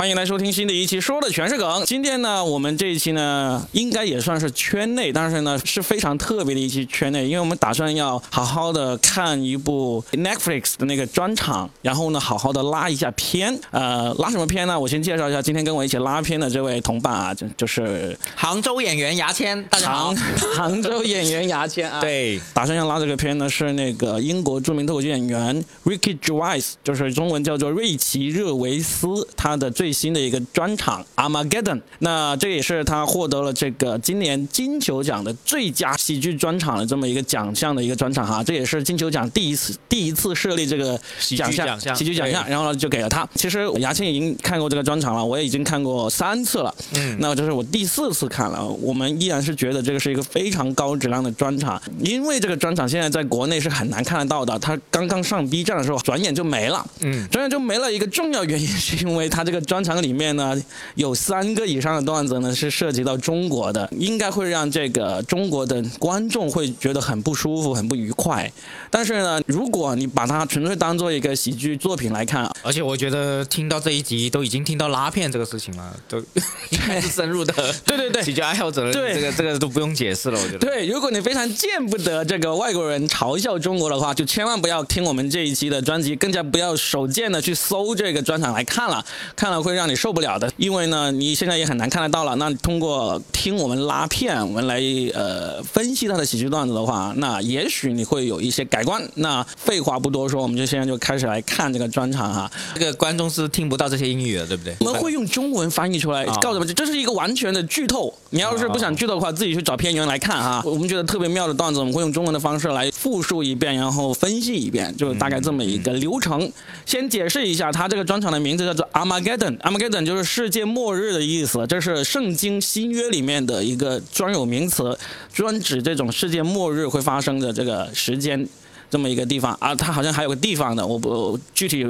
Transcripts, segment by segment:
欢迎来收听新的一期，说的全是梗。今天呢，我们这一期呢，应该也算是圈内，但是呢是非常特别的一期圈内，因为我们打算要好好的看一部 Netflix 的那个专场，然后呢，好好的拉一下片。呃，拉什么片呢？我先介绍一下，今天跟我一起拉片的这位同伴啊，就就是杭州演员牙签，大家好杭。杭州演员牙签啊。。对，打算要拉这个片呢，是那个英国著名脱口秀演员 Ricky Gervais，就是中文叫做瑞奇热维斯，他的最新的一个专场《Armageddon》。那这也是他获得了这个今年金球奖的最佳喜剧专场的这么一个奖项的一个专场哈，这也是金球奖第一次第一次设立这个奖项喜剧奖项，对然后呢就给了他。其实牙签已经看过这个专场了，我也已经看过三次了，嗯那这是我第四次看了，我们依然是觉得这个是一个非常高质量的专场，因为这个专场现在在国内是很难看得到的，他刚刚上 B 站的时候转眼就没了，嗯，转眼就没了。一个重要原因是因为他这个专场里面呢有三个以上的段子呢是涉及到中国的，应该会让这个中国的观众会觉得很不舒服、很不愉快。但是呢，如果你把它纯粹当做一个喜剧作品来看，而且我觉得听到这一集都已经听到拉片这个事情了，都 应该是深入的对对对喜剧爱好者了，对这个这个都不用解释了，我觉得。对，如果你非常见不得这个外国人嘲笑中国的话，就千万不要听我们这一期的专辑，更加不要手贱的去搜这个专场来看了，看了会让你受不了的。因为呢，你现在也很难看得到了。那通过听我们拉片，我们来呃分析他的喜剧段子的话，那也许你会有一些改观。那废话不多说，我们就现在就开始来看这个专场哈。这个观众是听不到这些英语的，对不对？我们会用中文翻译出来，啊告诉他们这是一个完全的剧透。你要是不想剧透的话，自己去找片源来看哈。我们觉得特别妙的段子，我们会用中文的方式来复述一遍，然后分析一遍，就大概这么一个流程。先解释一下，他这个专场的名字叫做 Armageddon。Armageddon 就是世界末日的意思，这是圣经新约里面的一个专有名词，专指这种世界末日会发生的这个时间。这么一个地方啊，它好像还有个地方的，我不具体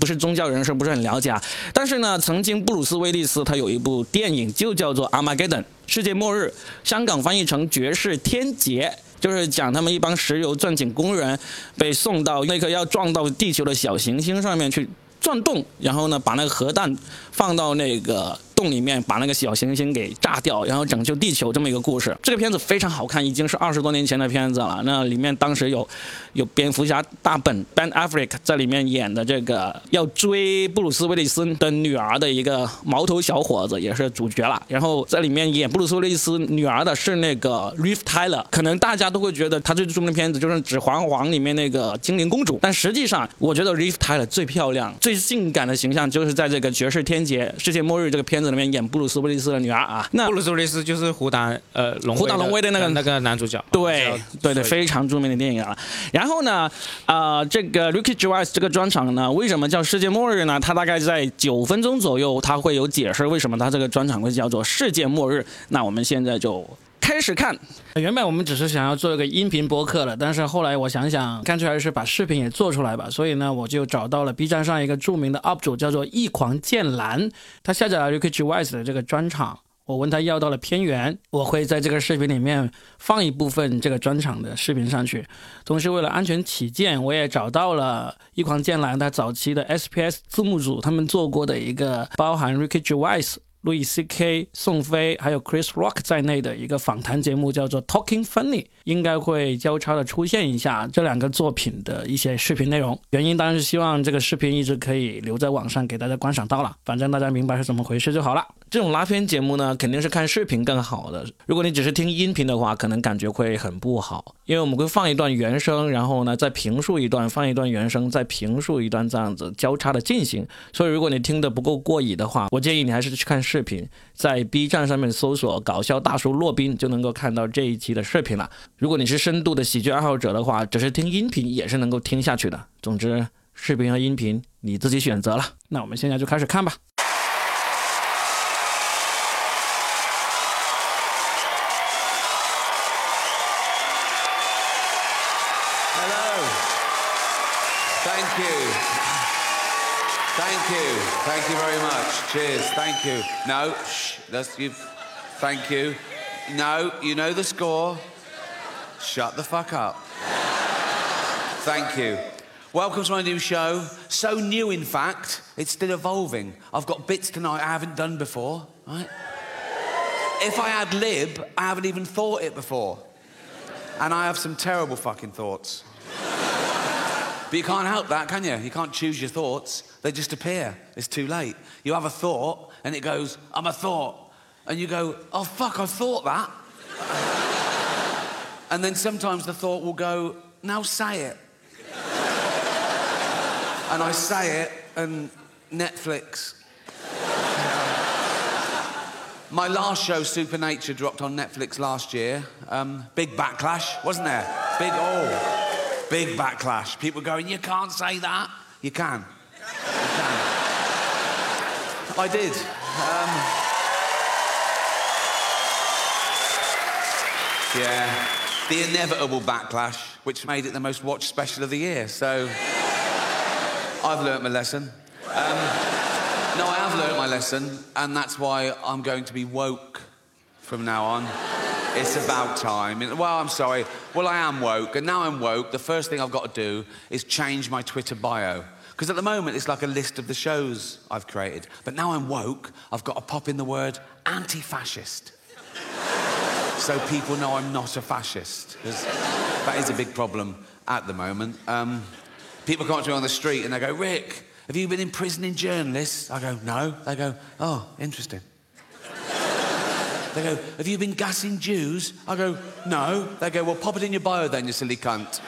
不是宗教人士，不是很了解啊。但是呢，曾经布鲁斯威利斯他有一部电影就叫做《Armageddon》世界末日，香港翻译成《绝世天劫》。就是讲他们一帮石油钻井工人被送到那个要撞到地球的小行星上面去转动，然后呢把那个核弹放到那个洞里面，把那个小行星给炸掉，然后拯救地球这么一个故事。这个片子非常好看，已经是二十多年前的片子了。那里面当时有有蝙蝠侠大本 Ben Affleck 在里面演的这个要追布鲁斯威利斯的女儿的一个毛头小伙子，也是主角了。然后在里面演布鲁斯威利斯女儿的是那个 Reeve Tyler，可能大家都会觉得他最著名的片子就是《指环王》里面那个精灵公主，但实际上我觉得 Reeve Tyler 最漂亮、最性感的形象就是在这个《绝世天劫：世界末日》这个片子里面演布鲁斯威利斯的女儿啊。那布鲁斯威利斯就是胡达呃龙胡达龙威的那个那个男主角，对哦对对，非常著名的电影啊。然后呢，啊、这个 Ricky Gervais 这个专场呢，为什么叫世界末日呢？他大概在九分钟左右，他会有解释为什么他这个专场会叫做世界末日。那我们现在就。开始看，原本我们只是想要做一个音频播客的，但是后来我想想，干脆还是把视频也做出来吧。所以呢，我就找到了 B 站上一个著名的 UP 主，叫做一狂剑兰，他下载了 Ricky Gervais 的这个专场，我问他要到了片源，我会在这个视频里面放一部分这个专场的视频上去。同时，为了安全起见，我也找到了一狂剑兰他早期的 SPS 字幕组他们做过的一个包含 Ricky g e w i s e。路易 C.K、宋飞还有 Chris Rock 在内的一个访谈节目，叫做 Talking Funny，应该会交叉的出现一下这两个作品的一些视频内容。原因当然是希望这个视频一直可以留在网上给大家观赏到了，反正大家明白是怎么回事就好了。这种拉片节目呢，肯定是看视频更好的。如果你只是听音频的话，可能感觉会很不好，因为我们会放一段原声，然后呢再评述一段，放一段原声，再评述一段，这样子交叉的进行。所以如果你听得不够过瘾的话，我建议你还是去看视视频，在 B 站上面搜索“搞笑大叔洛宾”就能够看到这一期的视频了。如果你是深度的喜剧爱好者的话，只是听音频也是能够听下去的。总之，视频和音频你自己选择了。那我们现在就开始看吧。Thank you. No, shh. That's you. Thank you. No, you know the score. Shut the fuck up. Thank you. Welcome to my new show. So new, in fact, it's still evolving. I've got bits tonight I haven't done before, right? If I had lib, I haven't even thought it before. And I have some terrible fucking thoughts. but you can't help that, can you? You can't choose your thoughts. They just appear. It's too late. You have a thought, and it goes, I'm a thought. And you go, oh, fuck, I thought that. and then sometimes the thought will go, now say it. and I say it, and Netflix. My last show, Supernature, dropped on Netflix last year. Um, big backlash, wasn't there? Big, oh, big backlash. People going, you can't say that. You can. I did. Um, yeah. The inevitable backlash, which made it the most watched special of the year. So I've learnt my lesson. Um, no, I have learnt my lesson, and that's why I'm going to be woke from now on. It's about time. Well, I'm sorry. Well, I am woke, and now I'm woke. The first thing I've got to do is change my Twitter bio. Because at the moment, it's like a list of the shows I've created. But now I'm woke, I've got to pop in the word anti fascist. so people know I'm not a fascist. That is a big problem at the moment. Um, people come up to me on the street and they go, Rick, have you been imprisoning journalists? I go, No. They go, Oh, interesting. They go, Have you been gassing Jews? I go, No. They go, Well, pop it in your bio then, you silly cunt.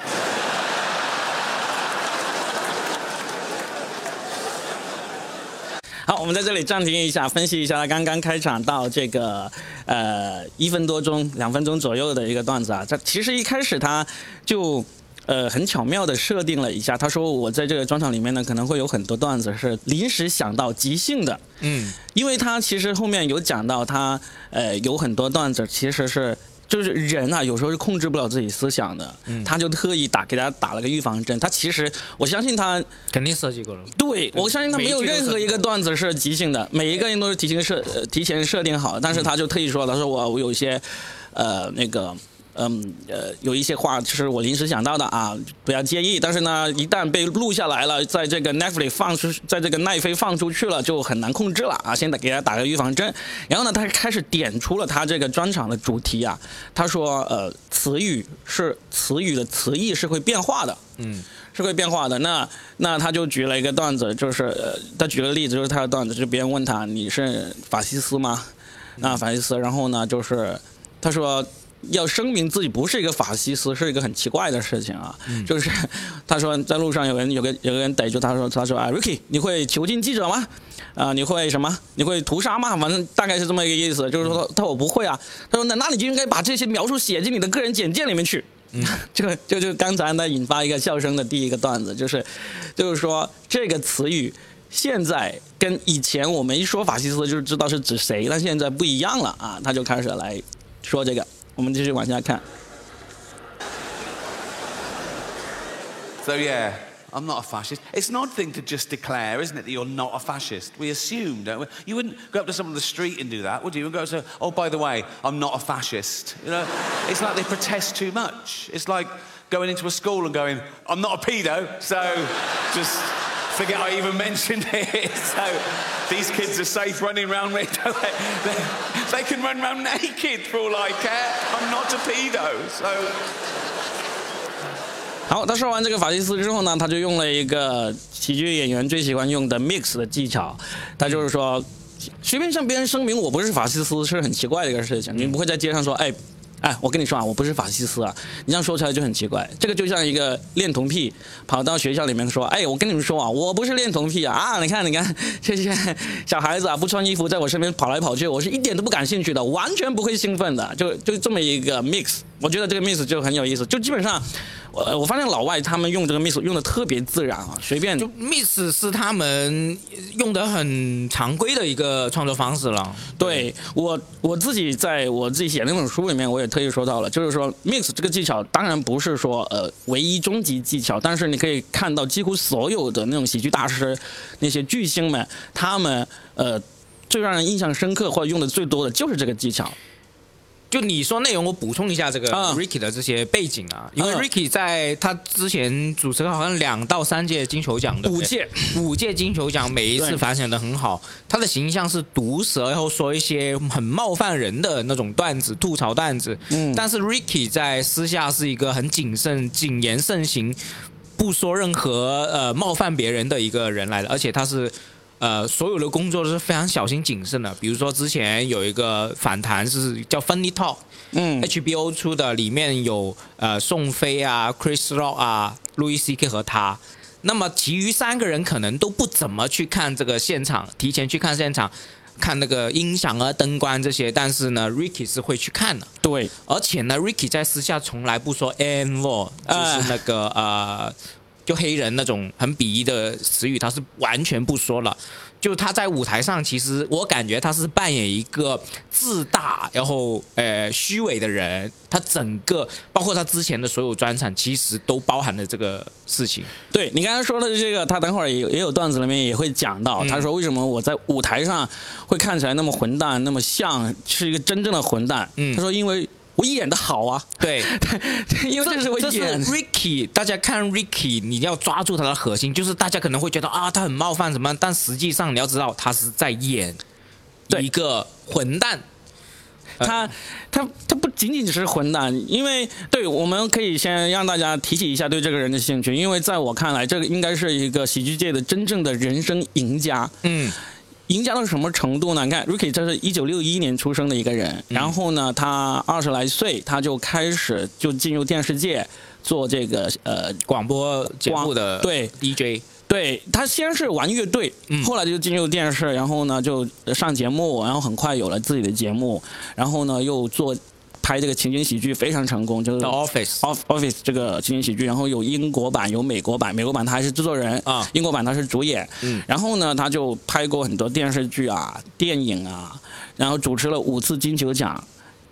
好，我们在这里暂停一下，分析一下他刚刚开场到这个呃一分多钟、两分钟左右的一个段子啊。这其实一开始他就呃很巧妙的设定了一下，他说我在这个专场里面呢可能会有很多段子是临时想到即兴的，嗯，因为他其实后面有讲到他呃有很多段子其实是。就是人啊，有时候是控制不了自己思想的，他就特意打给大家打了个预防针。他其实，我相信他肯定设计过了。对，我相信他没有任何一个段子是即兴的，每一个人都是提前设、呃、提前设定好。但是他就特意说了，他说我我有一些，呃，那个。嗯，呃，有一些话就是我临时想到的啊，不要介意。但是呢，一旦被录下来了，在这个 Netflix 放出，在这个奈飞放出去了，就很难控制了啊。现在给他打个预防针。然后呢，他开始点出了他这个专场的主题啊。他说，呃，词语是词语的词义是会变化的，嗯，是会变化的。那那他就举了一个段子，就是呃，他举个例子，就是他的段子，就别人问他你是法西斯吗？那法西斯，然后呢，就是他说。要声明自己不是一个法西斯，是一个很奇怪的事情啊。就是他说在路上有人有个有个人逮住他说他说啊，Ricky，你会囚禁记者吗？啊，你会什么？你会屠杀吗？反正大概是这么一个意思。就是说他我不会啊。他说那那你就应该把这些描述写进你的个人简介里面去。这个就就刚才呢引发一个笑声的第一个段子，就是就是说这个词语现在跟以前我们一说法西斯就知道是指谁，但现在不一样了啊。他就开始来说这个。我们继续往下看。 So yeah, I'm not a fascist. It's an odd thing to just declare, isn't it, that you're not a fascist? We assume, don't we? You wouldn't go up to someone on the street and do that, would you? And go say, "Oh, by the way, I'm not a fascist." You know, it's like they protest too much. It's like going into a school and going, "I'm not a pedo," so just forget I even mentioned it. So these kids are safe running around me. They, they, They can run around naked for all I care. I'm not a pedo. So 好，他说完这个法西斯之后呢，他就用了一个喜剧演员最喜欢用的 mix 的技巧，他就是说，随便向别人声明我不是法西斯是很奇怪的一个事情，你不会在街上说，哎。哎，我跟你说啊，我不是法西斯啊！你这样说出来就很奇怪。这个就像一个恋童癖跑到学校里面说：“哎，我跟你们说啊，我不是恋童癖啊！啊，你看，你看 这些小孩子啊，不穿衣服在我身边跑来跑去，我是一点都不感兴趣的，完全不会兴奋的。就就这么一个 mix，我觉得这个 miss 就很有意思。就基本上，我我发现老外他们用这个 miss 用的特别自然啊，随便就 miss 是他们用的很常规的一个创作方式了。对我我自己在我自己写那本书里面，我也特意说到了，就是说 mix 这个技巧当然不是说呃唯一终极技巧，但是你可以看到几乎所有的那种喜剧大师，那些巨星们，他们呃最让人印象深刻或者用的最多的就是这个技巧。就你说内容，我补充一下这个嗯 Ricky 的这些背景啊，因为嗯 Ricky 在他之前主持了好像两到三届金球奖的五届，五届金球奖，每一次反响的很好。他的形象是毒舌，然后说一些很冒犯人的那种段子、吐槽段子。嗯但是 Ricky 在私下是一个很谨慎、谨言慎行，不说任何呃冒犯别人的一个人来的，而且他是。呃，所有的工作都是非常小心谨慎的。比如说，之前有一个访谈是叫 Funny Talk，嗯 HBO 出的，里面有呃宋飞啊、Chris Rock 啊、路易 C K 和他。那么其余三个人可能都不怎么去看这个现场，提前去看现场，看那个音响啊、灯光这些。但是呢，Ricky 是会去看的。对，而且呢，Ricky 在私下从来不说 N word，就是那个、呃，就黑人那种很鄙夷的词语，他是完全不说了。就他在舞台上，其实我感觉他是扮演一个自大然后呃虚伪的人。他整个包括他之前的所有专场，其实都包含了这个事情。对你刚才说的这个，他等会儿也有也有段子里面也会讲到，嗯他说为什么我在舞台上会看起来那么混蛋，那么像是一个真正的混蛋？嗯他说因为我演的好啊，对，因为这是我这是演。Ricky，大家看 Ricky，你要抓住他的核心，就是大家可能会觉得啊，他很冒犯什么，但实际上你要知道，他是在演一个混蛋。他他他不仅仅只是混蛋，因为对我们可以先让大家提起一下对这个人的兴趣，因为在我看来，这个应该是一个喜剧界的真正的人生赢家。嗯赢家到什么程度呢？你看，Ricky 这是一九六一年出生的一个人，然后呢，他二十来岁他就开始就进入电视界做这个呃，广播节目的对。DJ，对他先是玩乐队，嗯。后来就进入电视，然后呢就上节目，然后很快有了自己的节目，然后呢又做拍这个情景喜剧非常成功，就是 The Office，Off Office 这个情景喜剧，然后有英国版，有美国版。美国版他还是制作人啊英国版他是主演。嗯然后呢，他就拍过很多电视剧啊、电影啊，然后主持了五次金球奖。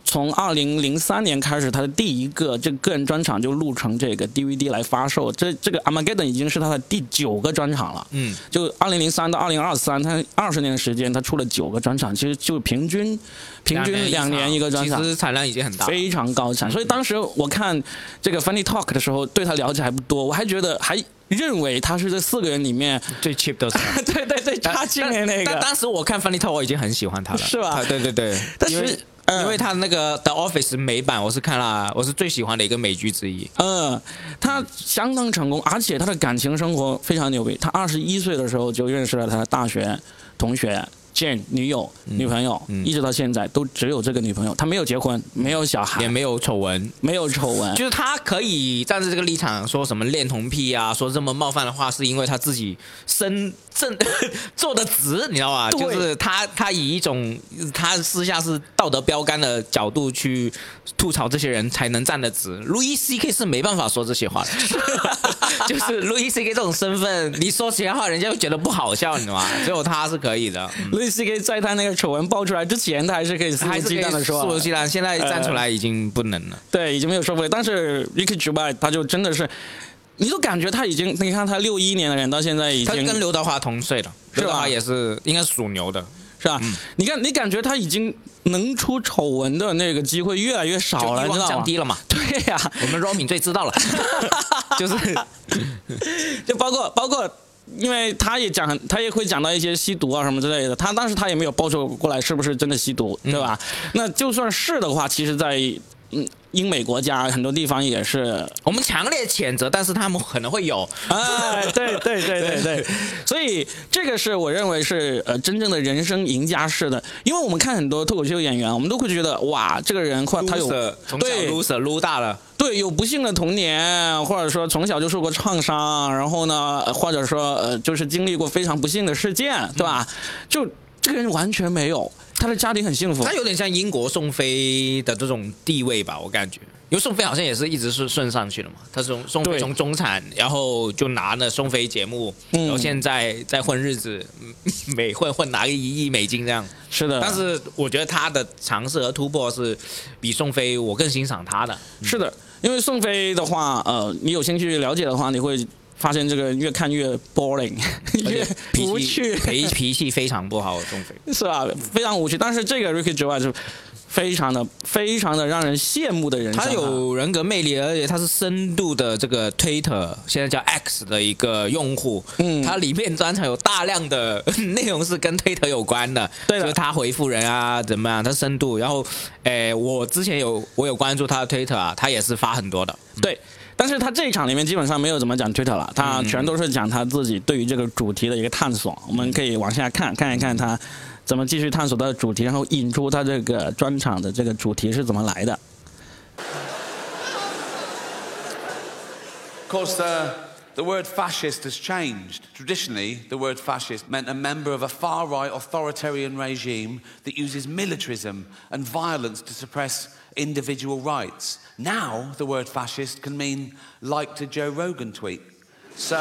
从二零零三年开始，他的第一个这个个人专场就录成这个 DVD 来发售。这这个 Armageddon 已经是他的第九个专场了。嗯，就二零零三到二零二三，他二十年的时间，他出了九个专场，其实就平均平均两年一个专场其。实产量已经很大。非常高产。所以当时我看这个 Funny Talk 的时候，对他了解还不多，我还觉得还认为他是这四个人里面，最 cheap 的。对对对，差劲的那个。但当时我看 Funny Talk，我已经很喜欢他了，是吧对对对，但是嗯。因为他那个 The Office 美版，我是看了，我是最喜欢的一个美剧之一。嗯，他相当成功，而且他的感情生活非常牛逼。他二十一岁的时候就认识了他的大学同学 Jane 女友、女朋友，嗯。一直到现在都只有这个女朋友，他没有结婚，没有小孩，也没有丑闻，没有丑闻。就是他可以站在这个立场说什么恋童癖啊，说这么冒犯的话，是因为他自己身正 做的直，你知道吗？就是他他以一种他私下是道德标杆的角度去吐槽这些人，才能站得直。路易 C K 是没办法说这些话的，就是路易 C K 这种身份，你说其他话，人家会觉得不好笑，你知道吗？只有他是可以的。嗯 Louis C.K. 在他那个丑闻爆出来之前，他还是可以肆无忌惮的说，肆无忌惮，现在站出来已经不能了。对，已经没有说服力。但是 Ricky 之外，他就真的是，你都感觉他已经，你看他六一年的人，到现在已他经跟刘德华同岁了，是吧刘德华也是应该是属牛的，是吧？你看，你感觉他已经能出丑闻的那个机会越来越少了，你知道吗？降低了嘛。对呀、我们 Robin 最知道了，就是就包括包括。因为他也讲，他也会讲到一些吸毒啊什么之类的。他当时他也没有爆出过来是不是真的吸毒，对吧？那就算是的话，其实，在嗯英美国家很多地方也是。我们强烈谴责，但是他们可能会有，哎，对对对对对，所以这个是我认为是呃真正的人生赢家式的，因为我们看很多脱口秀演员，我们都会觉得哇，这个人或他有 loser，从小对。loser 撸大了，对有不幸的童年，或者说从小就受过创伤，然后呢，呃或者说呃就是经历过非常不幸的事件，对吧？就这个人完全没有，他的家庭很幸福他。有点像英国宋飞的这种地位吧，我感觉。因为宋飞好像也是一直是顺上去了嘛，他从宋飞从中产，然后就拿了宋飞节目，嗯然后现在在混日子，嗯 每混混拿个一亿美金这样。是的，但是我觉得他的尝试和突破是比宋飞我更欣赏他的。是的，因为宋飞的话，呃，你有兴趣了解的话，你会发现这个越看越 boring，越无脾趣气，脾脾气非常不好，钟飞。是吧？非常无趣。但是这个 Ricky 之外是非常的、非常的让人羡慕的人啊。他有人格魅力，而且他是深度的这个 Twitter，现在叫 X 的一个用户。嗯他里面专场有大量的 内容是跟 Twitter 有关的，对的就是他回复人啊，怎么样，他深度。然后，诶，我之前有我有关注他的 Twitter 啊，他也是发很多的。对，但是他这一场里面基本上没有怎么讲 Twitter 了，他全都是讲他自己对于这个主题的一个探索。我们可以往下看看一看他怎么继续探索他的主题，然后引出他这个专场的这个主题是怎么来的。 Of course, uh, the word fascist has changed. Traditionally, the word fascist meant a member of a far right authoritarian regime that uses militarism and violence to suppress individual rights. Now, the word fascist can mean like to Joe Rogan tweet. So,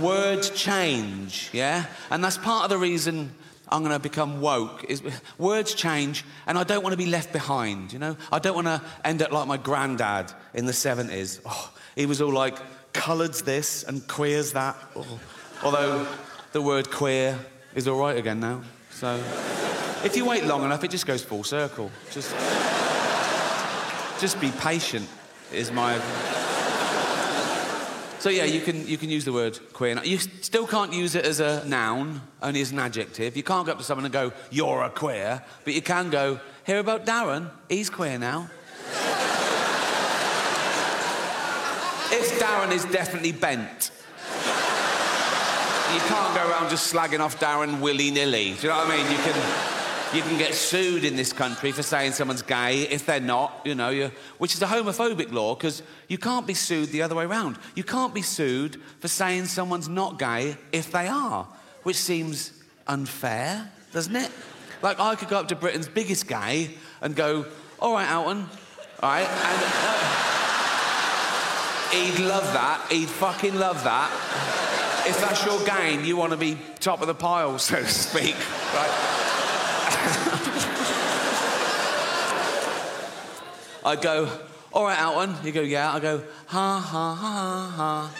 words change, yeah? And that's part of the reason I'm going to become woke is words change and I don't want to be left behind, you know? I don't want to end up like my granddad in the 70s. Oh, he was all like, coloureds this and queers that. Oh. Although the word queer is all right again now. So if you wait long enough, it just goes full circle. Just, just be patient is my so yeah, you can you can use the word queer. You still can't use it as a noun, only as an adjective. You can't go up to someone and go, "You're a queer," but you can go, "Hear about Darren? He's queer now." if Darren is definitely bent, you can't go around just slagging off Darren willy nilly. Do you know what I mean? You can. You can get sued in this country for saying someone's gay if they're not, you know, which is a homophobic law because you can't be sued the other way around. You can't be sued for saying someone's not gay if they are, which seems unfair, doesn't it? Like I could go up to Britain's biggest gay and go, "All right, Alton, all right," and uh, he'd love that. He'd fucking love that. If that's your game, you want to be top of the pile, so to speak, right? I go, all right, Alton. You go, yeah. I go, ha ha ha ha,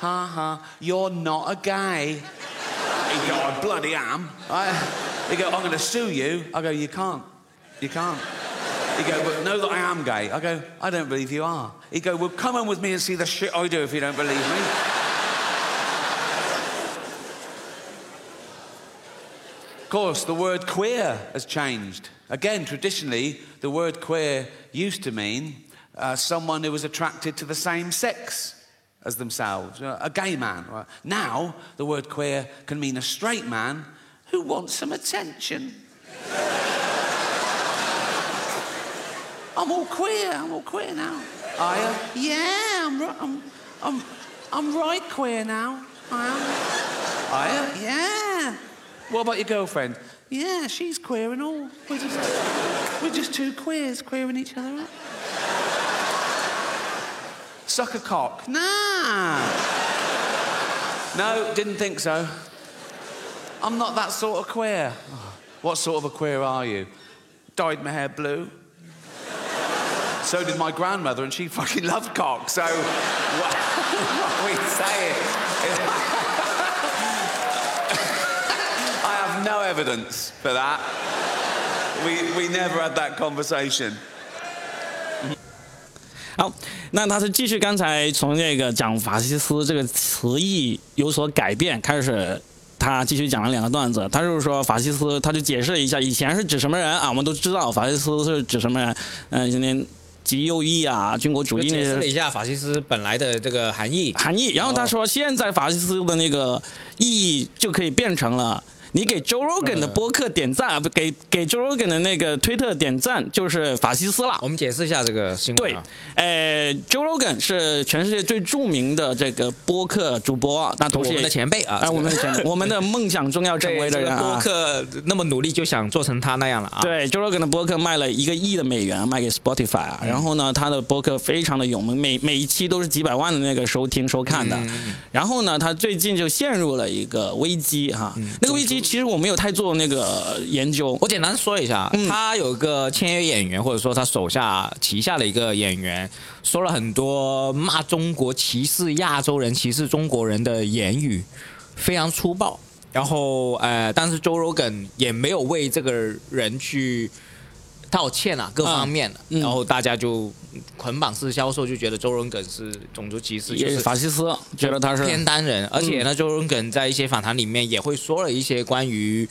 ha ha. You're not a gay. You go, I bloody am. Right? You go, I'm going to sue you. I go, you can't. You can't. You go, but know that I am gay. I go, I don't believe you are. You go, well, come on with me and see the shit I do if you don't believe me. Of course, the word queer has changed. Again, traditionally, the word queer used to mean uh, someone who was attracted to the same sex as themselves, know, a gay man. Now, the word queer can mean a straight man who wants some attention. I'm all queer. I'm all queer now. Are you? Yeah, I'm, I'm, I'm, I'm right queer now. I am. Are you? Yeah. What about your girlfriend? Yeah, she's queer and all. We're just, we're just two queers queering each other up. Suck a cock? Nah. No, didn't think so. I'm not that sort of queer. What sort of a queer are you? Dyed my hair blue. So did my grandmother, and she fucking loved cock. So, what, what are we saying? Have no evidence for that. We, we never had that conversation. 好，那他是继续刚才从这个讲法西斯这个词义有所改变开始。他继续讲了两个段子，他就是说法西斯，他就解释了一下以前是指什么人啊？我们都知道法西斯是指什么人，嗯、今天极右翼啊、军国主义那些解释了一下法西斯本来的这个含义。含义。然后他说，现在法西斯的那个意义就可以变成了。你给 Joe Rogan 的播客点赞啊，不给给 Joe Rogan 的那个推特点赞，就是法西斯了。我们解释一下这个新闻对啊。，呃，Joe Rogan 是全世界最著名的这个播客主播，那同时也我们的前辈啊哎，我们的前辈，我们的梦想中要成为的人播啊。客那么努力，就想做成他那样了啊。对，Joe Rogan 的播客卖了一个亿的美元，卖给 Spotify 啊。然后呢，他的播客非常的有名，每每一期都是几百万的那个收听收看的。然后呢，他最近就陷入了一个危机哈、那个危机其其实我没有太做那个研究。我简单说一下，他有个签约演员，或者说他手下旗下的一个演员，说了很多骂中国、歧视亚洲人、歧视中国人的言语，非常粗暴。然后呃，但是周 Rogan 也没有为这个人去道歉啊，各方面的。然后大家就捆绑式销售，就觉得周荣耿是种族歧视，就也是是法西斯，觉得他是偏单人，而且呢，周荣耿在一些访谈里面也会说了一些关于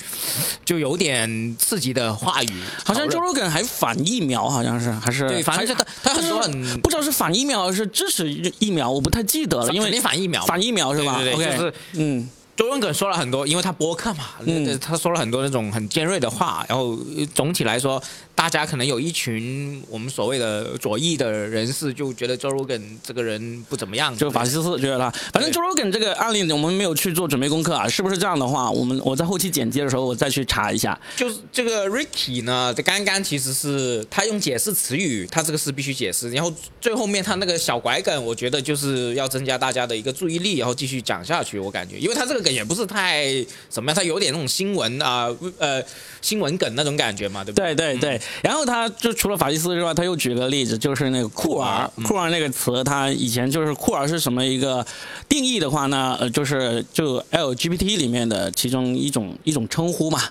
就有点刺激的话语，好像讨论 Joe Rogan 还反疫苗，好像是还是对，反正他他很多很不知道是反疫苗还是支持疫苗，我不太记得了，因为你反疫苗反疫苗是吧？对对对 OK，就是嗯，周润梗说了很多，因为他播客嘛，嗯他说了很多那种很尖锐的话，然后呃总体来说，大家可能有一群我们所谓的左翼的人士就觉得周润梗这个人不怎么样，就法西斯觉得他，反正对 Joe Rogan 这个案例我们没有去做准备功课啊，是不是这样的话，我们我在后期剪辑的时候我再去查一下。就是这个 Ricky 呢，这刚刚其实是他用解释词语，他这个是必须解释，然后最后面他那个小拐梗，我觉得就是要增加大家的一个注意力，然后继续讲下去。我感觉，因为他这个梗也不是太怎么样，他有点那种新闻啊呃新闻梗那种感觉嘛，对不对？对对，然后他就除了法西斯之外，他又举个例子，就是那个酷儿，酷儿那个词，他以前就是酷儿是什么一个定义的话呢？呃，就是就 LGBT 里面的其中一种一种称呼嘛，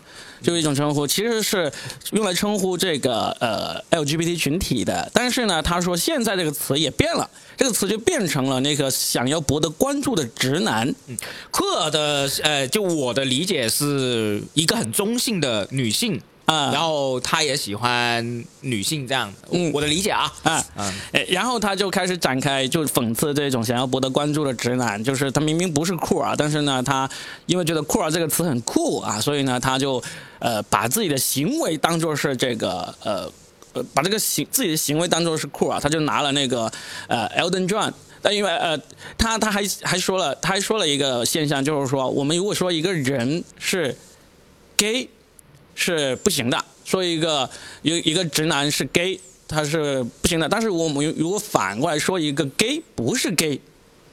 就是一种称呼，其实是用来称呼这个呃 LGBT 群体的。但是呢，他说现在这个词也变了，这个词就变成了那个想要博得关注的直男。酷儿的呃，就我的理解是一个很中性的女性啊然后他也喜欢女性这样，嗯。我的理解啊，嗯，嗯。诶然后他就开始展开，就讽刺这种想要博得关注的直男，就是他明明不是酷儿，但是呢，他因为觉得酷儿这个词很酷啊，所以呢，他就呃把自己的行为当做是这个呃呃把这个行自己的行为当做是酷儿，他就拿了那个呃 Elton John。但因为呃，他他还还说了，他还说了一个现象，就是说，我们如果说一个人是 gay，是不行的。说一个有一个直男是 gay，他是不行的。但是我们如果反过来说一个 gay 不是 gay，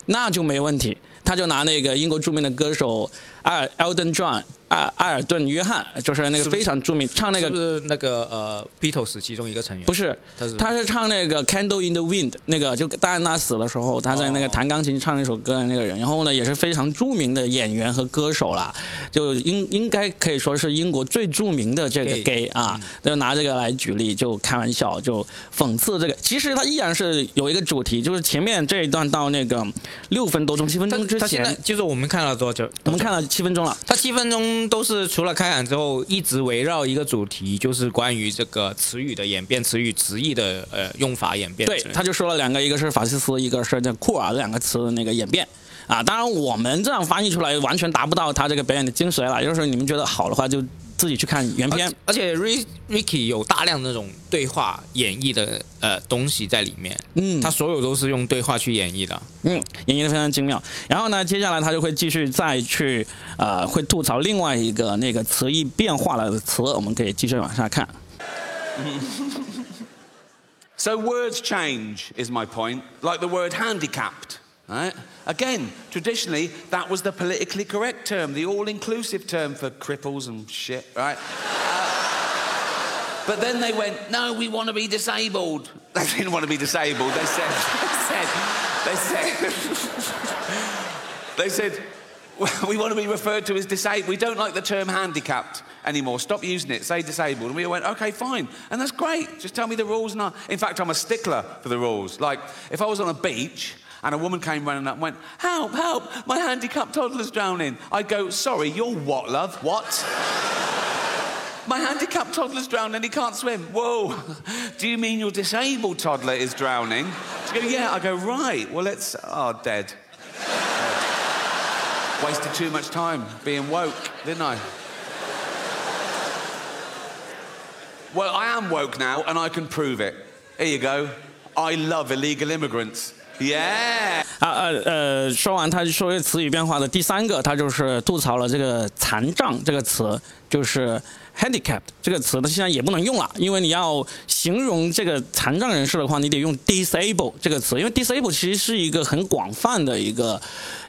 那就没问题。他就拿那个英国著名的歌手艾尔 Elton John 艾艾尔顿约翰，就是那个非常著名，唱那个是是那个呃 Beatles 其中一个成员？不是他是，他是唱那个《Candle in the Wind》，那个就戴安娜死的时候，他在那个弹钢琴唱那首歌的那个人，然后呢也是非常著名的演员和歌手啦，就应应该可以说是英国最著名的这个 Gay 啊，就拿这个来举例，就开玩笑，就讽刺这个。其实他依然是有一个主题，就是前面这一段到那个六分多钟、七分钟之他现在前，就是我们看了多久？我们看了七分钟了。他七分钟都是除了开场之后，一直围绕一个主题，就是关于这个词语的演变、词语直译的呃用法演变对。，他就说了两个，一个是法西斯，一个是这库尔这两个词的那个演变。啊，当然我们这样翻译出来完全达不到他这个表演的精髓了。就是你们觉得好的话，就自己去看原片。而且 Rick Ricky 有大量那种对话演绎的呃东西在里面，嗯他所有都是用对话去演绎的。嗯，演绎的非常精妙。然后呢，接下来他就会继续再去呃，会吐槽另外一个那个词义变化了的词，我们可以继续往下看。So words change, is my point, like the word handicapped. Right? Again, traditionally, that was the politically correct term, the all inclusive term for cripples and shit, right? Uh, but then they went, no, we want to be disabled. They didn't want to be disabled. They said, they said, they said, they said, we want to be referred to as disabled. We don't like the term handicapped anymore. Stop using it. Say disabled. And we went, okay, fine. And that's great. Just tell me the rules. And I, in fact, I'm a stickler for the rules. Like, if I was on a beach and a woman came running up and went, help, help, my handicapped toddler's drowning, I'd go, sorry, you're what, love? What? My handicapped toddler's drowning and he can't swim. Whoa. Do you mean your disabled toddler is drowning? She go, yeah. I go, right. Well, it's, oh, dead. Dead. Wasted too much time being woke, didn't I? Well, I am woke now and I can prove it. Here you go. I love illegal immigrants. Yeah. 啊呃呃，说完他说词语变化的第三个，他就是吐槽了这个残障这个词，就是 handicap 这个词，它现在也不能用了，因为你要形容这个残障人士的话，你得用 disable 这个词，因为 disable 其实是一个很广泛的一个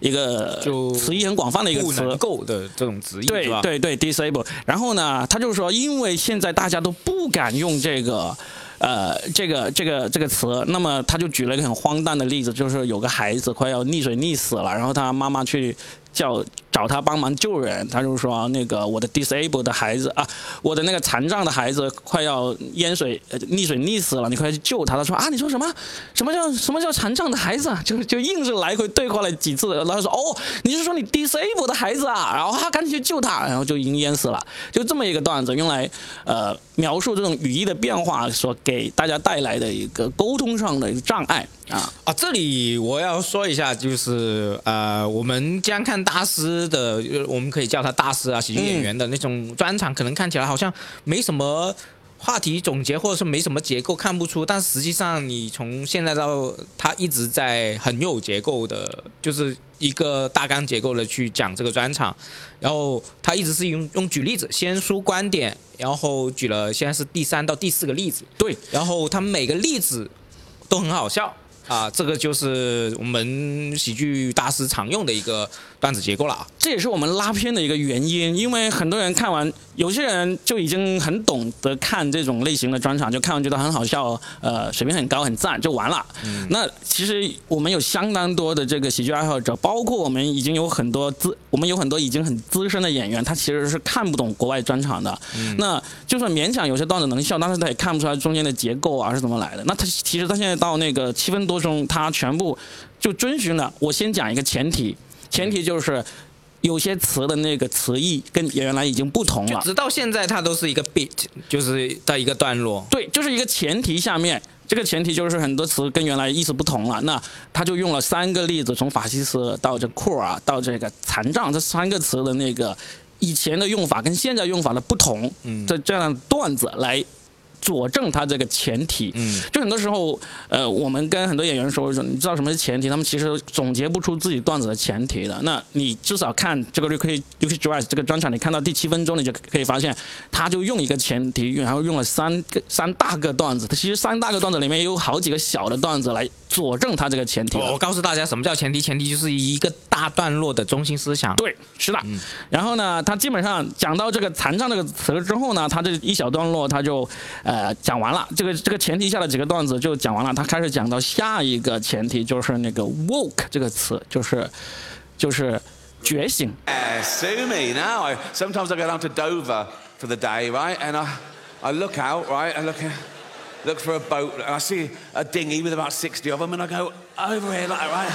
一个就词义很广泛的一个不词，能够的这种词义，对吧？对对，disable。然后呢，他就说，因为现在大家都不敢用这个。呃，这个这个这个词，那么他就举了一个很荒诞的例子，就是有个孩子快要溺水溺死了，然后他妈妈去叫找他帮忙救人，他就说那个我的 disable 的孩子啊，我的那个残障的孩子快要淹水溺水溺死了，你快去救他。他说啊，你说什么？什么叫什么叫残障的孩子啊？就就硬是来回对话了几次，然后说哦，你是说你 disable 的孩子啊？然后他赶紧去救他，然后就已经淹死了。就这么一个段子，用来呃描述这种语义的变化所给大家带来的一个沟通上的障碍啊。啊，这里我要说一下，就是呃，我们将看大师的，我们可以叫他大师啊，喜剧演员的那种专场，可能看起来好像没什么话题总结，或者是没什么结构，看不出。但实际上，你从现在到他一直在很有结构的，就是一个大纲结构的去讲这个专场。然后他一直是用用举例子，先说观点，然后举了现在是第三到第四个例子，对，然后他们每个例子都很好笑啊，这个就是我们喜剧大师常用的一个段子结构了啊。这也是我们拉片的一个原因，因为很多人看完，有些人就已经很懂得看这种类型的专场，就看完觉得很好笑，呃，水平很高，很赞，就完了。那其实我们有相当多的这个喜剧爱好者，包括我们已经有很多资，我们有很多已经很资深的演员，他其实是看不懂国外专场的。那就算勉强有些段子能笑，但是他也看不出来中间的结构啊是怎么来的。那他其实他现在到那个七分多钟，他全部就遵循了。我先讲一个前提，前提就是。有些词的那个词义跟原来已经不同了，直到现在，它都是一个 beat，就是在一个段落。对，就是一个前提下面，这个前提就是很多词跟原来意思不同了。那他就用了三个例子，从法西斯到这酷啊，到这个残障这三个词的那个以前的用法跟现在用法的不同，嗯这这样的段子来。佐证他这个前提，嗯，就很多时候，呃，我们跟很多演员说说，你知道什么是前提？他们其实总结不出自己段子的前提的。那你至少看这个 Ricky Ricky Gervais 这个专场，你看到第七分钟，你就可以发现，他就用一个前提，然后用了三个三大个段子。他其实三大个段子里面也有好几个小的段子来佐证他这个前提。我我告诉大家，什么叫前提？前提就是一个大段落的中心思想。对，是的。嗯然后呢，他基本上讲到这个残障这个词之后呢，他这一小段落他就呃讲完了。这个这个前提下的几个段子就讲完了，他开始讲到下一个前提，就是那个 woke 这个词，就是就是觉醒。Uh, sue me now. I, sometimes I go down to Dover for the day, right? And I, I look out, right? I look, look for a boat, and I see a dinghy with about 60 of them, and I go over here, like, right?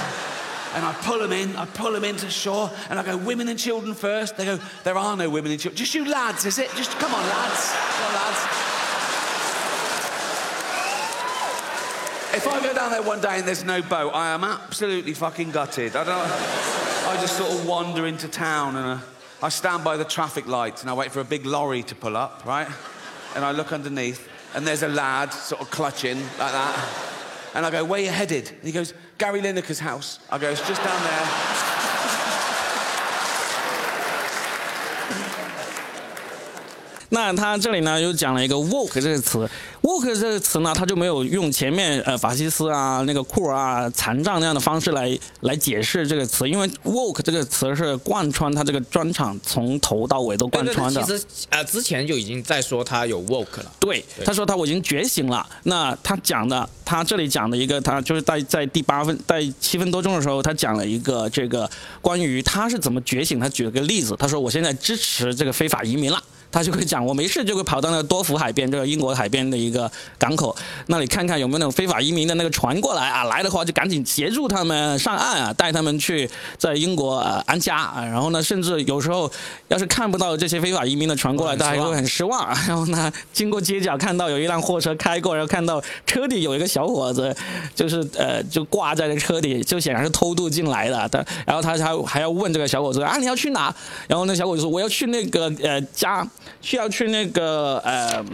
And I pull them in, I pull them into shore, and I go, women and children first. They go, there are no women and children. Just you lads, is it? Just come on, lads. Come on, lads. If I go down there one day and there's no boat, I am absolutely fucking gutted. I don't. I just sort of wander into town and uh, I stand by the traffic lights and I wait for a big lorry to pull up, right? And I look underneath and there's a lad sort of clutching like that. And I go, where you headed? And he goes, Gary Lineker's house. I go, it's just down there. 那他这里呢又讲了一个 woke 这个词，woke 这个词呢，他就没有用前面呃法西斯啊、那个酷儿啊、残障那样的方式来来解释这个词，因为 woke 这个词是贯穿他这个专场从头到尾都贯对对穿的。其实呃之前就已经在说他有 woke 了。对，他说他我已经觉醒了。那他讲的，他这里讲的一个，他就是在在第八分、在七分多钟的时候，他讲了一个这个关于他是怎么觉醒。他举了个例子，他说我现在支持这个非法移民了。他就会讲，我没事就会跑到那个多福海边，这个英国海边的一个港口那里看看有没有那种非法移民的那个船过来啊，来的话就赶紧协助他们上岸啊，带他们去在英国呃安家啊。然后呢，甚至有时候要是看不到这些非法移民的船过来，大家会很失望。然后呢，经过街角看到有一辆货车开过，然后看到车底有一个小伙子，就是呃就挂在这车底，就显然是偷渡进来的。他然后他还还要问这个小伙子啊你要去哪？然后那小伙子说我要去那个呃家。需要去那个呃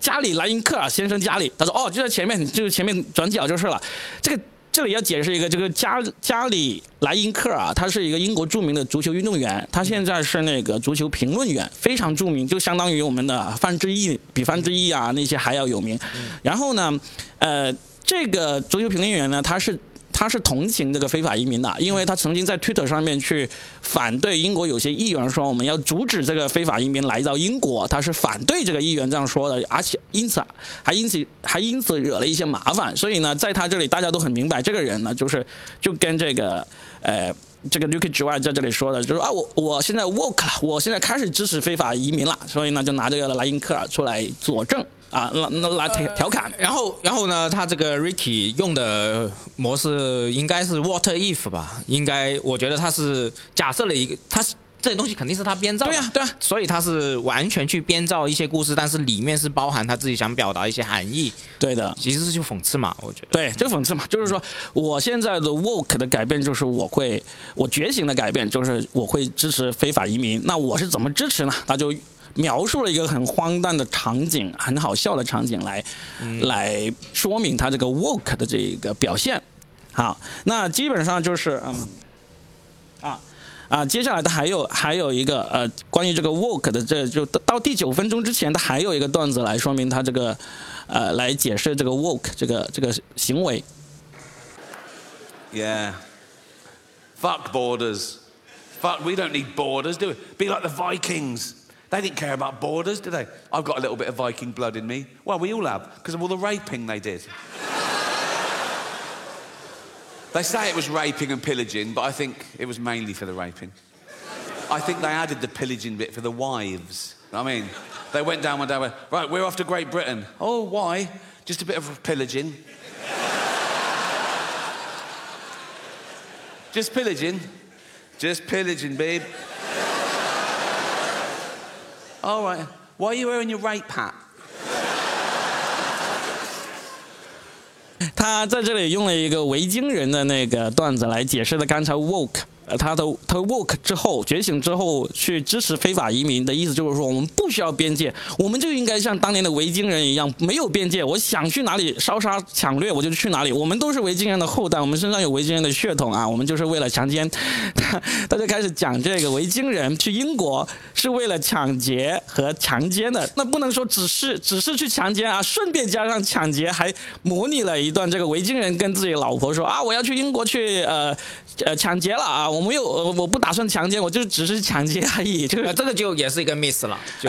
家里莱因克尔先生家里，他说哦就在前面，就是前面转角就是了。这个这里要解释一个，这个加加里莱因克啊，他是一个英国著名的足球运动员，他现在是那个足球评论员，非常著名，就相当于我们的范志毅，比范志毅啊那些还要有名。然后呢，呃，这个足球评论员呢，他是。他是同情这个非法移民的，因为他曾经在 Twitter 上面去反对英国有些议员说我们要阻止这个非法移民来到英国，他是反对这个议员这样说的，而且因此还因此还因此惹了一些麻烦。所以呢，在他这里大家都很明白，这个人呢就是就跟这个呃这个 Luke 之外在这里说的，就是啊我我现在 woke 了，我现在开始支持非法移民了，所以呢就拿这个莱因克尔出来佐证。啊，那那来调调侃，然后然后呢，他这个 Ricky 用的模式应该是 What if 吧？应该我觉得他是假设了一个，他是这些东西肯定是他编造的，对呀对呀，所以他是完全去编造一些故事，但是里面是包含他自己想表达一些含义。对的，其实是就讽刺嘛，我觉得。对，就讽刺嘛，就是说我现在的 woke 的改变就是我会我觉醒的改变就是我会支持非法移民，那我是怎么支持呢？他就。描述了一个很荒诞的场景，很好笑的场景来，来说明他这个 work 的这个表现。好，那基本上就是嗯，啊啊，接下来的还有还有一个呃，关于这个 work 的，这就到第九分钟之前，他还有一个段子来说明他这个呃，来解释这个 work 这个这个行为。Yeah, fuck borders, fuck. We don't need borders, do we? Be like the Vikings. They didn't care about borders, did they? I've got a little bit of Viking blood in me. Well, we all have, because of all the raping they did. they say it was raping and pillaging, but I think it was mainly for the raping. I think they added the pillaging bit for the wives. I mean, they went down one day, went, right, we're off to Great Britain. Oh, why? Just a bit of pillaging. Just pillaging. Just pillaging, babe. All right. Why are you wearing your rape hat? 他在这里用了一个维京人的那个段子来解释了刚才 woke。呃，他的他 work 之后觉醒之后去支持非法移民的意思就是说，我们不需要边界，我们就应该像当年的维京人一样，没有边界，我想去哪里烧杀抢掠我就去哪里。我们都是维京人的后代，我们身上有维京人的血统啊，我们就是为了强奸。他他就开始讲这个维京人去英国是为了抢劫和强奸的，那不能说只是只是去强奸啊，顺便加上抢劫，还模拟了一段这个维京人跟自己老婆说啊，我要去英国去呃呃抢劫了啊。我没有，呃，我不打算强奸，我就只是强奸而已。这个这个就也是一个 miss 了，就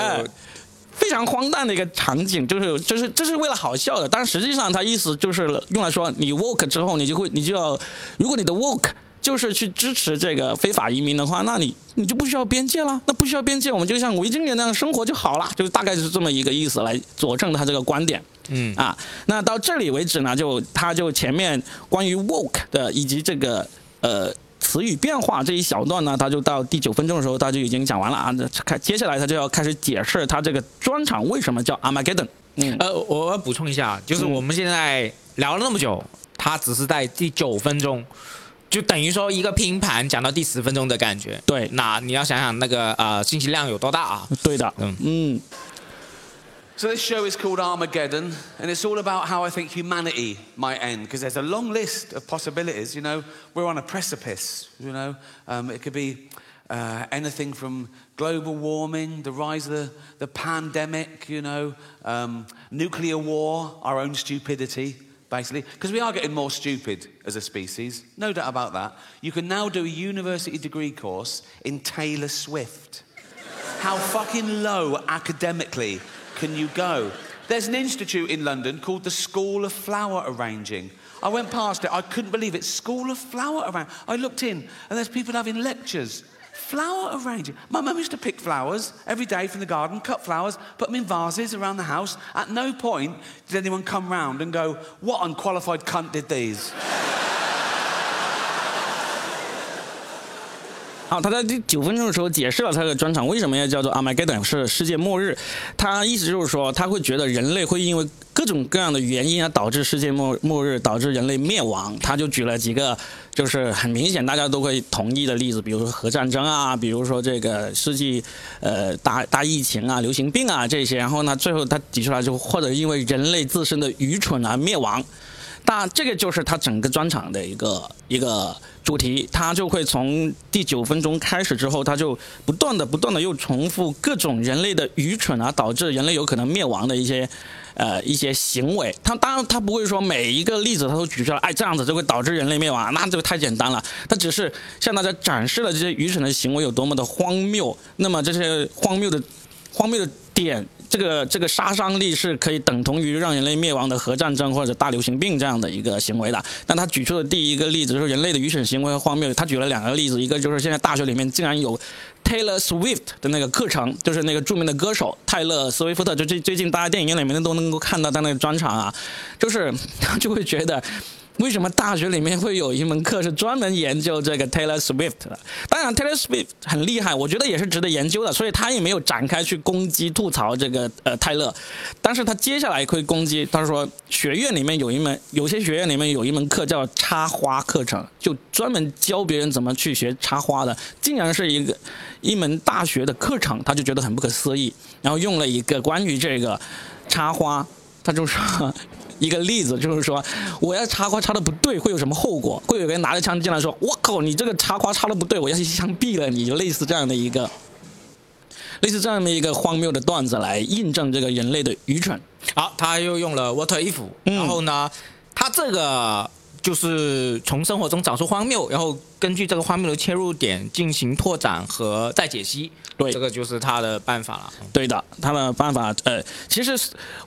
非常荒诞的一个场景，就是就是这是为了好笑的，但实际上他意思就是用来说，你 work 之后，你就会你就要，如果你的 work 就是去支持这个非法移民的话，那你你就不需要边界了，那不需要边界，我们就像维京人那样生活就好了，就大概是这么一个意思来佐证他这个观点。嗯啊，那到这里为止呢，就他就前面关于 work 的以及这个呃。词语变化这一小段呢，他就到第九分钟的时候，他就已经讲完了啊。那开接下来他就要开始解释他这个专场为什么叫 Armageddon。嗯，呃，我要补充一下，就是我们现在聊了那么久，他只是在第九分钟，就等于说一个拼盘讲到第十分钟的感觉。对，那你要想想那个呃信息量有多大啊？对的，嗯嗯。So this show is called Armageddon, and it's all about how I think humanity might end, because there's a long list of possibilities. You know, we're on a precipice. You know, um, it could be uh, anything from global warming, the rise of the, the pandemic, you know, um, nuclear war, our own stupidity, basically. Because we are getting more stupid as a species, no doubt about that. You can now do a university degree course in Taylor Swift. How fucking low academically can you go? There's an institute in London called the School of Flower Arranging. I went past it, I couldn't believe it. School of Flower Arranging. I looked in, and there's people having lectures. Flower arranging. My mum used to pick flowers every day from the garden, cut flowers, put them in vases around the house. At no point did anyone come round and go, What unqualified cunt did these? 好，他在第九分钟的时候解释了他的专场为什么要叫做 Armageddon 是世界末日。他意思就是说，他会觉得人类会因为各种各样的原因啊，导致世界末末日，导致人类灭亡。他就举了几个就是很明显大家都会同意的例子，比如说核战争啊，比如说这个世纪呃大大疫情啊、流行病啊这些。然后呢，最后他提出来就或者因为人类自身的愚蠢而灭亡。那这个就是他整个专场的一个一个主题，他就会从第九分钟开始之后，他就不断的不断的又重复各种人类的愚蠢啊，导致人类有可能灭亡的一些呃一些行为。他当然他不会说每一个例子他都举出来，哎，这样子就会导致人类灭亡，那这个太简单了。他只是向大家展示了这些愚蠢的行为有多么的荒谬，那么这些荒谬的荒谬的点。这个这个杀伤力是可以等同于让人类灭亡的核战争或者大流行病这样的一个行为的。但他举出的第一个例子就是人类的愚蠢行为和荒谬。他举了两个例子，一个就是现在大学里面竟然有 Taylor Swift 的那个课程，就是那个著名的歌手泰勒·斯威夫特，就最最近大家电影院里面都能够看到他那个专场啊，就是他 就会觉得。为什么大学里面会有一门课是专门研究这个 Taylor Swift 的？当然，Taylor Swift 很厉害，我觉得也是值得研究的，所以他也没有展开去攻击、吐槽这个呃泰勒。但是他接下来会攻击，他说学院里面有一门，有些学院里面有一门课叫插花课程，就专门教别人怎么去学插花的，竟然是一个一门大学的课程，他就觉得很不可思议。然后用了一个关于这个插花，他就说。一个例子就是说，我要插花插的不对，会有什么后果？会有人拿着枪进来说：“我靠，你这个插花插的不对，我要去枪毙了你！”就类似这样的一个，类似这样的一个荒谬的段子来印证这个人类的愚蠢。好，他又用了 “what if”，然后呢，他这个。就是从生活中找出荒谬，然后根据这个荒谬的切入点进行拓展和再解析。对，这个就是他的办法了。对的，他的办法，呃，其实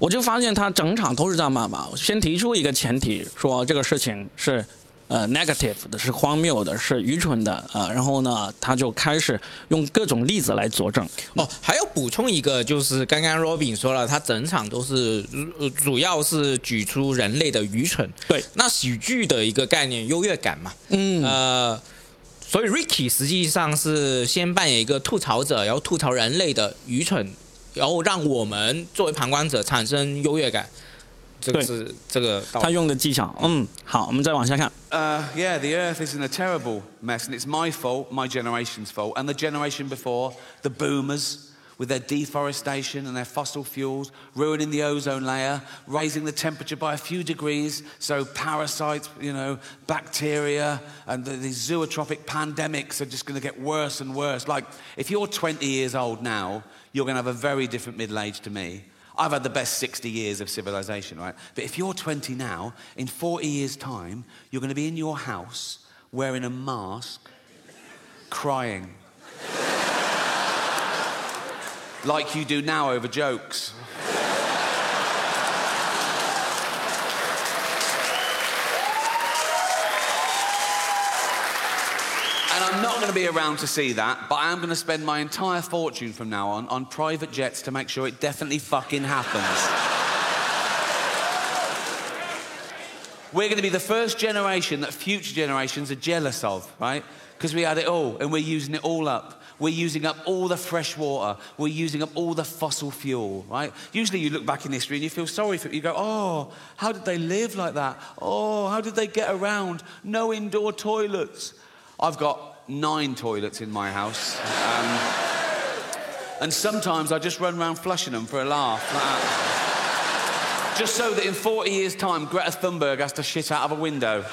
我就发现他整场都是这样办法。先提出一个前提，说这个事情是。呃，negative 的是荒谬的，是愚蠢的，呃，然后呢，他就开始用各种例子来佐证。哦，还要补充一个，就是刚刚 Robin 说了，他整场都是呃主要是举出人类的愚蠢。对，那喜剧的一个概念，优越感嘛。嗯。呃，所以 Ricky 实际上是先扮演一个吐槽者，然后吐槽人类的愚蠢，然后让我们作为旁观者产生优越感。这个是这个他用的技巧。嗯，好，我们再往下看。Uh, yeah, the Earth is in a terrible mess, and it's my fault, my generation's fault, and the generation before, the boomers, with their deforestation and their fossil fuels, ruining the ozone layer, raising the temperature by a few degrees, so parasites, you know, bacteria, and the, these zootropic pandemics are just going to get worse and worse. Like, if you're 20 years old now, you're going to have a very different middle age to me. I've had the best 60 years of civilization, right? But if you're 20 now, in 40 years' time, you're going to be in your house wearing a mask, crying. like you do now over jokes. I'm not going to be around to see that, but I am going to spend my entire fortune from now on on private jets to make sure it definitely fucking happens. We're going to be the first generation that future generations are jealous of, right? Because we had it all and we're using it all up. We're using up all the fresh water. We're using up all the fossil fuel, right? Usually you look back in history and you feel sorry for it. You go, oh, how did they live like that? Oh, how did they get around? No indoor toilets. I've got nine toilets in my house. Um, and sometimes I just run around flushing them for a laugh. Like just so that in 40 years' time, Greta Thunberg has to shit out of a window.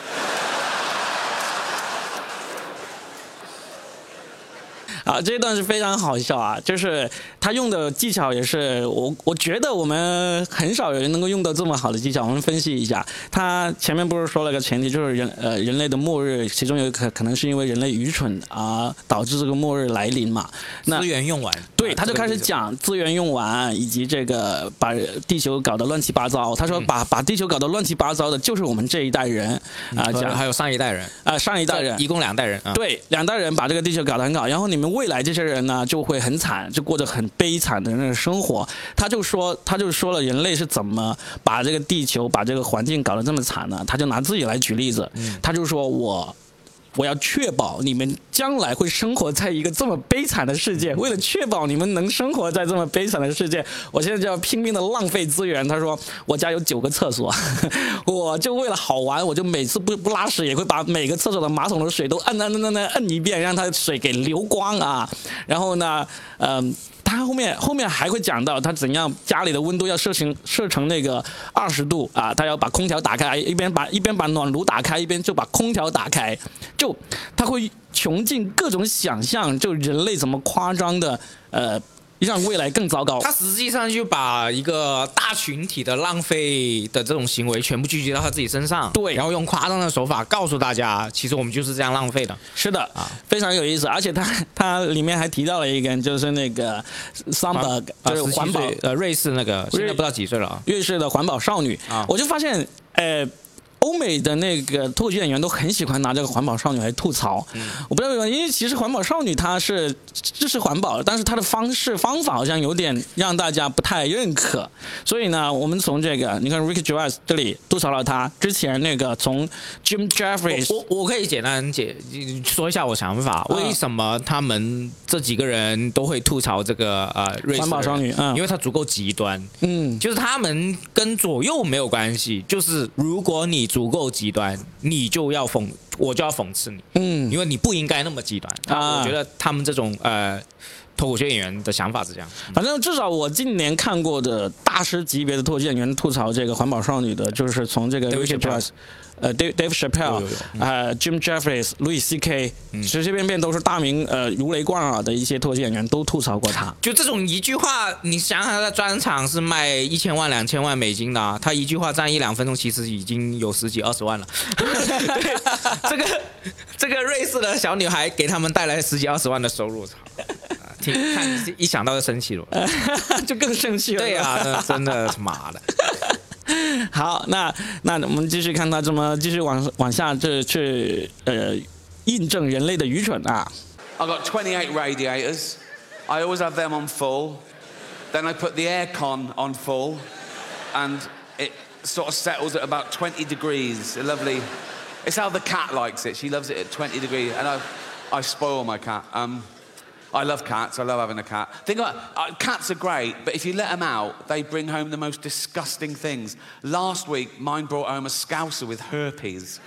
啊，这一段是非常好笑啊！就是他用的技巧也是我，我觉得我们很少有人能够用到这么好的技巧。我们分析一下，他前面不是说了个前提，就是人呃人类的末日，其中有可可能是因为人类愚蠢而导致这个末日来临嘛？那资源用完，对，他就开始讲资源用完以及这个把地球搞得乱七八糟。他说把把地球搞得乱七八糟的就是我们这一代人啊，讲还有上一代人啊，上一代人一共两代人，对，两代人把这个地球搞得很好，然后你们。未来这些人呢，就会很惨，就过着很悲惨的那种生活。他就说，他就说了，人类是怎么把这个地球、把这个环境搞得这么惨呢？他就拿自己来举例子，他就说我。我要确保你们将来会生活在一个这么悲惨的世界。为了确保你们能生活在这么悲惨的世界，我现在就要拼命的浪费资源。他说：“我家有九个厕所，我就为了好玩，我就每次不不拉屎也会把每个厕所的马桶的水都摁摁摁摁摁一遍，让它水给流光啊。然后呢，嗯。”他后面后面还会讲到他怎样家里的温度要设成设成那个二十度啊，他要把空调打开，一边把一边把暖炉打开，一边就把空调打开，就他会穷尽各种想象，就人类怎么夸张的呃。让未来更糟糕。他实际上就把一个大群体的浪费的这种行为全部聚集到他自己身上，对，然后用夸张的手法告诉大家，其实我们就是这样浪费的。是的，啊，非常有意思。而且他 他里面还提到了一个，就是那个 Samba，就是环保呃瑞士那个，现在不知道几岁了啊，瑞士的环保少女啊，我就发现，呃。欧美的那个脱口秀演员都很喜欢拿这个环保少女来吐槽，嗯。我不知道为什么，因为其实环保少女她是支持环保，但是她的方式方法好像有点让大家不太认可，所以呢，我们从这个你看 Ricky Gervais 这里吐槽了他之前那个从 Jim Jeffries，我我可以简单解说一下我想法，为什么他们这几个人都会吐槽这个呃环保少女，嗯。因为他足够极端，嗯，就是他们跟左右没有关系，就是如果你。足够极端，你就要讽，我就要讽刺你，嗯，因为你不应该那么极端。啊。我觉得他们这种呃脱口秀演员的想法是这样，反正至少我近年看过的大师级别的脱口秀演员吐槽这个环保少女的，就是从这个。呃，Dave Dave Chappelle，呃，Jim Jeffries，Louis C.K.，随随便便都是大名，呃，如雷贯耳的一些脱口秀演员都吐槽过他。就这种一句话，你想想他的专场是卖一千万、两千万美金的，他一句话占一两分钟，其实已经有十几二十万了。这个这个瑞士的小女孩给他们带来十几二十万的收入，听看一想到就生气了，就更生气了。对呀，真的他妈的。好，那那我们继续看他怎么继续往往下这去呃印证人类的愚蠢啊。I got 28 radiators. I always have them on full. Then I put the aircon on full, and it sort of settles at about 20 degrees. A lovely. It's how the cat likes it. She loves it at 20 degrees, and I, I spoil my cat. Um, I love cats. I love having a cat. Think about uh, cats are great, but if you let them out, they bring home the most disgusting things. Last week, mine brought home a scouser with herpes.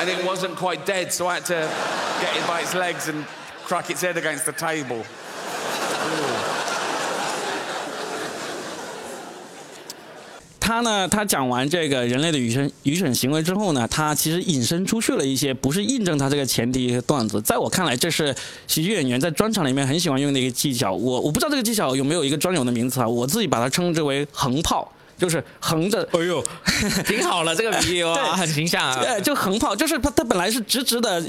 and it wasn't quite dead, so I had to get it by its legs and crack its head against the table. 他呢？他讲完这个人类的愚蠢愚蠢行为之后呢？他其实引申出去了一些，不是印证他这个前提段子。在我看来，这是喜剧演员在专场里面很喜欢用的一个技巧。我我不知道这个技巧有没有一个专有的名词啊？我自己把它称之为横炮，就是横着。哎呦，挺好了，这个比喻哇，很形象啊。对，就横炮，就是他他本来是直直的。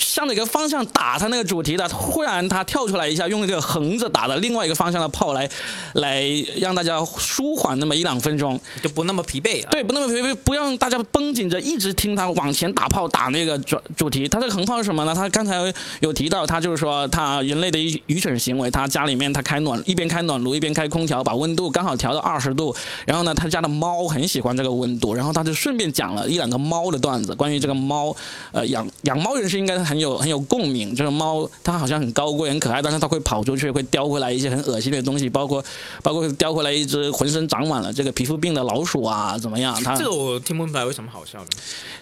向哪个方向打他那个主题的，忽然他跳出来一下，用一个横着打的另外一个方向的炮来，来让大家舒缓那么一两分钟，就不那么疲惫。对，不那么疲惫，不让大家绷紧着一直听他往前打炮打那个主主题。他这个横炮是什么呢？他刚才有提到，他就是说他人类的愚愚蠢行为。他家里面他开暖一边开暖炉一边开空调，把温度刚好调到二十度。然后呢，他家的猫很喜欢这个温度，然后他就顺便讲了一两个猫的段子，关于这个猫，呃，养养猫人士应该。很有很有共鸣，就是猫它好像很高贵很可爱，但是它会跑出去，会叼回来一些很恶心的东西，包括包括叼回来一只浑身长满了这个皮肤病的老鼠啊，怎么样？它这个我听不明白为什么好笑呢。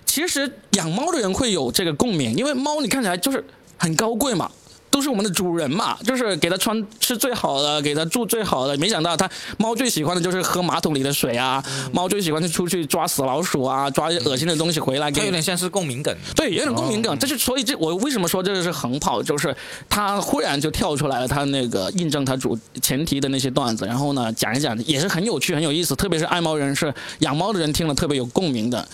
其实养猫的人会有这个共鸣，因为猫你看起来就是很高贵嘛。都是我们的主人嘛，就是给它穿吃最好的，给它住最好的。没想到它猫最喜欢的就是喝马桶里的水啊，猫最喜欢就出去抓死老鼠啊，抓恶心的东西回来。它有点像是共鸣梗。对，有点共鸣梗。这是所以这我为什么说这个是横跑，就是它忽然就跳出来了，它那个印证它主前提的那些段子，然后呢讲一讲也是很有趣很有意思，特别是爱猫人士、养猫的人听了特别有共鸣的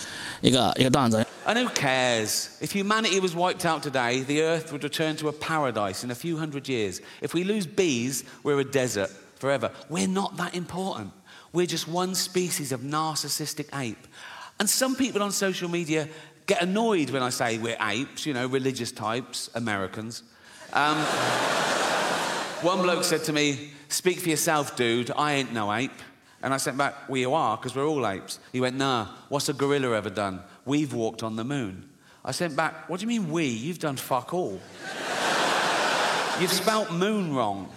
一个一个段子。And who cares? If humanity was wiped out today, the earth would return to a paradise in a few hundred years. If we lose bees, we're a desert forever. We're not that important. We're just one species of narcissistic ape. And some people on social media get annoyed when I say we're apes, you know, religious types, Americans. Um, one bloke said to me, Speak for yourself, dude. I ain't no ape. And I sent back, Well, you are, because we're all apes. He went, Nah, what's a gorilla ever done? We've walked on the moon. I sent back, What do you mean we? You've done fuck all. You've spelt moon wrong.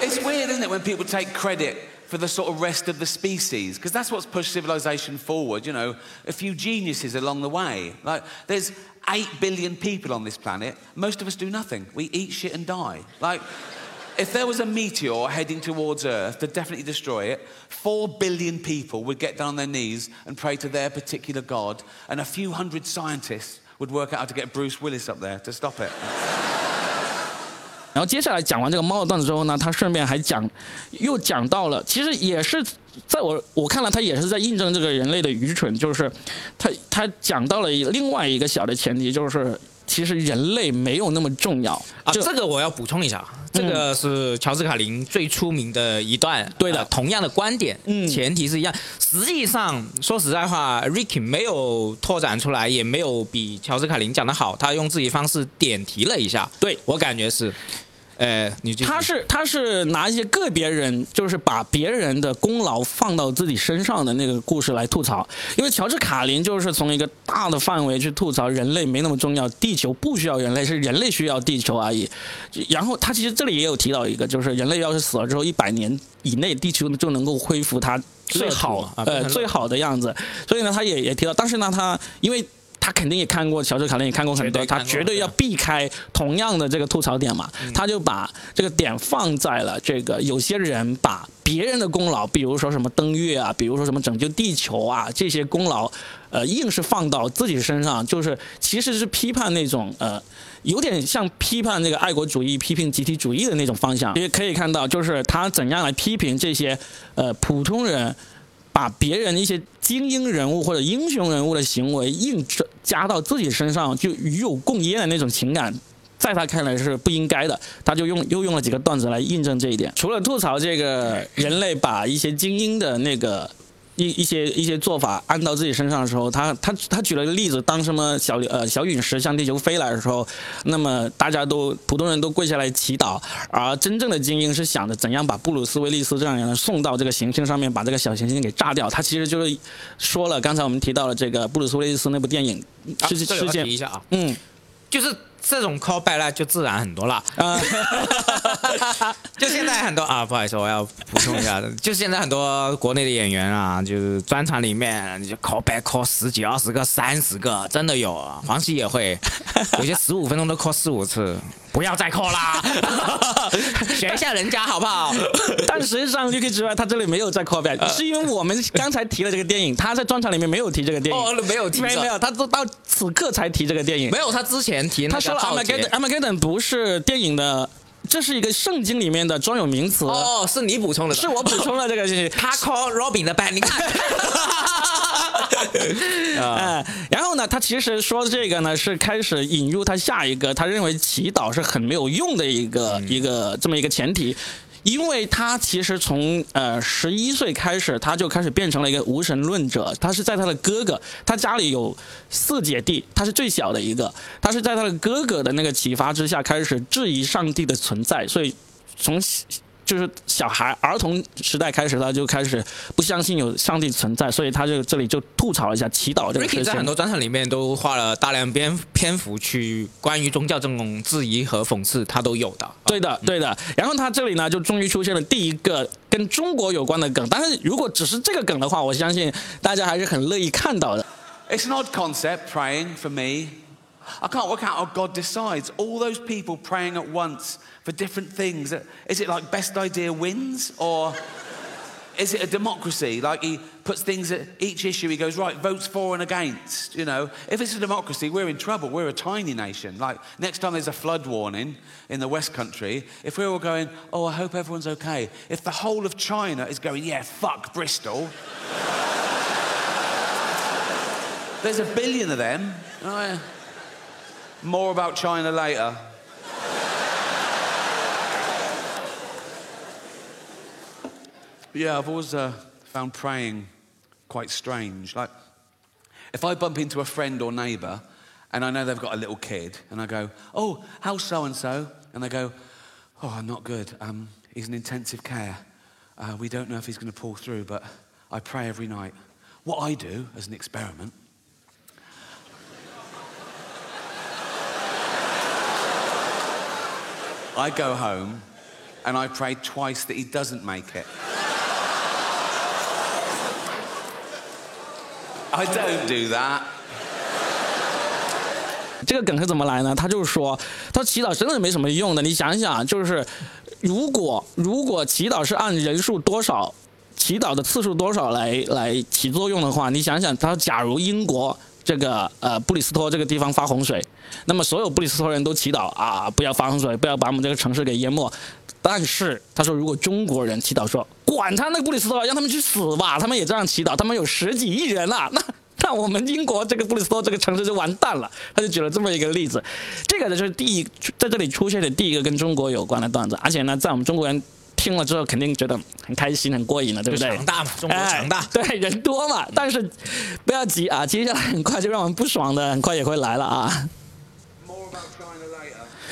It's weird, isn't it, when people take credit for the sort of rest of the species because that's what's pushed civilization forward. You know, a few geniuses along the way. Like there's eight billion people on this planet. Most of us do nothing. We eat shit and die. Like If there was a meteor heading towards Earth to definitely destroy it, four billion people would get down on their knees and pray to their particular god, and a few hundred scientists would work out how to get Bruce Willis up there to stop it. 然后接下来讲完这个猫的段子之后呢，他顺便还讲，又讲到了，其实也是在我我看来，他也是在印证这个人类的愚蠢，就是他他讲到了另外一个小的前提，就是 其实人类没有那么重要。啊。就这个我要补充一下，这个是乔治卡林最出名的一段，对的。呃同样的观点，嗯前提是一样。实际上，说实在话，Ricky 没有拓展出来，也没有比乔治卡林讲的好，他用自己方式点题了一下，对。我感觉是，呃，你他是他是拿一些个别人，就是把别人的功劳放到自己身上的那个故事来吐槽。因为乔治卡林就是从一个大的范围去吐槽人类没那么重要，地球不需要人类，是人类需要地球而已。然后他其实这里也有提到一个，就是人类要是死了之后一百年以内，地球就能够恢复它最好啊呃最好的样子。所以呢，他也也提到，但是呢，他因为。他肯定也看过乔治卡林，也看过很多，他绝对要避开同样的这个吐槽点嘛。他就把这个点放在了这个有些人把别人的功劳，比如说什么登月啊，比如说什么拯救地球啊，这些功劳，呃，硬是放到自己身上，就是其实是批判那种呃。有点像批判那个爱国主义、批评集体主义的那种方向，也可以看到，就是他怎样来批评这些呃普通人，把别人一些精英人物或者英雄人物的行为硬加到自己身上，就与有共焉的那种情感。在他看来是不应该的，他就用又用了几个段子来印证这一点。除了吐槽这个人类把一些精英的那个一一些一些做法按到自己身上的时候，他他他举了一个例子，当什么小呃小陨石向地球飞来的时候，那么大家都普通人都跪下来祈祷，而真正的精英是想着怎样把布鲁斯威利斯这样的人送到这个行星上面，把这个小行星给炸掉。他其实就是说了，刚才我们提到了这个布鲁斯威利斯那部电影啊世这个提一下啊，嗯就是这种 callback 呢就自然很多了。呃。就现在很多啊，不好意思，我要补充一下，就现在很多国内的演员啊，就是专场里面你就 call back call 十几、二十个、三十个，真的有啊。黄西也会，有些十五分钟都 call 四五次，不要再 call 啦，学一下人家好不好？但实际上，Lucky 之外，他这里没有在 callback，、是因为我们刚才提了这个电影，他在专场里面没有提这个电影，哦没有提没有没有，他都到此刻才提这个电影。没有，他之前提他说了 Armageddon，Armageddon 不是电影的，这是一个圣经里面的专有名词，哦，是你补充的，是我补充了这个信息。他 call Robin 的 band，你看。哎，然后呢，他其实说这个呢，是开始引入他下一个，他认为祈祷是很没有用的一个、一个这么一个前提。因为他其实从呃十一岁开始，他就开始变成了一个无神论者。他是在他的哥哥，他家里有四姐弟，他是最小的一个。他是在他的哥哥的那个启发之下，开始质疑上帝的存在。所以从就是小孩儿童时代开始，他就开始不相信有上帝存在，所以他就这里就吐槽一下祈祷这个事情在很。多专场里面都花了大量篇篇幅去关于宗教这种质疑和讽刺，他都有的。对的，对的。然后他这里呢，就终于出现了第一个跟中国有关的梗。但是如果只是这个梗的话，我相信大家还是很乐意看到的。It's an odd concept, praying, for me. I can't work out how God decides. All those people praying at once for different things. Is it like best idea wins? Or is it a democracy? Like he puts things at each issue, he goes, right, votes for and against. You know, if it's a democracy, we're in trouble. We're a tiny nation. Like next time there's a flood warning in the West Country, if we're all going, oh, I hope everyone's okay. If the whole of China is going, yeah, fuck Bristol. There's a billion of them. Oh, yeah. More about China later. yeah, I've always uh, found praying quite strange. Like, if I bump into a friend or neighbour and I know they've got a little kid, and I go, Oh, how's so and so? And they go, Oh, I'm not good. Um, he's in intensive care. Uh, we don't know if he's going to pull through, but I pray every night. What I do as an experiment I go home and I pray twice that he doesn't make it。I don't do that。这个梗是怎么来呢？他就是说，他祈祷真的没什么用的。你想想，就是如果如果祈祷是按人数多少，祈祷的次数多少来来起作用的话，你想想他假如英国这个呃布里斯托这个地方发洪水。那么所有布里斯托人都祈祷啊，不要发洪水，不要把我们这个城市给淹没。但是他说，如果中国人祈祷说，管他那个布里斯托，让他们去死吧，他们也这样祈祷，他们有十几亿人了，那。那我们英国这个布里斯托这个城市就完蛋了。他就举了这么一个例子，这个呢就是第一在这里出现的第一个跟中国有关的段子，而且呢，在我们中国人听了之后肯定觉得很开心、很过瘾了，对不对？强 大嘛，中国强大，对人多嘛。但是不要急啊，接下来很快就让我们不爽的，很快也会来了啊。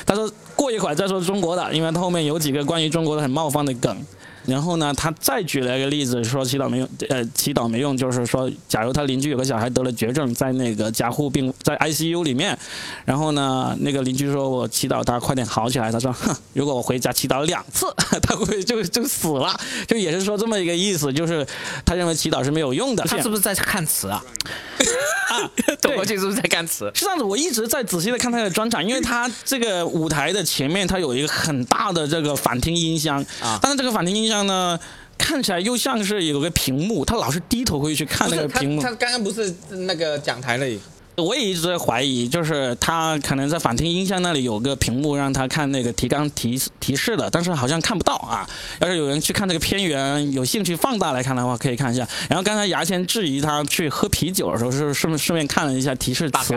他说过一会儿再说中国的，因为他后面有几个关于中国的很冒犯的梗。然后呢，他再举了一个例子，说祈祷没用，呃，祈祷没用，就是说，假如他邻居有个小孩得了绝症，在那个加护病在 ICU 里面，然后呢，那个邻居说我祈祷他快点好起来，他说，哼，如果我回家祈祷两次，他会就就死了，就也是说这么一个意思，就是他认为祈祷是没有用的。他是不是在看词啊？啊，走过去是不是在看词？是这样子，我一直在仔细的看他的专场，因为他这个舞台的前面，他有一个很大的这个反听音箱啊，但是这个反听音箱。呢，看起来又像是有个屏幕，他老是低头会去看那个屏幕。他刚刚不是那个讲台那里。我也一直在怀疑，就是他可能在反听音箱那里有个屏幕让他看那个提纲提提示的，但是好像看不到啊。要是有人去看这个片源，有兴趣放大来看的话，可以看一下。然后刚才牙签质疑他去喝啤酒的时候，是顺顺便看了一下提示词，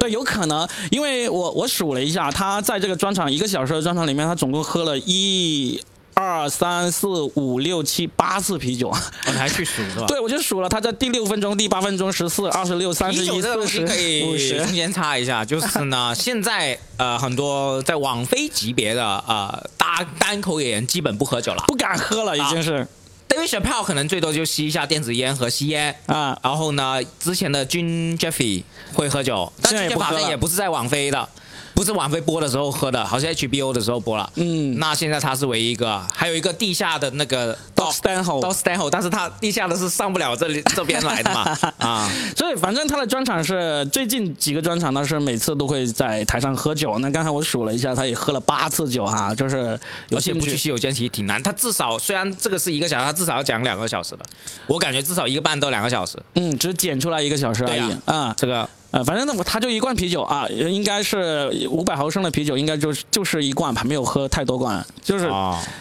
对，有可能，因为我我数了一下，他在这个专场一个小时的专场里面，他总共喝了一。二三四五六七八次啤酒，你还去数是吧？对，我就数了，他在第六分钟、第八分钟、十四、二十六、三十一、四十、五十。中间插一下，就是呢，现在呃很多在网飞级别的呃大单口演员基本不喝酒了，不敢喝了，已经是。David Chappelle 可能最多就吸一下电子烟和吸烟啊，然后呢，之前的 Jim Jeffy 会喝酒，但是好像也不是在网飞的。不是网飞播的时候喝的，好像 HBO 的时候播了。嗯，那现在他是唯一一个，还有一个地下的那个 d o Stanhope，d o Stanhope，但是他地下的是上不了这里这边来的嘛。啊，所以反正他的专场是最近几个专场，他是每次都会在台上喝酒。那刚才我数了一下，他也喝了八次酒哈，就是而且不去洗手间其实挺难。他至少虽然这个是一个小时，他至少要讲两个小时的，我感觉至少一个半到两个小时。嗯，只剪出来一个小时而已啊，这个。呃，反正那我他就一罐啤酒啊，应该是五百毫升的啤酒，应该就是就是一罐吧，没有喝太多罐，就是，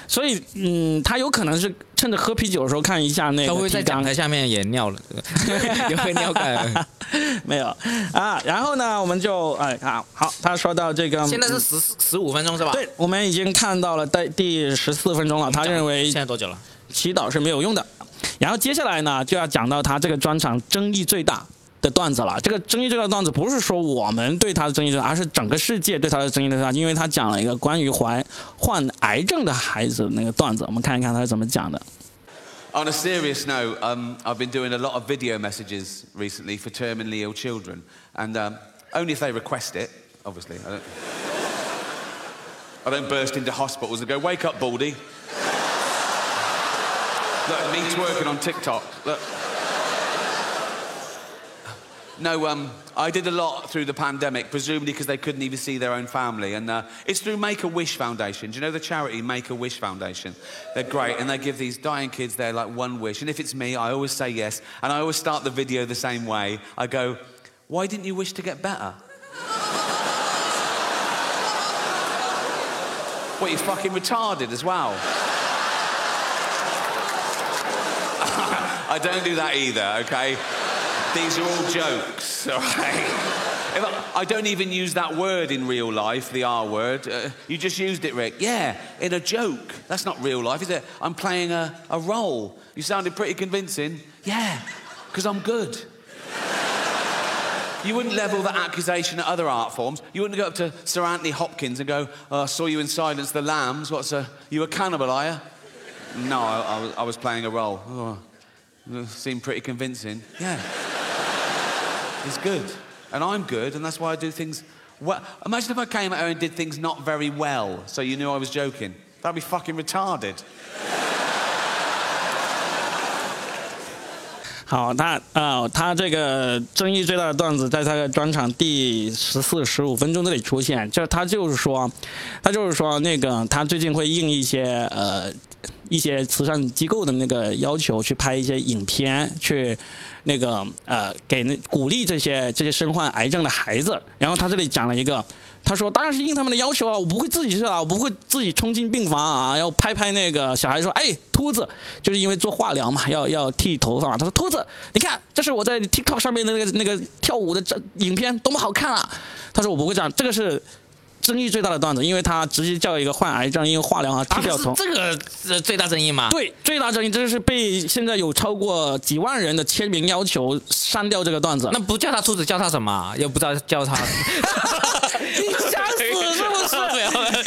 所以嗯，他有可能是趁着喝啤酒的时候看一下那个。他会在讲台下面也尿了，也会尿盖。没有啊，然后呢，我们就哎好，好，他说到这个，现在是十十五分钟是吧？对，我们已经看到了第第十四分钟了。他认为现在多久了？祈祷是没有用的。然后接下来呢，就要讲到他这个专场争议最大。的段子了，这个争议这个段子不是说我们对他的争议最大，而是整个世界对他的争议最大，因为他讲了一个关于怀患癌症的孩子那个段子，我们看一看他是怎么讲的。On a serious note, um, I've been doing a lot of video messages recently for terminally ill children, and um, only if they request it, obviously. I don't, I don't burst into hospitals and go, "Wake up, Baldy." Look, me twerking on TikTok. Look. No, um, I did a lot through the pandemic, presumably because they couldn't even see their own family. And uh, it's through Make a Wish Foundation. Do you know the charity Make a Wish Foundation? They're great, and they give these dying kids their like one wish. And if it's me, I always say yes. And I always start the video the same way. I go, "Why didn't you wish to get better?" what, you fucking retarded as well? I don't do that either, okay? These are all jokes, all right? I don't even use that word in real life, the R word. Uh, you just used it, Rick. Yeah, in a joke. That's not real life, is it? I'm playing a, a role. You sounded pretty convincing. Yeah, because I'm good. You wouldn't level that accusation at other art forms. You wouldn't go up to Sir Anthony Hopkins and go, oh, I saw you in Silence the Lambs. What's a, you a cannibal, are you? No, I, I, was, I was, playing a role. Oh, seemed pretty convincing. Yeah it's good. And I'm good, and that's why I do things well. Imagine if I came out here and did things not very well, so you knew I was joking. That'd be fucking retarded. 好，他啊、他这个争议最大的段子，在他的专场第十四、十五分钟这里出现，就是他就是说，他就是说那个他最近会应一些呃一些慈善机构的那个要求，去拍一些影片，去那个呃给那鼓励这些这些身患癌症的孩子。然后他这里讲了一个。他说：“当然是应他们的要求啊，我不会自己去啊，我不会自己冲进病房啊，要拍拍那个小孩说，哎，秃子，就是因为做化疗嘛，要要剃头发。他说秃子，你看，这是我在 TikTok 上面的那个那个跳舞的这影片，多么好看啊！他说我不会这样，这个是争议最大的段子，因为他直接叫一个患癌症因为化疗啊剃掉头。这个是最大争议吗？对，最大争议这是被现在有超过几万人的签名要求删掉这个段子。那不叫他秃子，叫他什么？又不知道叫他。你想死是不是？没有，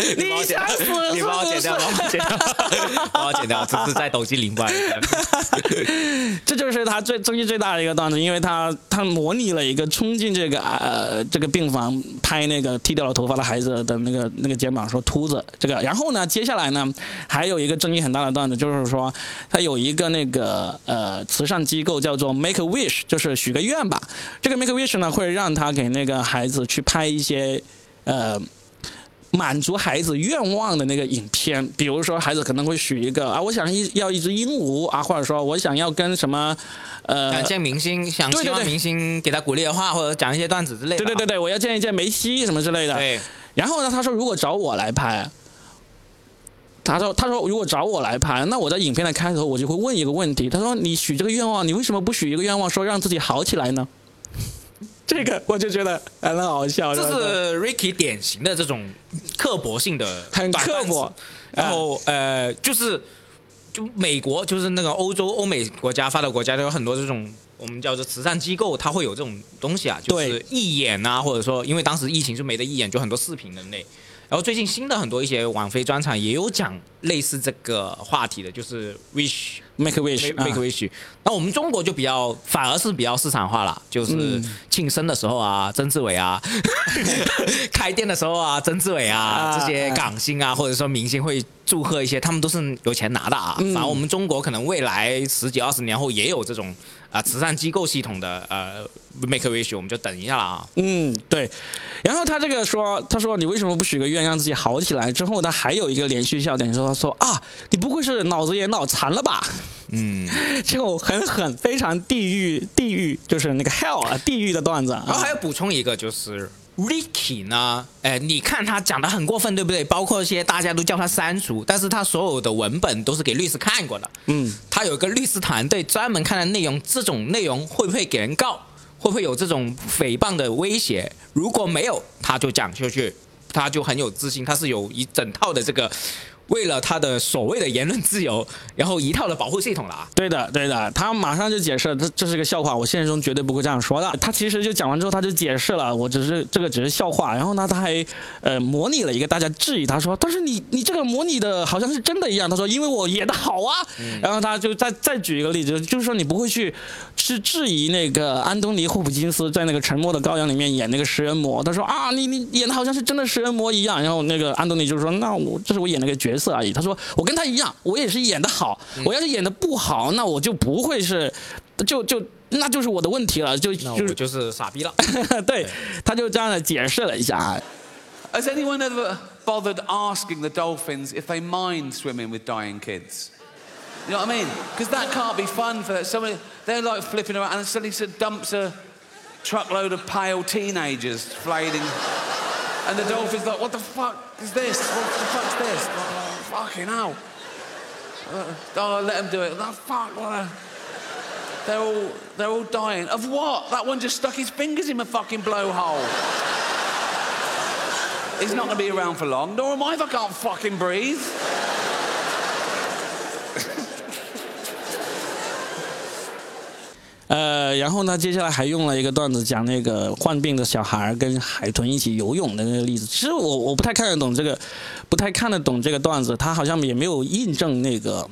你帮我剪想死是你帮我剪掉，帮我剪掉，帮我剪掉，这是在抖机灵吧？这就是他最争议最大的一个段子，因为他他模拟了一个冲进这个呃这个病房拍那个剃掉了头发的孩子的那个那个肩膀说秃子这个，然后呢，接下来呢还有一个争议很大的段子，就是说他有一个那个呃慈善机构叫做 Make a Wish，就是许个愿吧。这个 Make a Wish 呢会让他给那个孩子去拍一些呃。满足孩子愿望的那个影片，比如说孩子可能会许一个啊，我想一要一只鹦鹉啊，或者说我想要跟什么，呃，想见明星，想希望明星给他鼓励的话，或者讲一些段子之类的。对对对对，我要见一见梅西什么之类的。对，然后呢，他说如果找我来拍，他说他说如果找我来拍，那我在影片的开头我就会问一个问题，他说你许这个愿望，你为什么不许一个愿望说让自己好起来呢？这个我就觉得很好笑，这是 Ricky 典型的这种刻薄性的很刻薄，然后呃，就是就美国就是那个欧洲欧美国家发达国家都有很多这种我们叫做慈善机构，它会有这种东西啊，就是义演啊，或者说因为当时疫情就没得义演，就很多视频的类。然后最近新的很多一些网飞专场也有讲类似这个话题的，就是 Wish make a wish，make make 啊 wish。那我们中国就比较反而是比较市场化了，就是嗯庆生的时候啊，曾志伟啊，开店的时候啊，曾志伟啊，啊这些港星啊，或者说明星会祝贺一些，他们都是有钱拿的啊。嗯反而我们中国可能未来十几二十年后也有这种啊、慈善机构系统的呃 make a wish，我们就等一下了啊。嗯，对。然后他这个说，他说你为什么不许个愿让自己好起来？之后他还有一个连续笑点，说他说啊，你不会是脑子也脑残了吧？嗯，这个很狠，非常地狱，地狱就是那个 hell 啊，地狱的段子啊。然后还要补充一个，就是 Ricky 呢，哎，你看他讲的很过分，对不对？包括一些大家都叫他删除，但是他所有的文本都是给律师看过的。嗯，他有一个律师团队专门看的内容，这种内容会不会给人告？会不会有这种诽谤的威胁？如果没有，他就讲出去，他就很有自信，他是有一整套的这个。为了他的所谓的言论自由，然后一套的保护系统了啊！对的，对的，他马上就解释了，这这是个笑话，我现实中绝对不会这样说的。他其实就讲完之后，他就解释了，我只是这个只是笑话。然后呢，他还呃模拟了一个大家质疑，他说，但是你你这个模拟的好像是真的一样。他说，因为我演的好啊。然后他就再再举一个例子，就是说你不会去去质疑那个安东尼霍普金斯在那个《沉默的羔羊》里面演那个食人魔。他说啊，你你演的好像是真的食人魔一样。然后那个安东尼就说，那我这是我演了个角色而已。他说我跟他一样，我也是演的好。我要是演的不好，那我就不会是，就就那就是我的问题了。就就是傻逼了。对，他就这样的解释了一下啊。Has anyone ever bothered asking the dolphins if they mind swimming with dying kids? You know what I mean? Because that can't be fun for somebody. They're like flipping around, and suddenly some dumps a truckload of pale teenagers flailing. And the dolphin's like, what the fuck is this? What the fuck's this? Oh, fucking hell. Oh, let them do it. Oh, fuck, what a... They're all, they're all dying. Of what? That one just stuck his fingers in my fucking blowhole. He's not going to be around for long, nor am I if I can't fucking breathe. 呃，然后呢，接下来还用了一个段子讲那个患病的小孩跟海豚一起游泳的那个例子。其实我我不太看得懂这个，不太看得懂这个段子，他好像也没有印证那个，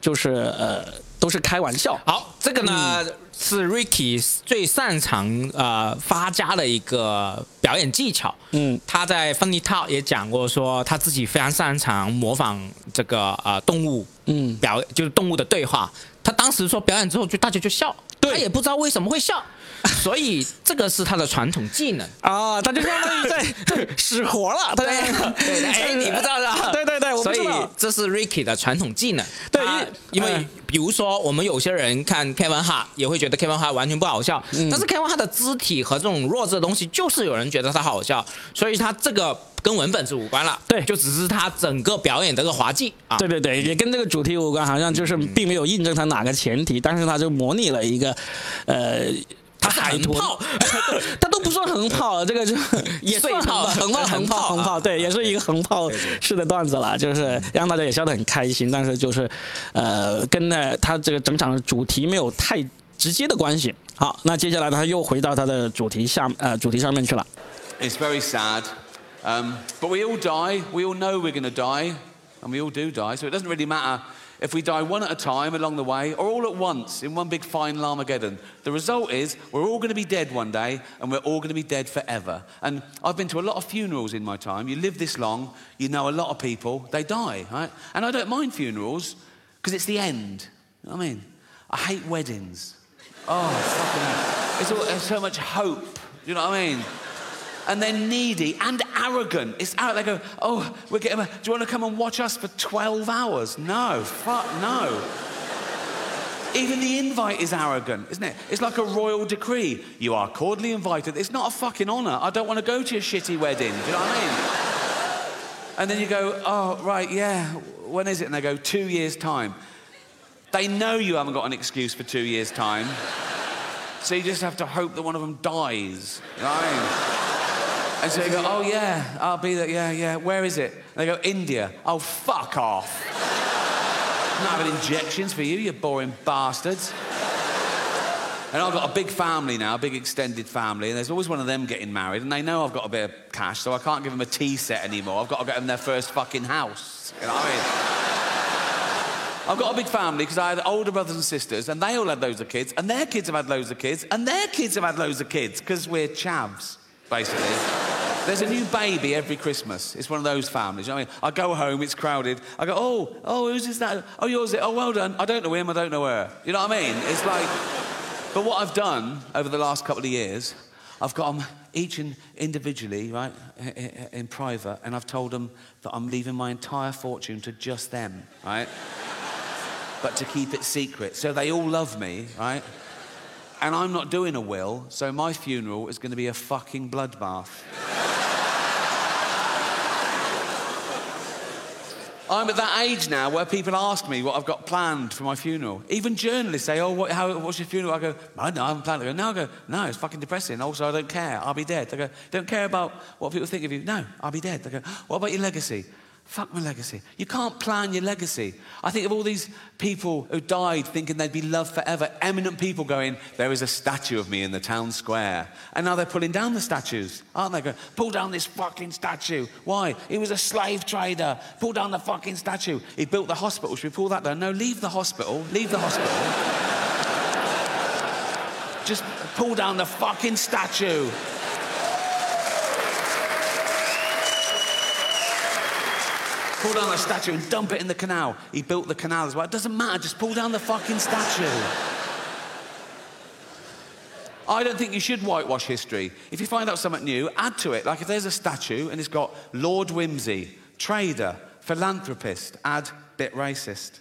就是呃，都是开玩笑。好，这个呢、是 Ricky 最擅长呃发家的一个表演技巧。嗯，他在 Funny Talk 也讲过，说他自己非常擅长模仿这个呃动物嗯，表，就是动物的对话。他当时说表演之后，就大家就笑，他也不知道为什么会笑，所以这个是他的传统技能。啊，他就相当于在对 使活了，他在对 对哎你不知道的对对对，所以。这是 Ricky 的传统技能。对他因为嗯比如说我们有些人看 Kevin Hart 也会觉得 Kevin Hart 完全不好笑，嗯但是 Kevin Hart 的肢体和这种弱智的东西，就是有人觉得他好笑，所以他这个跟文本是无关了。对就只是他整个表演的个滑稽啊。对对对，也跟这个主题无关，好像就是并没有印证他哪个前提，但是他就模拟了一个，呃。他是海豚横炮，他都不算横炮了，这个就也算炮横炮，横炮，横炮，横炮，对，也是一个横炮式的段子了，就是让大家也笑得很开心，但是就是，呃，跟呢他这个整场的主题没有太直接的关系。好，那接下来他又回到他的主题下呃主题上面去了。It's very sad. Um, but we all die. We all know we're going to die. And we all do die. So it doesn't really matter if we die one at a time along the way or all at once in one big final Armageddon. The result is we're all going to be dead one day and we're all going to be dead forever. And I've been to a lot of funerals in my time. You live this long, you know a lot of people, they die, right? And I don't mind funerals because it's the end. You know what I mean? I hate weddings. Oh, fucking hell. It's, all, there's so much hope. You know what I mean? And they're needy and arrogant. It's out. They go, oh, we're getting. A, do you want to come and watch us for 12 hours? No, fuck no. Even the invite is arrogant, isn't it? It's like a royal decree. You are cordially invited. It's not a fucking honour. I don't want to go to your shitty wedding. Do you know what I mean? And then you go, oh, right, yeah. When is it? And they go, two years' time. They know you haven't got an excuse for two years' time. So you just have to hope that one of them dies. You know I mean? And so you go, oh yeah, I'll be there, yeah, yeah. Where is it? And they go, India. Oh, fuck off. I'm not having injections for you, you boring bastards. And I've got a big family now, a big extended family, and there's always one of them getting married, and they know I've got a bit of cash, so I can't give them a tea set anymore. I've got to get them their first fucking house. You know what I mean? I've got a big family because I had older brothers and sisters, and they all had loads of kids, and their kids have had loads of kids, and their kids have had loads of kids because we're chavs, basically. There's a new baby every Christmas. It's one of those families. You know I mean? I go home, it's crowded. I go, oh, oh, who's this? That? Oh, yours? It? Oh, well done. I don't know him. I don't know her. You know what I mean? It's like, but what I've done over the last couple of years, I've got them each in, individually, right, i- i- in private, and I've told them that I'm leaving my entire fortune to just them, right? but to keep it secret. So they all love me, right? And I'm not doing a will, so my funeral is going to be a fucking bloodbath. I'm at that age now where people ask me what I've got planned for my funeral. Even journalists say, "Oh, what, how, what's your funeral?" I go, "I don't know, I haven't planned it." I "No, I go, no, it's fucking depressing. Also, I don't care. I'll be dead." They go, "Don't care about what people think of you." No, I'll be dead. They go, "What about your legacy?" Fuck my legacy. You can't plan your legacy. I think of all these people who died thinking they'd be loved forever. Eminent people going, there is a statue of me in the town square. And now they're pulling down the statues, aren't they? Going, pull down this fucking statue. Why? He was a slave trader. Pull down the fucking statue. He built the hospital. Should we pull that down? No, leave the hospital. Leave the hospital. Just pull down the fucking statue. Pull down the statue and dump it in the canal. He built the canal as well. It doesn't matter, just pull down the fucking statue. I don't think you should whitewash history. If you find out something new, add to it. Like if there's a statue and it's got Lord Whimsy, trader, philanthropist, add bit racist.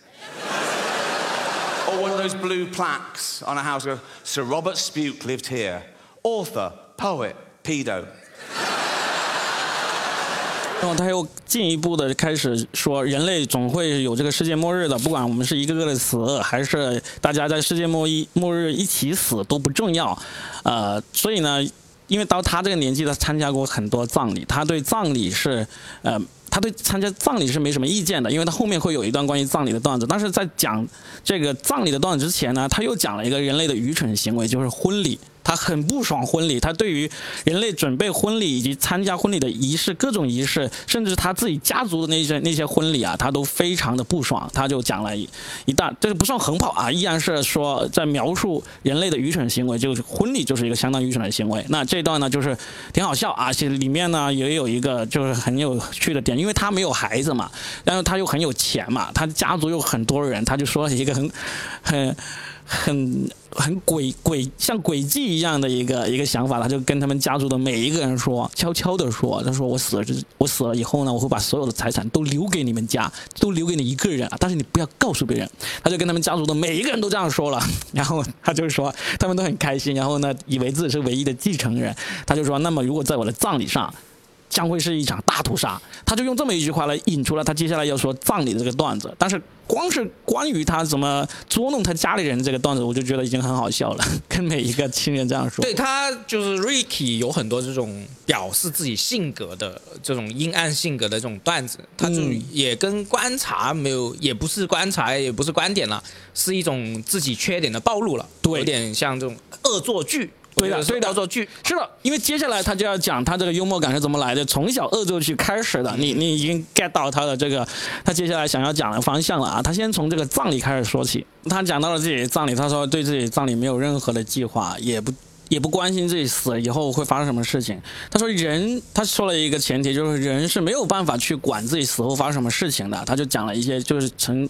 or one of those blue plaques on a house. Sir Robert Spuke lived here. Author, poet, pedo. 然后他又进一步的开始说，人类总会有这个世界末日的，不管我们是一个个的死，还是大家在世界末一末日一起死都不重要，呃，所以呢，因为到他这个年纪，他参加过很多葬礼，他对葬礼是呃。他对参加葬礼是没什么意见的，因为他后面会有一段关于葬礼的段子。但是在讲这个葬礼的段子之前呢，他又讲了一个人类的愚蠢行为，就是婚礼。他很不爽婚礼，他对于人类准备婚礼以及参加婚礼的仪式，各种仪式，甚至他自己家族的那些那些婚礼啊，他都非常的不爽。他就讲了一一大，这个不算横跑啊，依然是说在描述人类的愚蠢行为，就是婚礼就是一个相当愚蠢的行为。那这段呢，就是挺好笑啊，其实里面呢也有一个就是很有趣的点，因为他没有孩子嘛，但是他又很有钱嘛，他家族有很多人，他就说一个很很。很很诡诡像诡计一样的一个一个想法，他就跟他们家族的每一个人说，悄悄的说，他说我死了之我死了以后呢，我会把所有的财产都留给你们家，都留给你一个人啊，但是你不要告诉别人。他就跟他们家族的每一个人都这样说了，然后他就说他们都很开心，然后呢，以为自己是唯一的继承人，他就说，那么如果在我的葬礼上。将会是一场大屠杀，他就用这么一句话来引出了他接下来要说葬礼的这个段子。但是光是关于他怎么捉弄他家里人这个段子，我就觉得已经很好笑了。跟每一个亲人这样说，对他就是 Ricky 有很多这种表示自己性格的这种阴暗性格的这种段子，他就也跟观察没有，也不是观察，也不是观点了，是一种自己缺点的暴露了，有点像这种恶作剧。对的，所以叫做剧是的，因为接下来他就要讲他这个幽默感是怎么来的，从小恶作剧开始的。你你已经 get 到他的这个，他接下来想要讲的方向了啊。他先从这个葬礼开始说起，他讲到了自己的葬礼，他说对自己葬礼没有任何的计划，也不。也不关心自己死了以后会发生什么事情。他说人，他说了一个前提，就是人是没有办法去管自己死后发生什么事情的。他就讲了一些，就是曾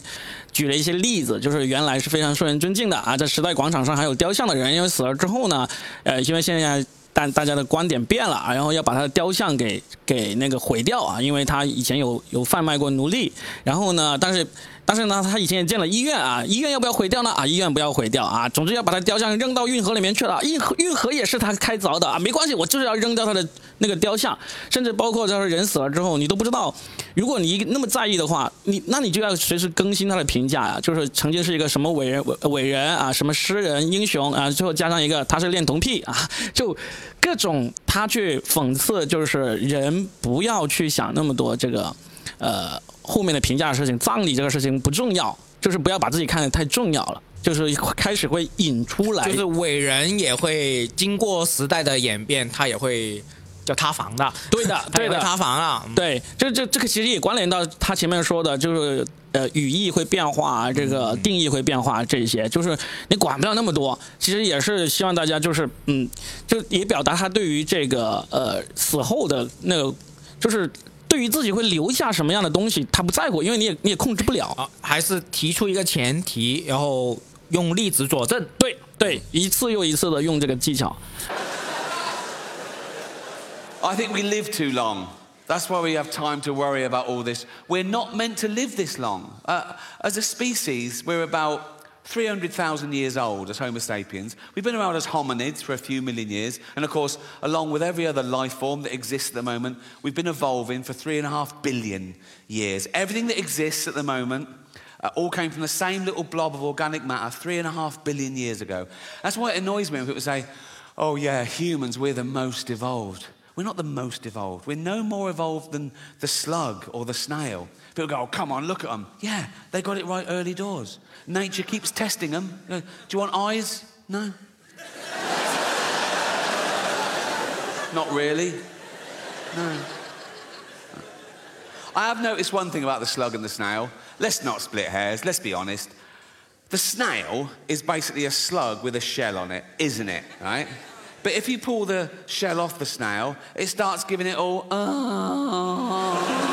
举了一些例子，就是原来是非常受人尊敬的啊，在时代广场上还有雕像的人，因为死了之后呢，呃，因为现在大大家的观点变了啊，然后要把他的雕像给给那个毁掉啊，因为他以前有有贩卖过奴隶，然后呢，但是。但是呢，他以前也建了医院啊，医院要不要毁掉呢？啊，医院不要毁掉啊，总之要把他雕像扔到运河里面去了。运河运河也是他开凿的啊，没关系，我就是要扔掉他的那个雕像。甚至包括就是人死了之后，你都不知道，如果你那么在意的话，你那你就要随时更新他的评价呀，就是曾经是一个什么伟人伟伟人啊，什么诗人英雄啊，最后加上一个他是恋童癖啊，就各种他去讽刺，就是人不要去想那么多这个呃。后面的评价的事情，葬礼这个事情不重要，就是不要把自己看得太重要了，就是开始会引出来，就是伟人也会经过时代的演变，他也会叫塌房的，对的，对的，塌房了，对，这这这个其实也关联到他前面说的，就是呃语义会变化，这个定义会变化，这些就是你管不了那么多，其实也是希望大家就是嗯，就也表达他对于这个呃死后的那个就是。对于自己会留下什么样的东西，他不在乎，因为你也你也控制不了。啊还是提出一个前提，然后用例子佐证。对对，一次又一次的用这个技巧。I think we live too long. That's why we have time to worry about all this. We're not meant to live this long. Uh, as a species, we're about 300,000 years old as Homo sapiens. We've been around as hominids for a few million years. And of course, along with every other life form that exists at the moment, we've been evolving for three and a half billion years. Everything that exists at the moment uh, all came from the same little blob of organic matter three and a half billion years ago. That's why it annoys me when people say, oh, yeah, humans, we're the most evolved. We're not the most evolved. We're no more evolved than the slug or the snail. People go, oh, come on, look at them. Yeah, they got it right early doors. Nature keeps testing them. Do you want eyes? No. Not really. No. I have noticed one thing about the slug and the snail. Let's not split hairs, let's be honest. The snail is basically a slug with a shell on it, isn't it? Right? But if you pull the shell off the snail, it starts giving it all, oh.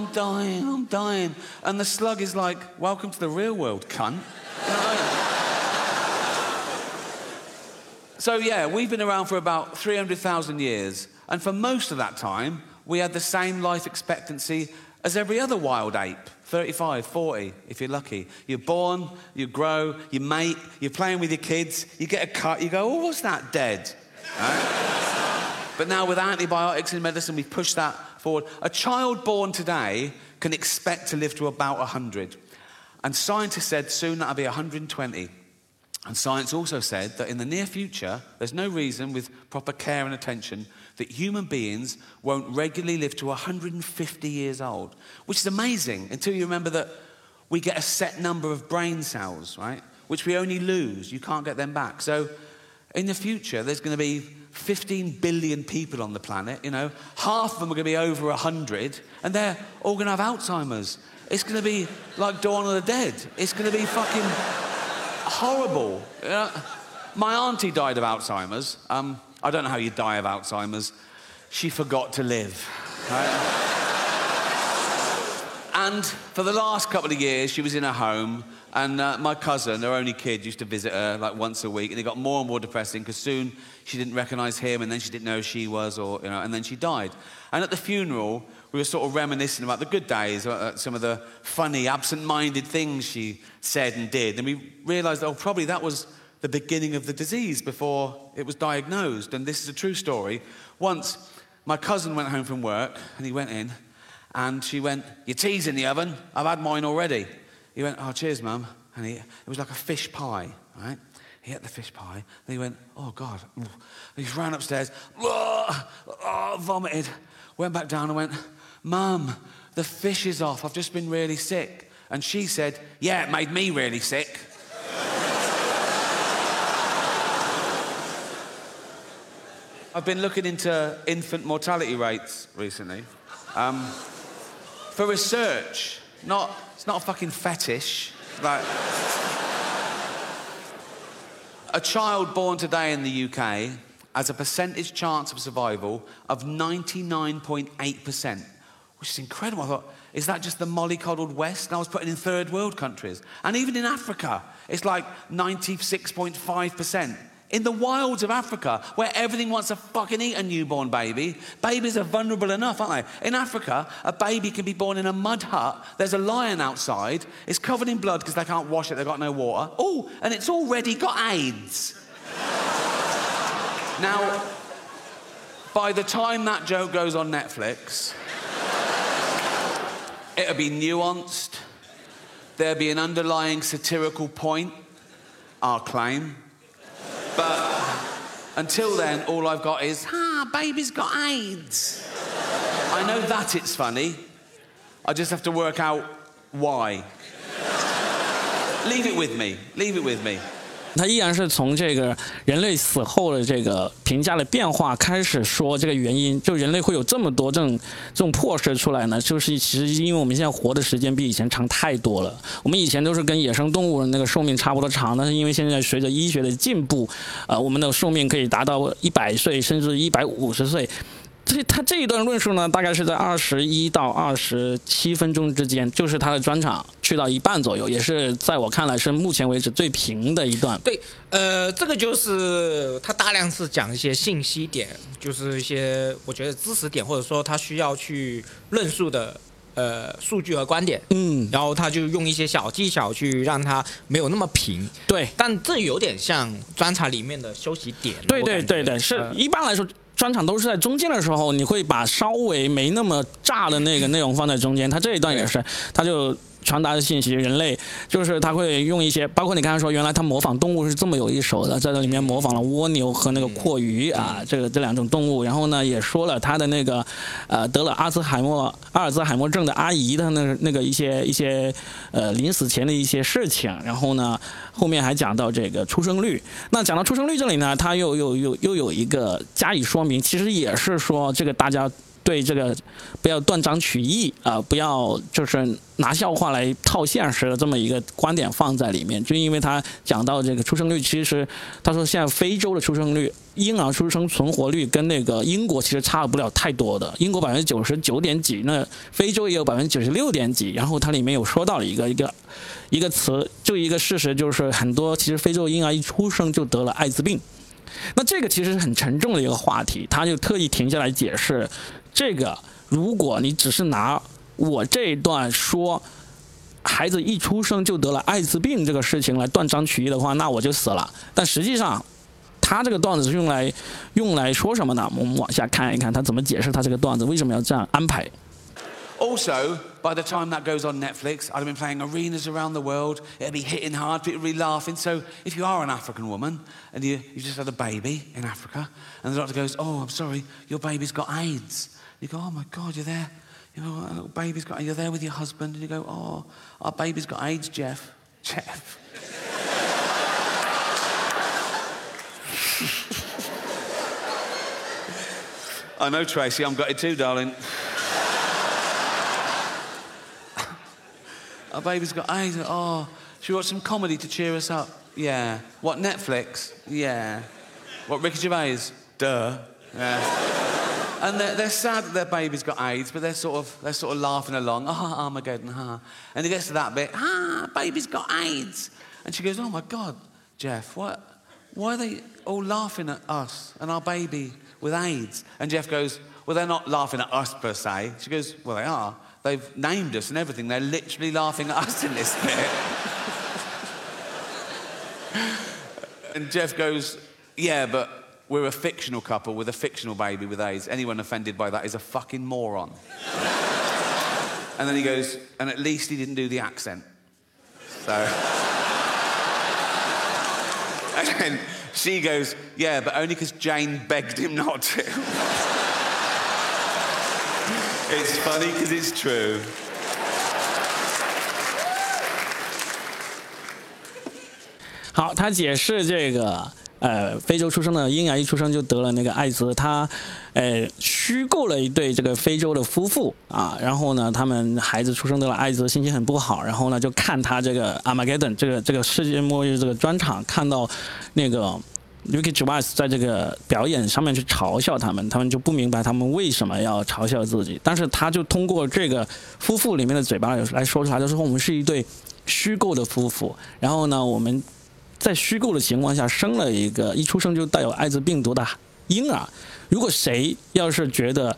I'm dying, I'm dying. And the slug is like, Welcome to the real world, cunt. so, yeah, we've been around for about 300,000 years. And for most of that time, we had the same life expectancy as every other wild ape 35, 40, if you're lucky. You're born, you grow, you mate, you're playing with your kids, you get a cut, you go, oh, what's that, dead? Right? but now with antibiotics in medicine, we push that forward. A child born today can expect to live to about 100. And scientists said soon that'll be 120. And science also said that in the near future, there's no reason with proper care and attention that human beings won't regularly live to 150 years old, which is amazing until you remember that we get a set number of brain cells, right? Which we only lose. You can't get them back. So in the future, there's going to be 15 billion people on the planet, you know, half of them are going to be over 100, and they're all going to have Alzheimer's. It's going to be like Dawn of the Dead. It's going to be fucking horrible. You know? My auntie died of Alzheimer's. Um, I don't know how you die of Alzheimer's. She forgot to live. Right? And for the last couple of years, she was in a home, and uh, my cousin, her only kid, used to visit her like once a week, and it got more and more depressing because soon she didn't recognize him, and then she didn't know who she was, or you know, and then she died. And at the funeral, we were sort of reminiscing about the good days, uh, some of the funny, absent-minded things she said and did, and we realized, oh, probably that was the beginning of the disease before it was diagnosed. And this is a true story. Once, my cousin went home from work, and he went in, and she went, "Your tea's in the oven. I've had mine already." He went, "Oh, cheers, mum." And he, it was like a fish pie, right? He ate the fish pie. Then he went, "Oh God!" He ran upstairs, oh, vomited. Went back down and went, "Mum, the fish is off. I've just been really sick." And she said, "Yeah, it made me really sick." I've been looking into infant mortality rates recently. Um, for research, not it's not a fucking fetish. Like a child born today in the UK has a percentage chance of survival of 99.8%, which is incredible. I thought, is that just the mollycoddled West? And I was putting in third world countries. And even in Africa, it's like 96.5%. In the wilds of Africa, where everything wants to fucking eat a newborn baby, babies are vulnerable enough, aren't they? In Africa, a baby can be born in a mud hut. There's a lion outside. It's covered in blood because they can't wash it. They've got no water. Oh, and it's already got AIDS. now, by the time that joke goes on Netflix, it'll be nuanced. There'll be an underlying satirical point, I'll claim. But until then, all I've got is, ah, baby's got AIDS. I know that it's funny. I just have to work out why. Leave it with me. Leave it with me. 他依然是从这个人类死后的这个评价的变化开始说这个原因，就人类会有这么多这种这种破事出来呢？就是其实因为我们现在活的时间比以前长太多了。我们以前都是跟野生动物的那个寿命差不多长，但是因为现在随着医学的进步，呃，我们的寿命可以达到一百岁甚至一百五十岁。这他这一段论述呢，大概是在二十一到二十七分钟之间，就是他的专场去到一半左右，也是在我看来是目前为止最平的一段。对，呃，这个就是他大量是讲一些信息点，就是一些我觉得知识点，或者说他需要去论述的呃数据和观点。嗯，然后他就用一些小技巧去让他没有那么平。对，但这有点像专场里面的休息点。对对对对，是一般来说。专场都是在中间的时候，你会把稍微没那么炸的那个内容放在中间。他这一段也是，他就。传达的信息，人类就是他会用一些，包括你刚才说，原来他模仿动物是这么有一手的，在这里面模仿了蜗牛和那个阔鱼啊，这个这两种动物，然后呢也说了他的那个，呃，得了阿兹海默阿尔兹海默症的阿姨的那那个一些一些呃临死前的一些事情，然后呢后面还讲到这个出生率，那讲到出生率这里呢，他又又又又有一个加以说明，其实也是说这个大家。对这个不要断章取义啊，不要就是拿笑话来套现实的这么一个观点放在里面，就因为他讲到这个出生率，其实他说现在非洲的出生率，婴儿出生存活率跟那个英国其实差不了太多的，英国百分之九十九点几，那非洲也有百分之九十六点几，然后它里面有说到了一个一个一个词，就一个事实，就是很多其实非洲婴儿一出生就得了艾滋病。那这个其实是很沉重的一个话题，他就特意停下来解释，这个如果你只是拿我这一段说，孩子一出生就得了艾滋病这个事情来断章取义的话，那我就死了。但实际上，他这个段子是用来用来说什么呢？我们往下看一看他怎么解释他这个段子为什么要这样安排。Also, by the time that goes on Netflix, I'd have been playing arenas around the world. It'd be hitting hard, people would be laughing. So if you are an African woman and you, you just had a baby in Africa, and the doctor goes, Oh, I'm sorry, your baby's got AIDS. You go, Oh my God, you're there. You know, a little baby's got, you're there with your husband, and you go, Oh, our baby's got AIDS, Jeff. Jeff. I know, Tracy, I'm got it too, darling. Our baby's got AIDS. Oh, should we watch some comedy to cheer us up? Yeah. What, Netflix? Yeah. What, Ricky Gervais? Duh. Yeah. And they're, they're sad that their baby's got AIDS, but they're sort of they're sort of laughing along. Ah, oh, Armageddon, ah. And he gets to that bit. Ah, baby's got AIDS, and she goes, "Oh my God, Jeff, what? Why are they all laughing at us and our baby with AIDS?" And Jeff goes, "Well, they're not laughing at us per se." She goes, "Well, they are. They've named us and everything. They're literally laughing at us in this bit." and Jeff goes, "Yeah, but." We're a fictional couple with a fictional baby with AIDS. Anyone offended by that is a fucking moron. and then he goes, and at least he didn't do the accent. So. and then she goes, yeah, but only because Jane begged him not to. it's funny because it's true. 好，他解释这个 呃，非洲出生的婴儿一出生就得了那个艾滋，他呃虚构了一对这个非洲的夫妇啊，然后呢，他们孩子出生得了艾滋，心情很不好，然后呢就看他这个 Armageddon 这个这个世界末日这个专场，看到那个 Ricky Gervais 在这个表演上面去嘲笑他们，他们就不明白他们为什么要嘲笑自己，但是他就通过这个夫妇里面的嘴巴来说出来，就说我们是一对虚构的夫妇，然后呢我们。在虚构的情况下生了一个一出生就带有艾滋病毒的婴儿，如果谁要是觉得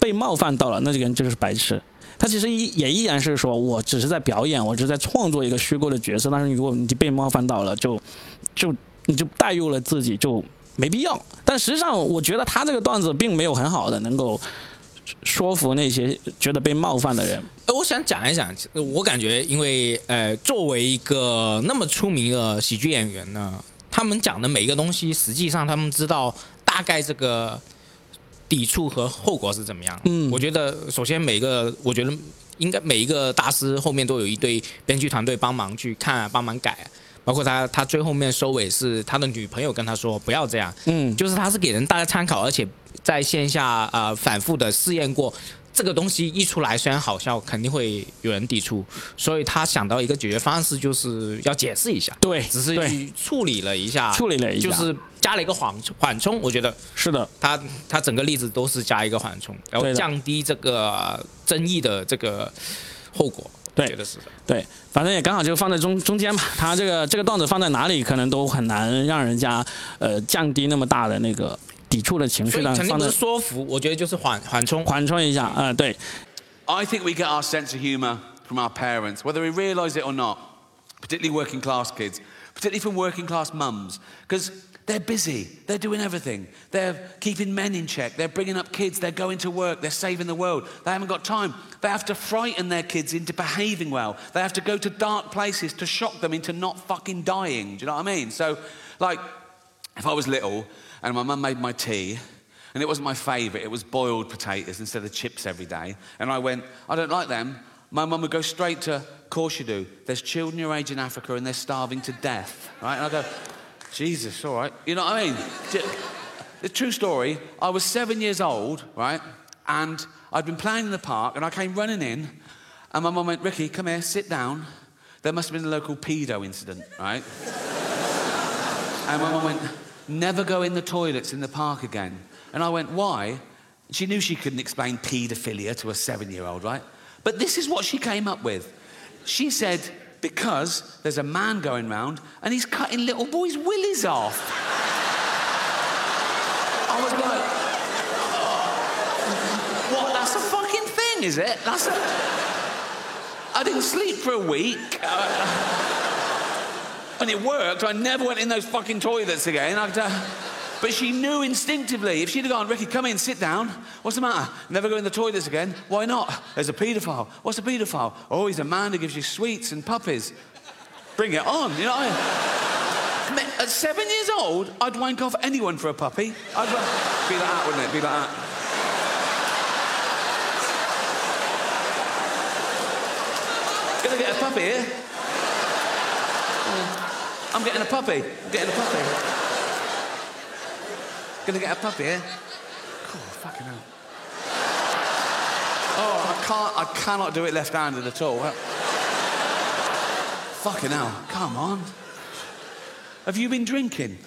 被冒犯到了，那这个人就是白痴。他其实依也依然是说我只是在表演，我只是在创作一个虚构的角色。但是如果你被冒犯到了，就就你就代入了自己，就没必要。但实际上，我觉得他这个段子并没有很好的能够。说服那些觉得被冒犯的人。呃，我想讲一讲，我感觉，因为呃，作为一个那么出名的喜剧演员呢，他们讲的每一个东西，实际上他们知道大概这个抵触和后果是怎么样。嗯，我觉得首先每个，我觉得应该每一个大师后面都有一堆编剧团队帮忙去看、帮忙改。包括他，他最后面收尾是他的女朋友跟他说不要这样，嗯，就是他是给人大家参考，而且在线下呃反复的试验过，这个东西一出来虽然好笑，肯定会有人抵触，所以他想到一个解决方式，就是要解释一下，对，只是去处理了一下，处理了一下，就是加了一个缓缓冲，我觉得是的，他他整个例子都是加一个缓冲，然后降低这个争议的这个后果。对，觉得是的对，反正也刚好就放在中中间嘛。他这个这个段子放在哪里，可能都很难让人家呃降低那么大的那个抵触的情绪。但肯定是说服，我觉得就是缓缓冲，缓冲一下啊。对。I think we get our sense of humour from our parents, whether we realise it or not, particularly working class kids, particularly from working class mums, because. They're busy. They're doing everything. They're keeping men in check. They're bringing up kids. They're going to work. They're saving the world. They haven't got time. They have to frighten their kids into behaving well. They have to go to dark places to shock them into not fucking dying. Do you know what I mean? So, like, if I was little and my mum made my tea, and it wasn't my favourite, it was boiled potatoes instead of chips every day, and I went, I don't like them, my mum would go straight to, of course you do. There's children your age in Africa and they're starving to death, right? And I go, Jesus, all right. You know what I mean? The true story, I was seven years old, right? And I'd been playing in the park and I came running in and my mum went, Ricky, come here, sit down. There must have been a local pedo incident, right? and my mum went, never go in the toilets in the park again. And I went, why? She knew she couldn't explain paedophilia to a seven year old, right? But this is what she came up with. She said, because there's a man going round and he's cutting little boys' willies off. I was like, what? That's a fucking thing, is it? That's a. I didn't sleep for a week. Uh, and it worked. I never went in those fucking toilets again. Uh, but she knew instinctively. If she'd have gone, Ricky, come in, sit down. What's the matter? Never go in the toilets again. Why not? There's a paedophile. What's a paedophile? Oh, he's a man who gives you sweets and puppies. Bring it on. You know, I, at seven years old, I'd wank off anyone for a puppy. I'd be like that, wouldn't it? Be like that. Gonna get a puppy here. I'm getting a puppy. I'm getting a puppy. Gonna get a puppy here? Oh, fucking hell. Oh, I can't, I cannot do it left-handed at all. fucking hell, come on. Have you been drinking?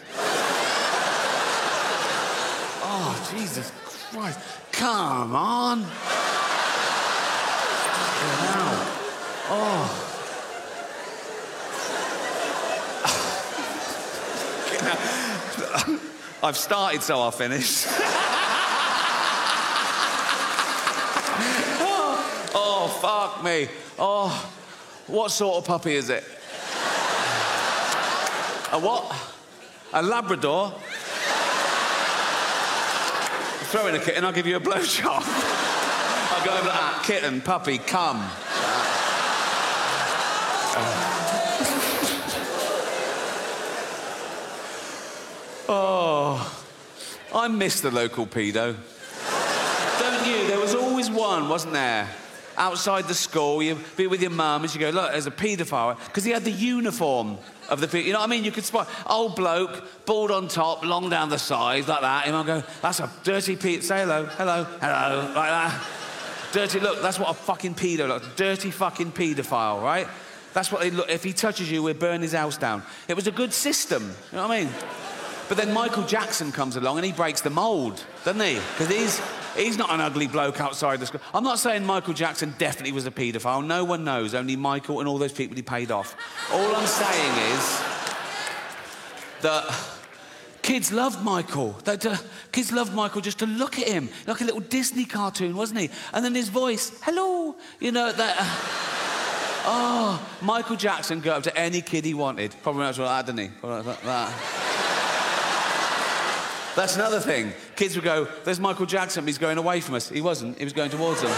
Oh, Jesus Christ. Come on. Now. Oh. I've started, so I'll finish. oh, oh, fuck me. Oh, what sort of puppy is it? A what? A Labrador? Throw in a kitten, I'll give you a blowjob. I'll go over like that. Kitten, puppy, come. Oh, I miss the local pedo. Don't you? There was always one, wasn't there? Outside the school, you'd be with your mum and you go, look, there's a paedophile. Because he had the uniform of the pe- You know what I mean? You could spot old bloke, bald on top, long down the sides, like that. And I'll go, that's a dirty pedo. Say hello, hello, hello, like that. Dirty, look, that's what a fucking pedo looks Dirty fucking paedophile, right? That's what they look. If he touches you, we'll burn his house down. It was a good system. You know what I mean? But then Michael Jackson comes along and he breaks the mold, doesn't he? Because he's, he's not an ugly bloke outside the school. I'm not saying Michael Jackson definitely was a paedophile. No one knows, only Michael and all those people he paid off. All I'm saying is that kids loved Michael. Kids loved Michael just to look at him, like a little Disney cartoon, wasn't he? And then his voice, hello, you know, that. Uh, oh, Michael Jackson go up to any kid he wanted. Probably not like that, didn't he? Like that. That's another thing. Kids would go, There's Michael Jackson, he's going away from us. He wasn't, he was going towards them.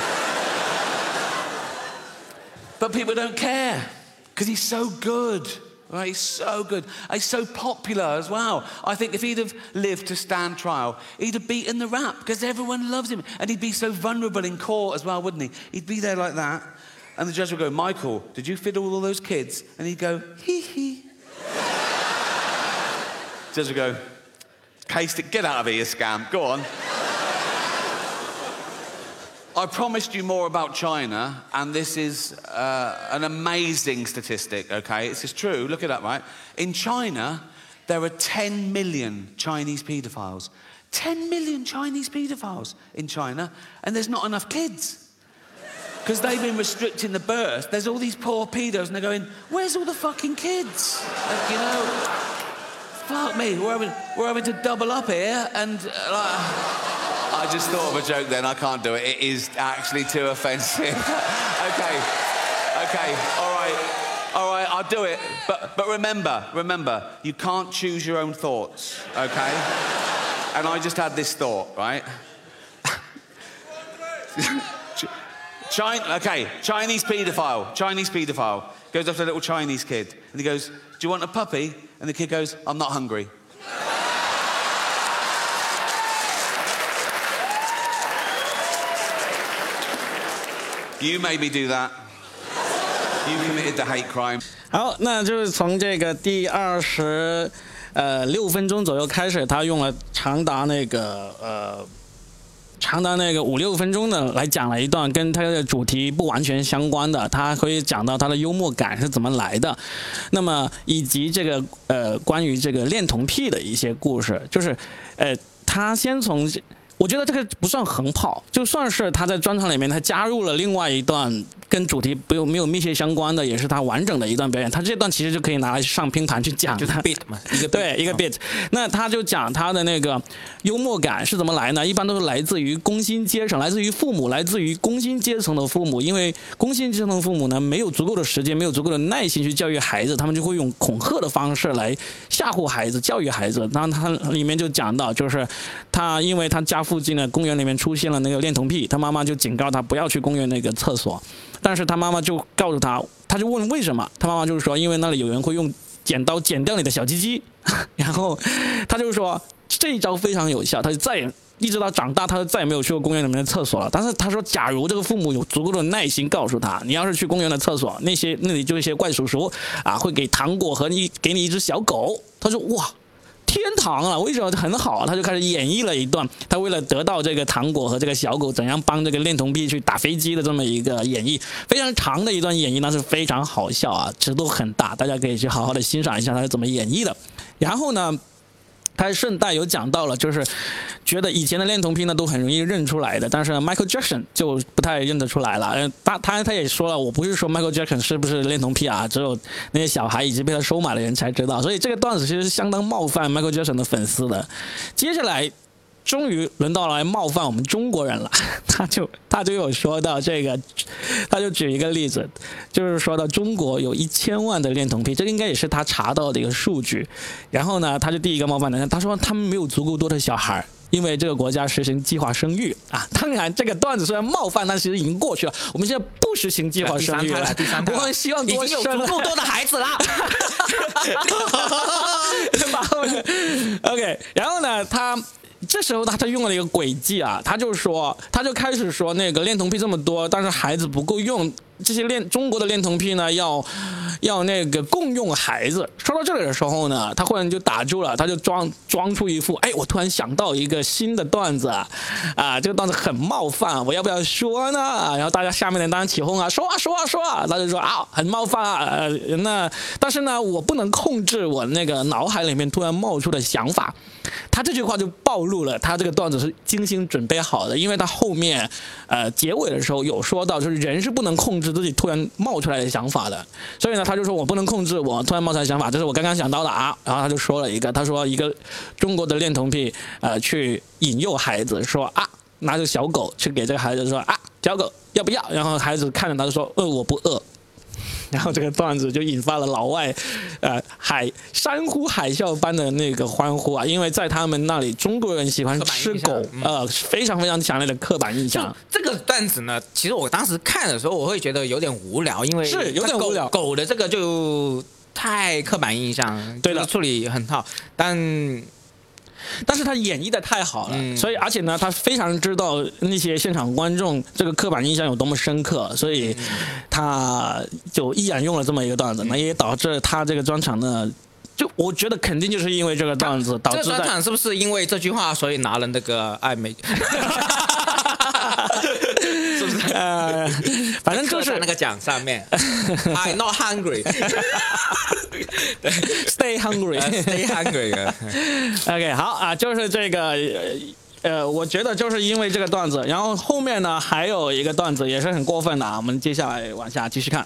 but people don't care because he's so good. Right, he's so good. He's so popular as well. I think if he'd have lived to stand trial, he'd have beaten the rap because everyone loves him. And he'd be so vulnerable in court as well, wouldn't he? He'd be there like that. And the judge would go, Michael, did you fiddle all those kids? And he'd go, hee hee. judge would go, Case it, get out of here, scam. Go on. I promised you more about China, and this is uh, an amazing statistic, okay? This is true. Look at that, right? In China, there are 10 million Chinese paedophiles. 10 million Chinese paedophiles in China, and there's not enough kids. Because they've been restricting the birth. There's all these poor pedos, and they're going, Where's all the fucking kids? Like, you know, fuck me, we're having, we're having to double up here, and uh. I just thought of a joke then, I can't do it. It is actually too offensive. okay, okay, all right, all right, I'll do it. But, but remember, remember, you can't choose your own thoughts, okay? and I just had this thought, right? China, okay, Chinese paedophile, Chinese paedophile goes to a little Chinese kid and he goes, Do you want a puppy? And the kid goes, I'm not hungry. You made me do that. You committed the hate crime. 好，那就是从这个第二十呃六分钟左右开始，他用了长达那个呃 长达那个五六分钟的来讲了一段跟他的主题不完全相关的，他可以讲到他的幽默感是怎么来的，那么以及这个呃关于这个恋童癖的一些故事，就是呃他先从。我觉得这个不算横炮，就算是他在专场里面，他加入了另外一段跟主题不有没有密切相关的，也是他完整的一段表演。他这段其实就可以拿来上拼盘去讲，就是 beat 嘛，一个对一个 bit。那他就讲他的那个幽默感是怎么来呢？一般都是来自于工薪阶层，来自于父母，来自于工薪阶层的父母。因为工薪阶层的父母呢，没有足够的时间，没有足够的耐心去教育孩子，他们就会用恐吓的方式来吓唬孩子，教育孩子。然后他里面就讲到，就是他因为他家附近的公园里面出现了那个恋童癖，他妈妈就警告他不要去公园那个厕所，但是他妈妈就告诉他，他就问为什么，他妈妈就是说，因为那里有人会用剪刀剪掉你的小鸡鸡，然后他就说这一招非常有效，他就再也。一直到长大，他就再也没有去过公园里面的厕所了。但是他说，假如这个父母有足够的耐心，告诉他，你要是去公园的厕所，那些那里就一些怪叔叔啊，会给糖果和你给你一只小狗。他说哇，天堂啊，为什么很好？他就开始演绎了一段，他为了得到这个糖果和这个小狗，怎样帮这个恋童癖去打飞机的这么一个演绎，非常长的一段演绎，那是非常好笑啊，尺度很大，大家可以去好好的欣赏一下他是怎么演绎的。然后呢？他顺带有讲到了，就是觉得以前的恋童癖呢都很容易认出来的，但是 Michael Jackson 就不太认得出来了。他他他也说了，我不是说 Michael Jackson 是不是恋童癖啊，只有那些小孩以及被他收买的人才知道。所以这个段子其实是相当冒犯 Michael Jackson 的粉丝的。接下来。终于轮到来冒犯我们中国人了，他就他就有说到这个，他就举一个例子，就是说到中国有一千万的恋童癖，这个应该也是他查到的一个数据。然后呢，他就第一个冒犯的，他说他们没有足够多的小孩，因为这个国家实行计划生育啊。当然，这个段子虽然冒犯，但其实已经过去了。我们现在不实行计划生育了，第三胎，我们希望多生足够多的孩子啦。OK，然后呢，他。这时候他他用了一个诡计啊，他就说，他就开始说那个恋童癖这么多，但是孩子不够用。这些恋中国的恋童癖呢，要要那个共用孩子。说到这里的时候呢，他忽然就打住了，他就装装出一副，哎，我突然想到一个新的段子啊，啊，这个段子很冒犯，我要不要说呢？然后大家下面的当然起哄啊，说啊说啊说啊，他就说啊，很冒犯啊，呃，那但是呢，我不能控制我那个脑海里面突然冒出的想法。他这句话就暴露了他这个段子是精心准备好的，因为他后面呃结尾的时候有说到，就是人是不能控制。自己突然冒出来的想法的，所以呢，他就说我不能控制我突然冒出来想法，这是我刚刚想到的啊。然后他就说了一个，他说一个中国的恋童癖，呃，去引诱孩子说啊，拿着小狗去给这个孩子说啊，小狗要不要？然后孩子看着他就说饿我不饿。然后这个段子就引发了老外，呃，海山呼海啸般的那个欢呼啊，因为在他们那里，中国人喜欢吃狗，呃，非常非常强烈的刻板印象。这个段子呢，其实我当时看的时候，我会觉得有点无聊，因为是有点无聊。狗的这个就太刻板印象，对的，处理很好，但。但是他演绎的太好了，所以而且呢，他非常知道那些现场观众这个刻板印象有多么深刻，所以他就依然用了这么一个段子，那也导致他这个专场呢，就我觉得肯定就是因为这个段子导致。这专场是不是因为这句话所以拿了那个艾美？呃，反正就是那个奖上面，I'm not hungry，对，Stay hungry，Stay hungry。OK，好啊，就是这个，呃，我觉得就是因为这个段子，然后后面呢还有一个段子也是很过分的啊，我们接下来往下继续看。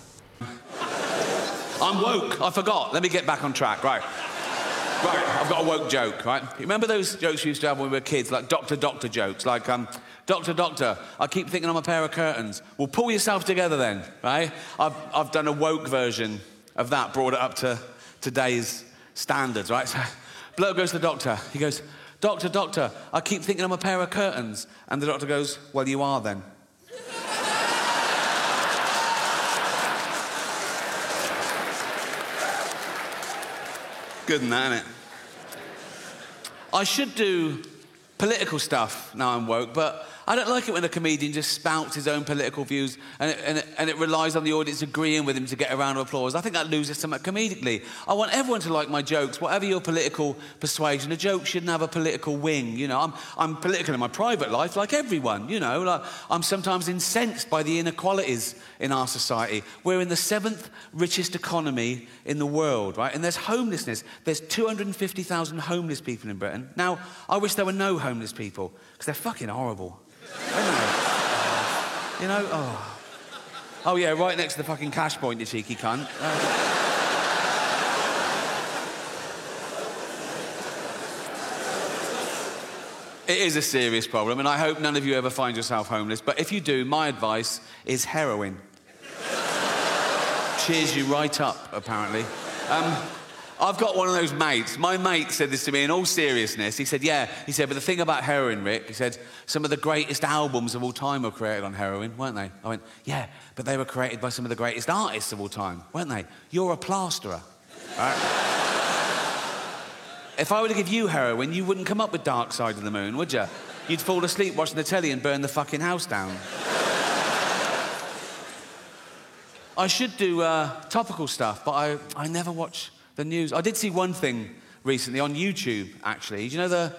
I'm woke. I forgot. Let me get back on track. Right. Right. I've got a woke joke. Right. Remember those jokes we used to have when we were kids, like doctor, doctor jokes, like um. Doctor, doctor, I keep thinking I'm a pair of curtains. Well, pull yourself together then, right? I've, I've done a woke version of that, brought it up to today's standards, right? So, bloke goes to the doctor. He goes, Doctor, doctor, I keep thinking I'm a pair of curtains. And the doctor goes, Well, you are then. Good than that, it? I should do political stuff now I'm woke, but I don't like it when a comedian just spouts his own political views and it, and, it, and it relies on the audience agreeing with him to get a round of applause. I think that loses something comedically. I want everyone to like my jokes, whatever your political persuasion. A joke shouldn't have a political wing. You know, I'm, I'm political in my private life, like everyone. You know, like I'm sometimes incensed by the inequalities in our society. We're in the seventh richest economy in the world, right? And there's homelessness. There's 250,000 homeless people in Britain. Now, I wish there were no homeless people because they're fucking horrible. You know? Oh. Oh, yeah, right next to the fucking cash point, you cheeky cunt. Uh, It is a serious problem, and I hope none of you ever find yourself homeless. But if you do, my advice is heroin. Cheers you right up, apparently. Um, I've got one of those mates. My mate said this to me in all seriousness. He said, Yeah. He said, But the thing about heroin, Rick, he said, some of the greatest albums of all time were created on heroin, weren't they? I went, Yeah, but they were created by some of the greatest artists of all time, weren't they? You're a plasterer. Right? if I were to give you heroin, you wouldn't come up with Dark Side of the Moon, would you? You'd fall asleep watching the telly and burn the fucking house down. I should do uh, topical stuff, but I, I never watch the news. I did see one thing recently on YouTube, actually. Do you know the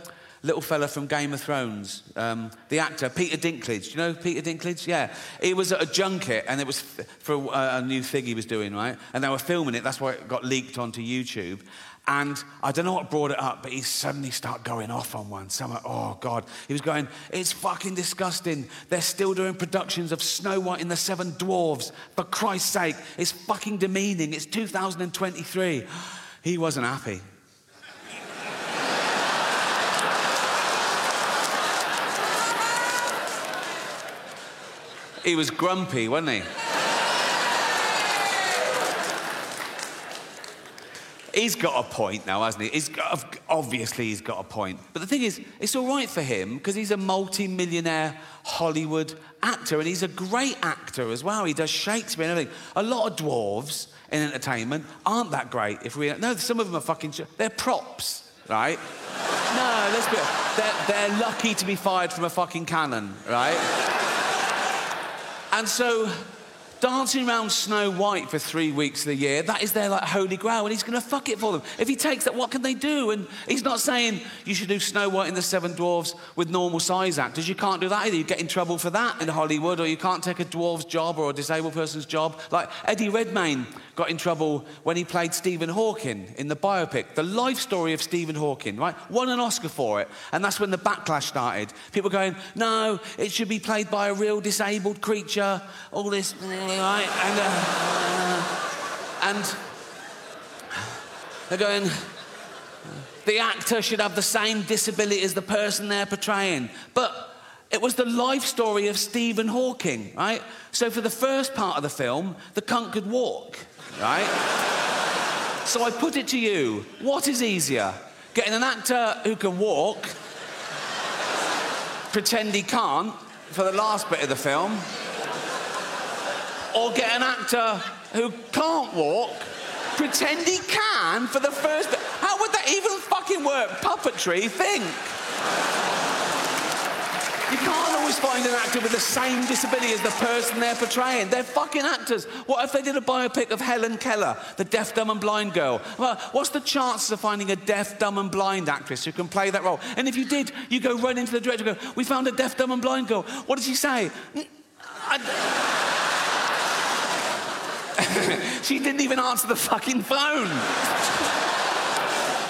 little fella from Game of Thrones, um, the actor Peter Dinklage. Do you know Peter Dinklage? Yeah, he was at a junket, and it was for a, a new thing he was doing, right? And they were filming it. That's why it got leaked onto YouTube. And I don't know what brought it up, but he suddenly started going off on one. Someone, oh God. He was going, it's fucking disgusting. They're still doing productions of Snow White and the Seven Dwarves. For Christ's sake, it's fucking demeaning. It's 2023. He wasn't happy. he was grumpy, wasn't he? He's got a point now, hasn't he? He's got, obviously, he's got a point. But the thing is, it's all right for him because he's a multi-millionaire Hollywood actor, and he's a great actor as well. He does Shakespeare and everything. A lot of dwarves in entertainment aren't that great. If we no, some of them are fucking. They're props, right? no, let's be. They're, they're lucky to be fired from a fucking cannon, right? and so dancing around Snow White for three weeks of the year, that is their like holy grail, and he's going to fuck it for them. If he takes that, what can they do? And he's not saying you should do Snow White and the Seven Dwarfs with normal size actors. You can't do that either. You get in trouble for that in Hollywood, or you can't take a dwarf's job or a disabled person's job. Like Eddie Redmayne got in trouble when he played Stephen Hawking in the biopic, The Life Story of Stephen Hawking, right? Won an Oscar for it. And that's when the backlash started. People going, no, it should be played by a real disabled creature, all this, right? And, uh, and they're going, the actor should have the same disability as the person they're portraying. But it was the life story of Stephen Hawking, right? So for the first part of the film, the cunt could walk right? so I put it to you what is easier? Getting an actor who can walk, pretend he can't for the last bit of the film, or get an actor who can't walk, pretend he can for the first bit? How would that even fucking work? Puppetry, think. You can't always find an actor with the same disability as the person they're portraying. They're fucking actors. What if they did a biopic of Helen Keller, the deaf, dumb, and blind girl? Well, what's the chances of finding a deaf, dumb, and blind actress who can play that role? And if you did, you go run into the director and go, We found a deaf, dumb, and blind girl. What did she say? she didn't even answer the fucking phone.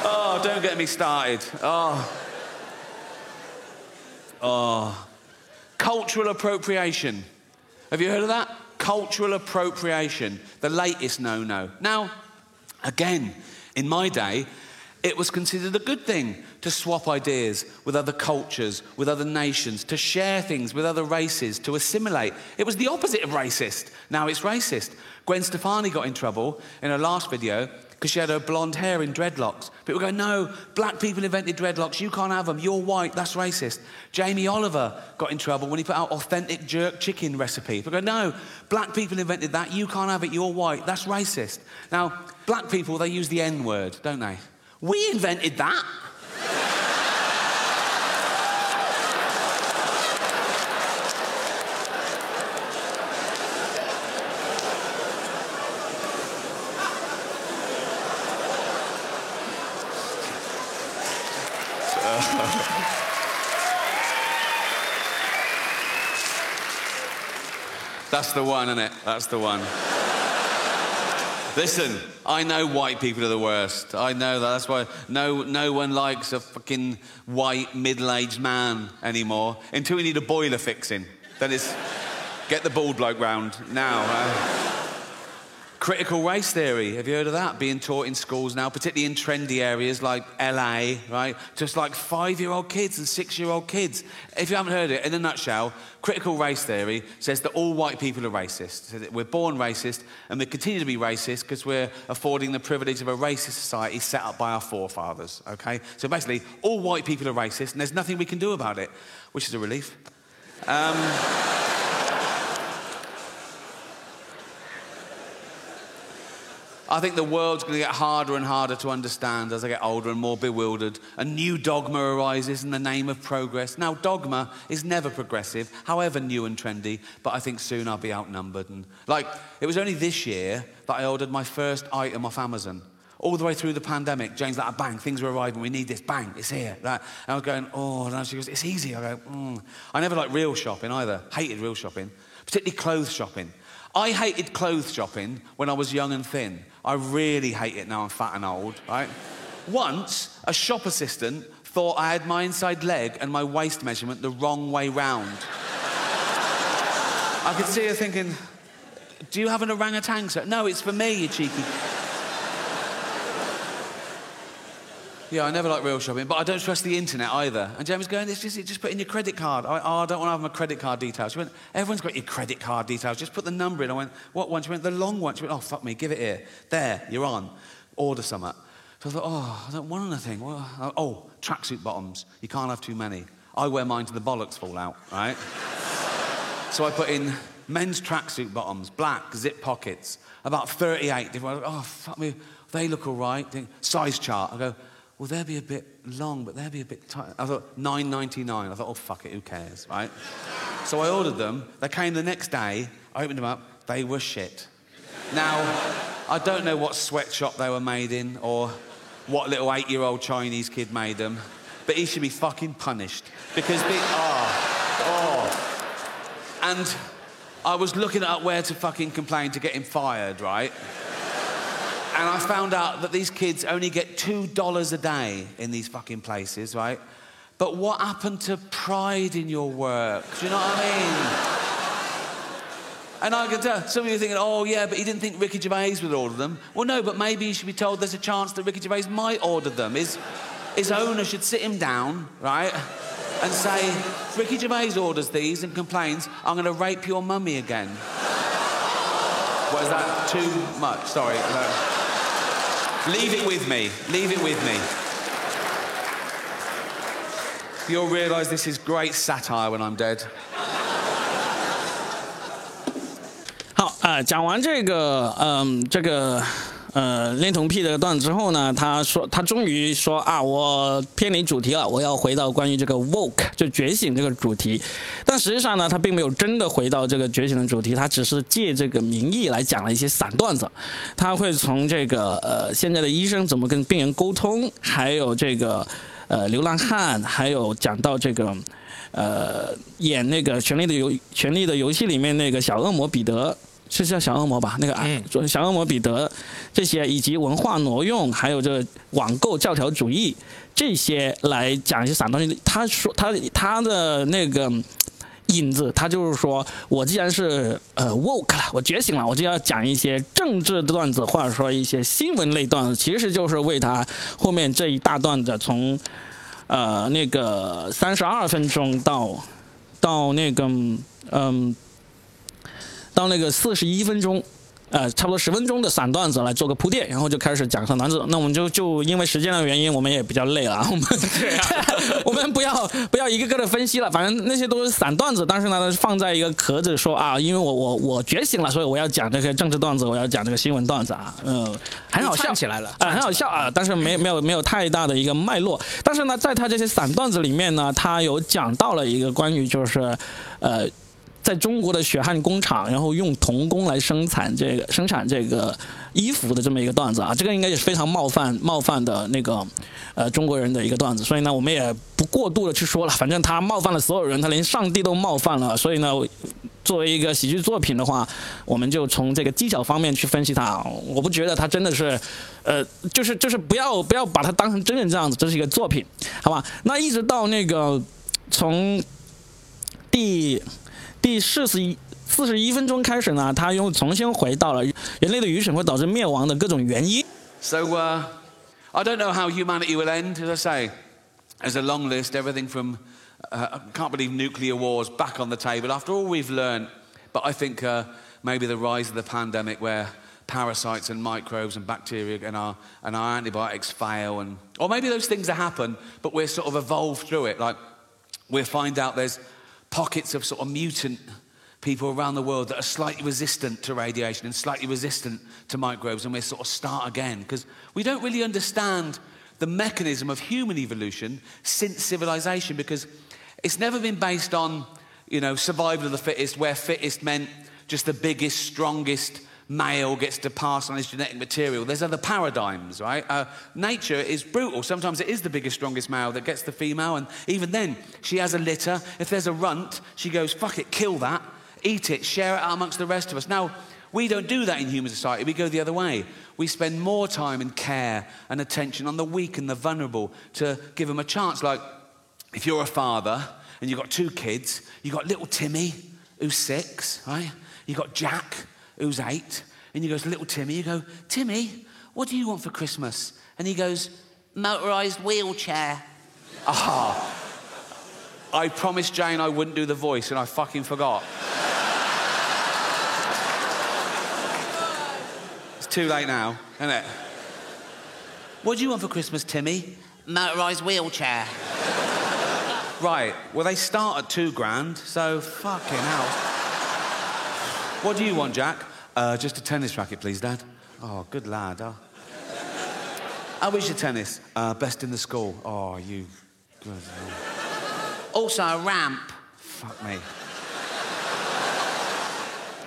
oh, don't get me started. Oh. Oh. Cultural appropriation. Have you heard of that? Cultural appropriation, the latest no no. Now, again, in my day, it was considered a good thing to swap ideas with other cultures, with other nations, to share things with other races, to assimilate. It was the opposite of racist. Now it's racist. Gwen Stefani got in trouble in her last video because she had her blonde hair in dreadlocks. People go, no, black people invented dreadlocks. You can't have them. You're white. That's racist. Jamie Oliver got in trouble when he put out authentic jerk chicken recipe. People go, no, black people invented that. You can't have it. You're white. That's racist. Now, black people, they use the N word, don't they? We invented that. That's the one, isn't it? That's the one. Listen, I know white people are the worst. I know that. That's why no, no one likes a fucking white middle aged man anymore until we need a boiler fixing. Then it's get the bald bloke round now. Uh, Critical race theory, have you heard of that? Being taught in schools now, particularly in trendy areas like LA, right? Just like five year old kids and six year old kids. If you haven't heard it, in a nutshell, critical race theory says that all white people are racist. That we're born racist and we continue to be racist because we're affording the privilege of a racist society set up by our forefathers, okay? So basically, all white people are racist and there's nothing we can do about it, which is a relief. Um, I think the world's going to get harder and harder to understand as I get older and more bewildered. A new dogma arises in the name of progress. Now, dogma is never progressive, however new and trendy, but I think soon I'll be outnumbered. And like, it was only this year that I ordered my first item off Amazon. all the way through the pandemic, Jane's like, bang, things are arriving, we need this, bang, it's here. Like, and I was going, oh, and she goes, it's easy. I go, mm. I never liked real shopping either, hated real shopping, particularly clothes shopping. I hated clothes shopping when I was young and thin. I really hate it now I'm fat and old, right? Once, a shop assistant thought I had my inside leg and my waist measurement the wrong way round. I could see her thinking, do you have an orangutan? No, it's for me, you cheeky. Yeah, I never like real shopping, but I don't trust the internet either. And James going, it's just, just put in your credit card. I went, oh, I don't want to have my credit card details. She went, everyone's got your credit card details. Just put the number in. I went, what one? She went, the long one. She went, oh, fuck me, give it here. There, you're on. Order something. So I thought, oh, I don't want anything. Well, uh, oh, tracksuit bottoms. You can't have too many. I wear mine to the bollocks fall out, right? so I put in men's tracksuit bottoms, black, zip pockets, about 38 different. Oh, fuck me, they look all right. Size chart. I go, well, they'll be a bit long, but they'll be a bit tight. I thought, 9.99. I thought, oh, fuck it, who cares, right? so I ordered them. They came the next day. I opened them up. They were shit. Now, I don't know what sweatshop they were made in or what little eight-year-old Chinese kid made them, but he should be fucking punished because they, oh, oh. And I was looking at where to fucking complain to get him fired, right? And I found out that these kids only get $2 a day in these fucking places, right? But what happened to pride in your work? Do you know what I mean? And I can tell some of you are thinking, oh, yeah, but he didn't think Ricky Gervais would order them. Well, no, but maybe you should be told there's a chance that Ricky Gervais might order them. His, his owner should sit him down, right, and say, Ricky Gervais orders these and complains, I'm going to rape your mummy again. what is that? Too much? Sorry. No. Leave it with me. Leave it with me. You'll realise this is great satire when I'm dead. 好啊、呃，讲完这个，嗯，这个 呃恋童癖的段子之后呢，他说他终于说啊，我偏离主题了，我要回到关于这个 woke 就觉醒这个主题。但实际上呢，他并没有真的回到这个觉醒的主题，他只是借这个名义来讲了一些散段子。他会从这个呃现在的医生怎么跟病人沟通，还有这个呃流浪汉，还有讲到这个。呃，演那个《权力的游权力的游戏》里面那个小恶魔彼得，是叫小恶魔吧？那个啊，小恶魔彼得这些，以及文化挪用，还有这个网购教条主义这些来讲一些散段。他说他他的那个影子，他就是说我既然是呃 woke 了，我觉醒了，我就要讲一些政治段子，或者说一些新闻类段子，其实就是为他后面这一大段子从。呃，那个三十二分钟到到那个嗯，到那个四十一分钟。呃，差不多十分钟的散段子来做个铺垫，然后就开始讲上段子。那我们就就因为时间的原因，我们也比较累了，我们 我们不要不要一个个的分析了，反正那些都是散段子。但是呢，放在一个壳子说啊，因为我我我觉醒了，所以我要讲这些政治段子，我要讲这个新闻段子啊，嗯，很好笑起来了啊，很好笑啊，但是没没有没有太大的一个脉络。但是呢，在他这些散段子里面呢，他有讲到了一个关于就是呃。在中国的血汗工厂，然后用童工来生产这个生产这个衣服的这么一个段子啊，这个应该也是非常冒犯冒犯的那个呃中国人的一个段子，所以呢，我们也不过度的去说了，反正他冒犯了所有人，他连上帝都冒犯了，所以呢，作为一个喜剧作品的话，我们就从这个技巧方面去分析它。我不觉得他真的是，呃，就是就是不要不要把它当成真人这样子，这是一个作品，好吧？那一直到那个从第。第四十一四十一分钟开始呢，他又重新回到了人类的愚蠢会导致灭亡的各种原因。So, uh, I don't know how humanity will end. As I say, there's a long list, everything from uh, I can't believe nuclear wars back on the table after all we've learned. But I think uh, maybe the rise of the pandemic, where parasites and microbes and bacteria and our, and our antibiotics fail, and or maybe those things that happen, but we're sort of evolved through it. Like we'll find out there's pockets of sort of mutant people around the world that are slightly resistant to radiation and slightly resistant to microbes, and we sort of start again. Because we don't really understand the mechanism of human evolution since civilization because it's never been based on you know survival of the fittest where fittest meant just the biggest strongest male gets to pass on his genetic material. There's other paradigms, right? Uh, nature is brutal. Sometimes it is the biggest, strongest male that gets the female, and even then, she has a litter. If there's a runt, she goes, fuck it, kill that, eat it, share it out amongst the rest of us. Now, we don't do that in human society. We go the other way. We spend more time and care and attention on the weak and the vulnerable to give them a chance. Like, if you're a father and you've got two kids, you've got little Timmy, who's six, right? You've got Jack, who's eight, and he goes, little Timmy, you go, Timmy, what do you want for Christmas? And he goes, motorised wheelchair. Ah, I promised Jane I wouldn't do the voice, and I fucking forgot. it's too late now, isn't it? What do you want for Christmas, Timmy? Motorised wheelchair. Right, well, they start at two grand, so fucking hell. What do you want, Jack? Uh, just a tennis racket, please, Dad. Oh, good lad. Oh. How is your tennis? Uh, best in the school. Oh, you. Good. Also, a ramp. Fuck me.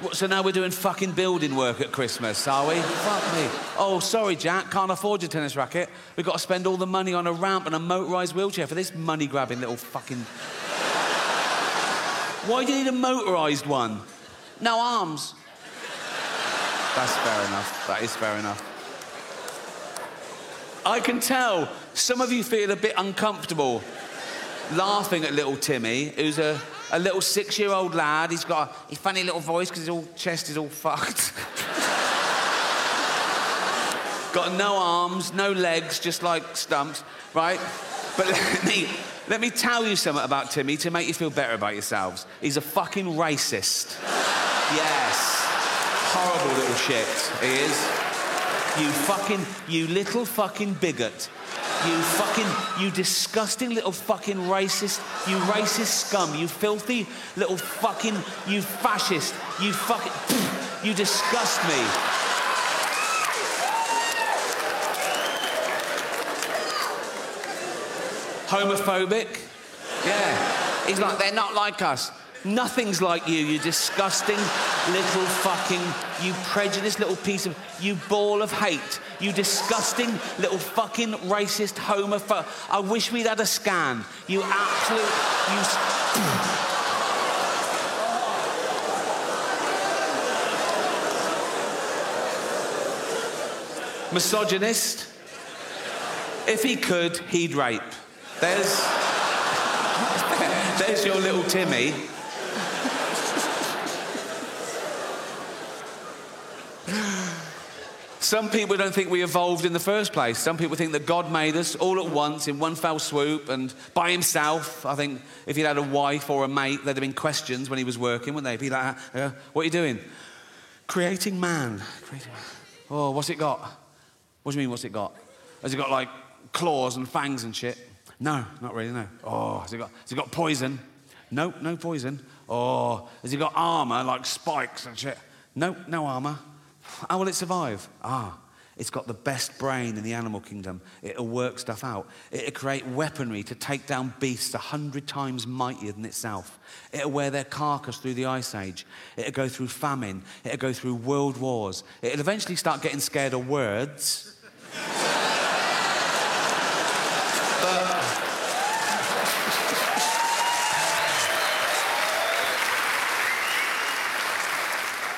What, so now we're doing fucking building work at Christmas, are we? Fuck me. Oh, sorry, Jack, can't afford your tennis racket. We've got to spend all the money on a ramp and a motorised wheelchair for this money grabbing little fucking. Why do you need a motorised one? No arms. That's fair enough. That is fair enough. I can tell some of you feel a bit uncomfortable laughing at little Timmy, who's a, a little six year old lad. He's got a, a funny little voice because his all chest is all fucked. got no arms, no legs, just like stumps, right? But let me, let me tell you something about Timmy to make you feel better about yourselves. He's a fucking racist. Yes. Horrible little shit, he is. You fucking, you little fucking bigot. You fucking, you disgusting little fucking racist, you racist scum, you filthy little fucking, you fascist, you fucking, you disgust me. Homophobic? Yeah. He's like, they're not like us. Nothing's like you, you disgusting little fucking, you prejudiced little piece of, you ball of hate, you disgusting little fucking racist homophobe. I wish we'd had a scan. You absolute, you. Misogynist. If he could, he'd rape. There's. There's your little Timmy. Some people don't think we evolved in the first place. Some people think that God made us all at once in one fell swoop and by himself. I think if he'd had a wife or a mate, there'd have been questions when he was working, wouldn't they? Be like, uh, what are you doing? Creating man. Creating... Oh, what's it got? What do you mean, what's it got? Has it got like claws and fangs and shit? No, not really, no. Oh, has it got, has it got poison? Nope, no poison. Oh, has it got armor like spikes and shit? Nope, no armor. How will it survive? Ah, it's got the best brain in the animal kingdom. It'll work stuff out. It'll create weaponry to take down beasts a hundred times mightier than itself. It'll wear their carcass through the ice age. It'll go through famine. It'll go through world wars. It'll eventually start getting scared of words.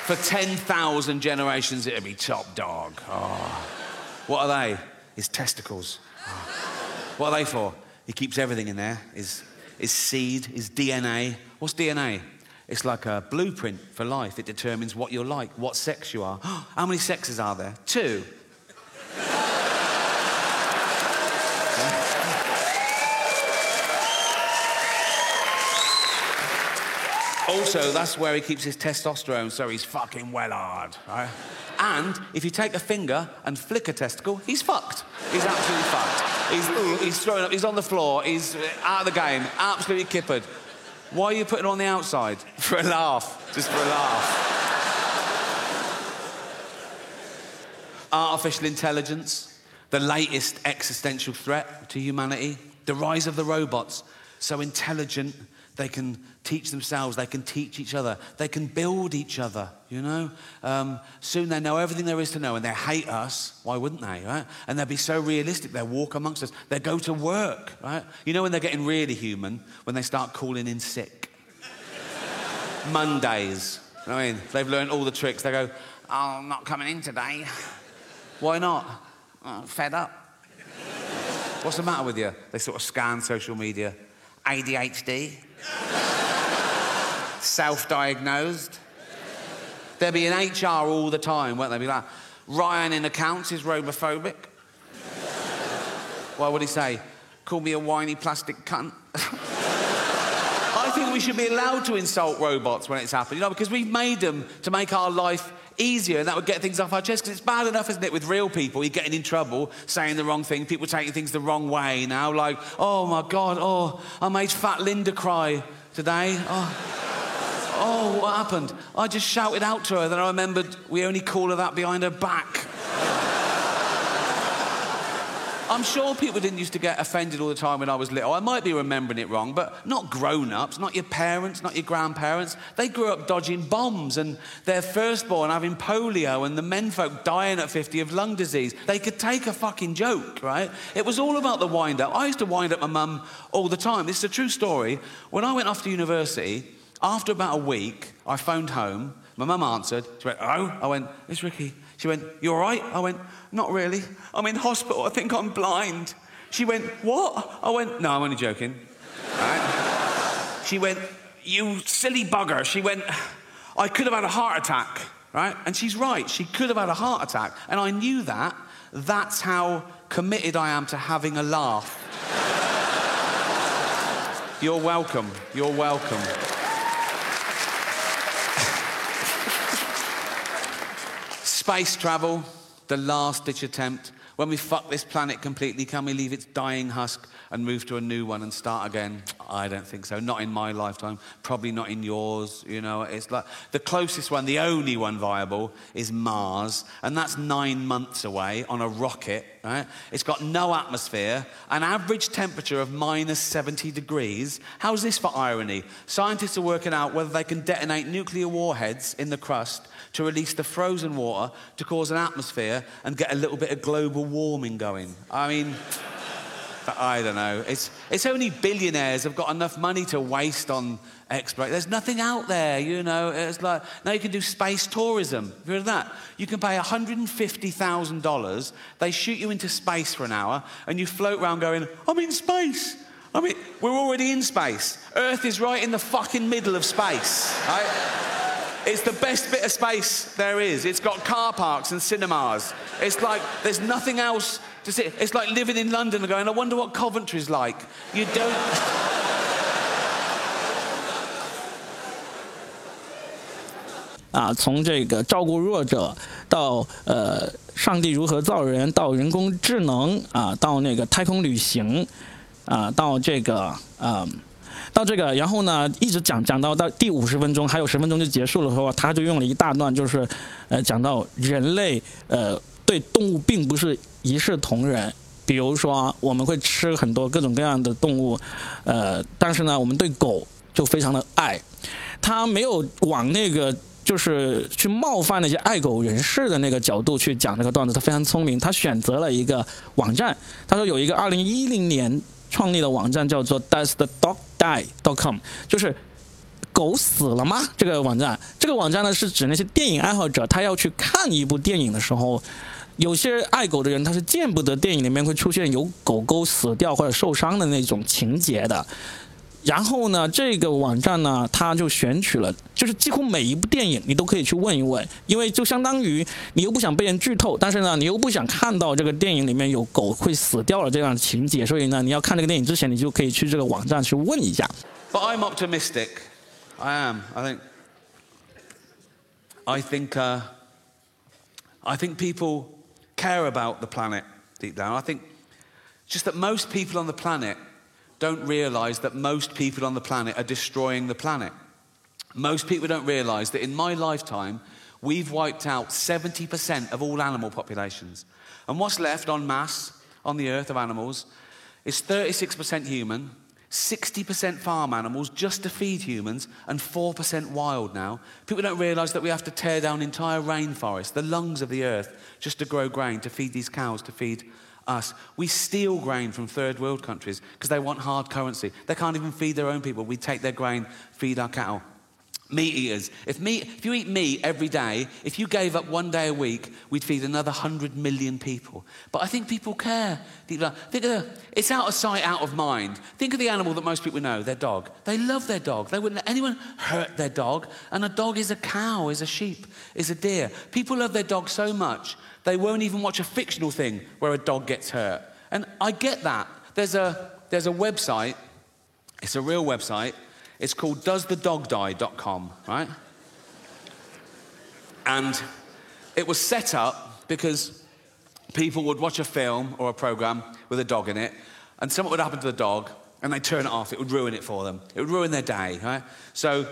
For 10,000 generations, it'll be top dog. Oh. What are they? His testicles. Oh. What are they for? He keeps everything in there his, his seed, his DNA. What's DNA? It's like a blueprint for life. It determines what you're like, what sex you are. How many sexes are there? Two. Also, that's where he keeps his testosterone, so he's fucking well hard, right? And if you take a finger and flick a testicle, he's fucked. He's absolutely fucked. He's, he's throwing up, he's on the floor, he's out of the game, absolutely kippered. Why are you putting it on the outside? For a laugh, just for a laugh. Artificial intelligence, the latest existential threat to humanity, the rise of the robots, so intelligent they can teach themselves, they can teach each other, they can build each other, you know? Um, soon they know everything there is to know and they hate us. Why wouldn't they, right? And they'll be so realistic, they'll walk amongst us, They'll go to work, right? You know when they're getting really human? When they start calling in sick. Mondays. I mean, they've learned all the tricks. They go, oh, I'm not coming in today. Why not? Oh, fed up. What's the matter with you? They sort of scan social media. ADHD. Self diagnosed. They'll be in HR all the time, won't they? Be like, Ryan in accounts is robophobic. Why would he say? Call me a whiny plastic cunt. I think we should be allowed to insult robots when it's happened, you know, because we've made them to make our life easier and that would get things off our chest because it's bad enough, isn't it, with real people, you're getting in trouble, saying the wrong thing, people taking things the wrong way now, like, oh my God, oh, I made fat Linda cry today. Oh, oh what happened? I just shouted out to her, then I remembered we only call her that behind her back. I'm sure people didn't used to get offended all the time when I was little. I might be remembering it wrong, but not grown ups, not your parents, not your grandparents. They grew up dodging bombs and their firstborn having polio and the menfolk dying at 50 of lung disease. They could take a fucking joke, right? It was all about the wind up. I used to wind up my mum all the time. This is a true story. When I went off to university, after about a week, I phoned home. My mum answered. She went, Oh? I went, It's Ricky. She went, You all right? I went, Not really. I'm in hospital. I think I'm blind. She went, What? I went, No, I'm only joking. Right? She went, You silly bugger. She went, I could have had a heart attack. Right? And she's right. She could have had a heart attack. And I knew that. That's how committed I am to having a laugh. You're welcome. You're welcome. Space travel, the last ditch attempt. When we fuck this planet completely, can we leave its dying husk and move to a new one and start again? I don't think so. Not in my lifetime. Probably not in yours. You know, it's like the closest one, the only one viable, is Mars, and that's nine months away on a rocket. Right? It's got no atmosphere, an average temperature of minus 70 degrees. How's this for irony? Scientists are working out whether they can detonate nuclear warheads in the crust to release the frozen water to cause an atmosphere and get a little bit of global warming going. I mean, I don't know. It's, it's only billionaires have got enough money to waste on exploration. There's nothing out there, you know. It's like, now you can do space tourism. Have you heard of that? You can pay $150,000. They shoot you into space for an hour, and you float around going, I'm in space. I mean, we're already in space. Earth is right in the fucking middle of space, right? It's the best bit of space there is. It's got car parks and cinemas. It's like there's nothing else to see. It's like living in London and going, I wonder what Coventry's like. You don't. 啊，从这个照顾弱者到呃，上帝如何造人，到人工智能啊，到那个太空旅行啊，到这个啊， 到这个，然后呢，一直讲讲到到第五十分钟，还有十分钟就结束了的话，他就用了一大段，就是呃，讲到人类呃对动物并不是一视同仁。比如说，我们会吃很多各种各样的动物，呃，但是呢，我们对狗就非常的爱。他没有往那个。就是去冒犯那些爱狗人士的那个角度去讲这个段子，他非常聪明。他选择了一个网站，他说有一个二零一零年创立的网站叫做 Does the dog Die dot com，就是狗死了吗？这个网站，这个网站呢是指那些电影爱好者，他要去看一部电影的时候，有些爱狗的人他是见不得电影里面会出现有狗狗死掉或者受伤的那种情节的。然后呢，这个网站呢，它就选取了，就是几乎每一部电影你都可以去问一问，因为就相当于你又不想被人剧透，但是呢，你又不想看到这个电影里面有狗会死掉了这样的情节，所以呢，你要看这个电影之前，你就可以去这个网站去问一下。But I'm optimistic. I am. I think. I think. Uh, I think people care about the planet deep down. I think just that most people on the planet. don't realize that most people on the planet are destroying the planet. Most people don't realize that in my lifetime, we've wiped out 70% of all animal populations. And what's left en masse on the earth of animals is 36% human, 60% farm animals just to feed humans, and 4% wild now. People don't realize that we have to tear down entire rainforests, the lungs of the earth, just to grow grain, to feed these cows, to feed us. We steal grain from third world countries because they want hard currency. They can't even feed their own people. We take their grain, feed our cattle. Meat eaters. If, meat, if you eat meat every day, if you gave up one day a week, we'd feed another 100 million people. But I think people care. Think of, the, it's out of sight, out of mind. Think of the animal that most people know, their dog. They love their dog. They wouldn't let anyone hurt their dog. And a dog is a cow, is a sheep, is a deer. People love their dog so much, they won't even watch a fictional thing where a dog gets hurt. And I get that. There's a, there's a website, it's a real website it's called doesthedogdie.com, right? And it was set up because people would watch a film or a program with a dog in it, and something would happen to the dog, and they'd turn it off. It would ruin it for them. It would ruin their day, right? So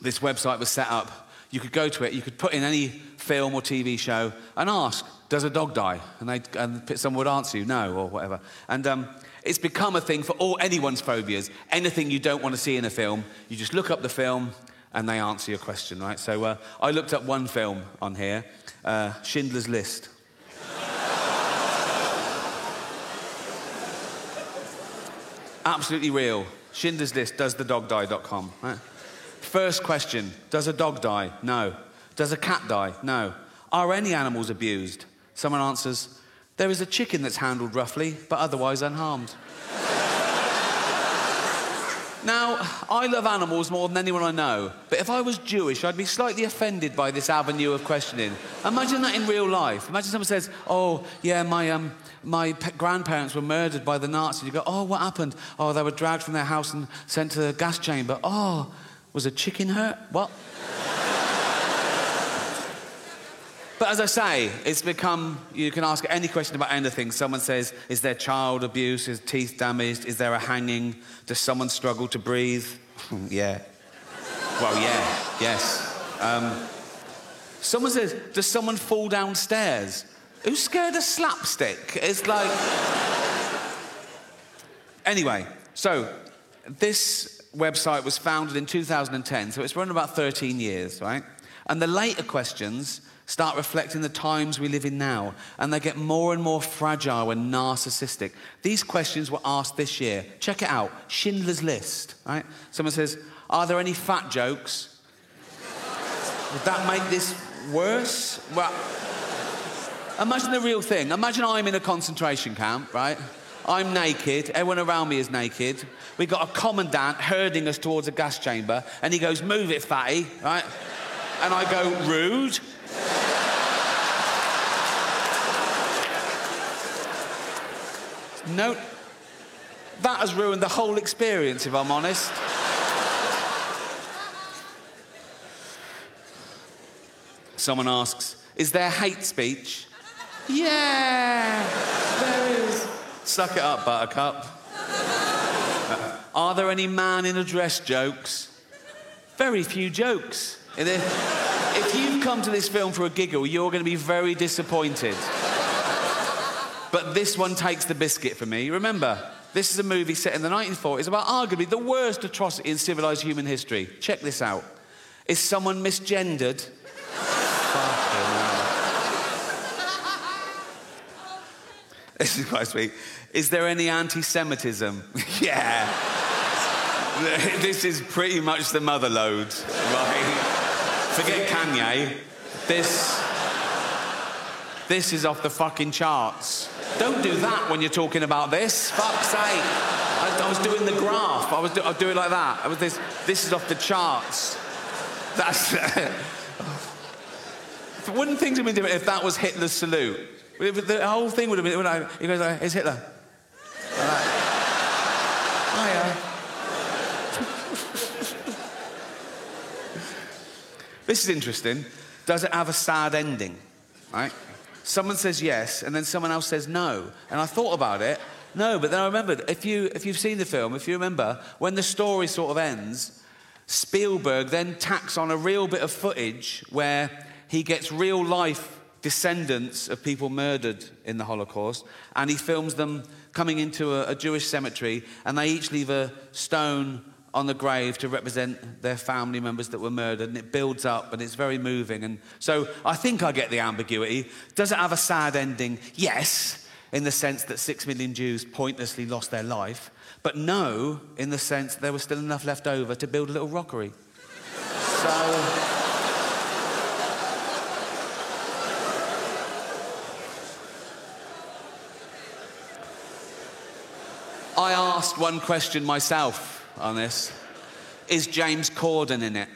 this website was set up. You could go to it, you could put in any film or TV show and ask, does a dog die? And, they, and someone would answer you, no, or whatever. And um, it's become a thing for all anyone's phobias. Anything you don't want to see in a film, you just look up the film and they answer your question, right? So uh, I looked up one film on here, uh, Schindler's List. Absolutely real. Schindler's List, does the dog die.com. Right? First question Does a dog die? No. Does a cat die? No. Are any animals abused? Someone answers, there is a chicken that's handled roughly, but otherwise unharmed. now, I love animals more than anyone I know, but if I was Jewish, I'd be slightly offended by this avenue of questioning. Imagine that in real life. Imagine someone says, Oh, yeah, my, um, my grandparents were murdered by the Nazis. You go, Oh, what happened? Oh, they were dragged from their house and sent to the gas chamber. Oh, was a chicken hurt? What? But as I say, it's become, you can ask any question about anything. Someone says, is there child abuse? Is teeth damaged? Is there a hanging? Does someone struggle to breathe? yeah. Well, yeah, yes. Um, someone says, does someone fall downstairs? Who's scared of slapstick? It's like. anyway, so this website was founded in 2010, so it's run about 13 years, right? And the later questions start reflecting the times we live in now, and they get more and more fragile and narcissistic. These questions were asked this year. Check it out Schindler's List, right? Someone says, Are there any fat jokes? Would that make this worse? Well, imagine the real thing. Imagine I'm in a concentration camp, right? I'm naked, everyone around me is naked. We've got a commandant herding us towards a gas chamber, and he goes, Move it, fatty, right? And I go, Rude. No, that has ruined the whole experience, if I'm honest. Someone asks, Is there hate speech? Yeah, there is. Suck it up, Buttercup. Uh, are there any man in a dress jokes? Very few jokes. If you've come to this film for a giggle, you're going to be very disappointed. But this one takes the biscuit for me. Remember, this is a movie set in the 1940s about arguably the worst atrocity in civilized human history. Check this out. Is someone misgendered? this is quite sweet. Is there any anti Semitism? yeah. this is pretty much the mother load, right? Forget Kanye. This. This is off the fucking charts. Don't do that when you're talking about this. Fuck's sake. I, I was doing the graph. I was, do, I was doing it like that. I was this. This is off the charts. That's. wouldn't things have been different if that was Hitler's salute? The whole thing would have been. He goes, like, "It's Hitler." Like, Hiya. This is interesting. Does it have a sad ending? Right? Someone says yes, and then someone else says no. And I thought about it. No, but then I remembered if, you, if you've seen the film, if you remember, when the story sort of ends, Spielberg then tacks on a real bit of footage where he gets real life descendants of people murdered in the Holocaust, and he films them coming into a, a Jewish cemetery, and they each leave a stone on the grave to represent their family members that were murdered, and it builds up, and it's very moving. And so I think I get the ambiguity. Does it have a sad ending? Yes, in the sense that six million Jews pointlessly lost their life, but no, in the sense that there was still enough left over to build a little rockery. so. I asked one question myself on this. Is James Corden in it?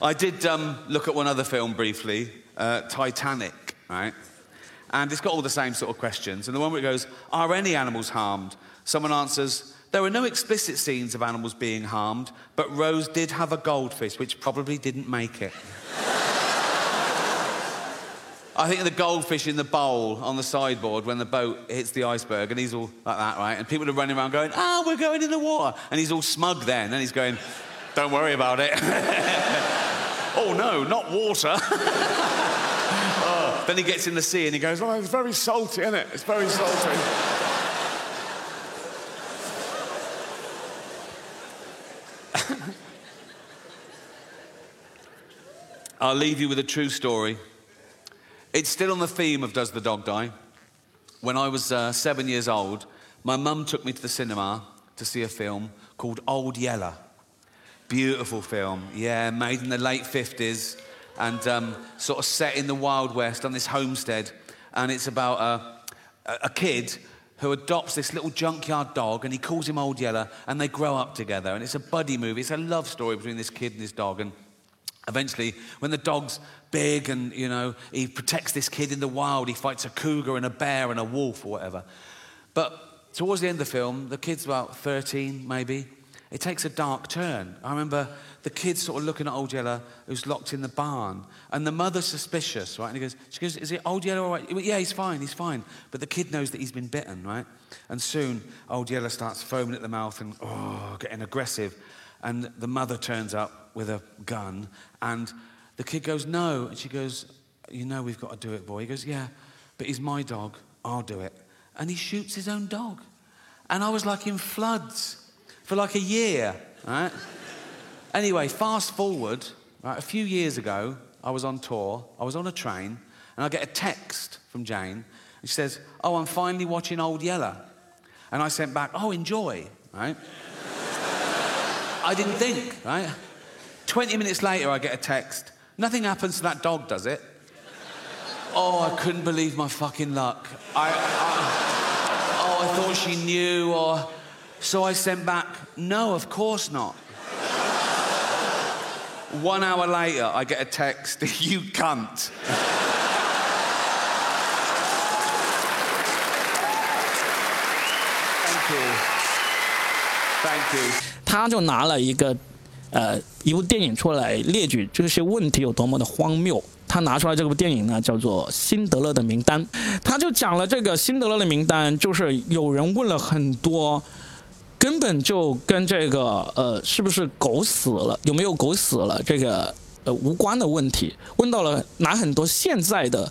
I did um, look at one other film briefly, uh, Titanic, right? And it's got all the same sort of questions. And the one where it goes, Are any animals harmed? Someone answers, There were no explicit scenes of animals being harmed, but Rose did have a goldfish, which probably didn't make it. I think of the goldfish in the bowl on the sideboard when the boat hits the iceberg, and he's all like that, right? And people are running around going, Ah, we're going in the water. And he's all smug then, and he's going, Don't worry about it. oh, no, not water. oh. Then he gets in the sea and he goes, Oh, it's very salty, isn't it? It's very salty. I'll leave you with a true story. It's still on the theme of Does the Dog Die? When I was uh, seven years old, my mum took me to the cinema to see a film called Old Yeller. Beautiful film, yeah, made in the late 50s and um, sort of set in the Wild West on this homestead. And it's about a, a kid who adopts this little junkyard dog and he calls him Old Yeller and they grow up together. And it's a buddy movie, it's a love story between this kid and this dog. And Eventually, when the dog's big and, you know, he protects this kid in the wild, he fights a cougar and a bear and a wolf or whatever. But towards the end of the film, the kid's about 13, maybe. It takes a dark turn. I remember the kid sort of looking at Old Yeller, who's locked in the barn, and the mother's suspicious, right? And he goes, she goes, "Is it Old Yeller all right?" Yeah, he's fine, he's fine. But the kid knows that he's been bitten, right? And soon, Old Yeller starts foaming at the mouth and oh, getting aggressive. And the mother turns up with a gun, and the kid goes, No. And she goes, You know, we've got to do it, boy. He goes, Yeah, but he's my dog. I'll do it. And he shoots his own dog. And I was like in floods for like a year, right? anyway, fast forward, right, a few years ago, I was on tour, I was on a train, and I get a text from Jane. And she says, Oh, I'm finally watching Old Yeller. And I sent back, Oh, enjoy, right? I didn't think, right? 20 minutes later, I get a text. Nothing happens to that dog, does it? Oh, I couldn't believe my fucking luck. I, I, oh, I thought she knew, or. So I sent back, no, of course not. One hour later, I get a text, you cunt. Thank you. Thank you. 他就拿了一个呃一部电影出来列举这些问题有多么的荒谬。他拿出来这部电影呢，叫做《辛德勒的名单》，他就讲了这个辛德勒的名单，就是有人问了很多根本就跟这个呃是不是狗死了，有没有狗死了这个呃无关的问题，问到了拿很多现在的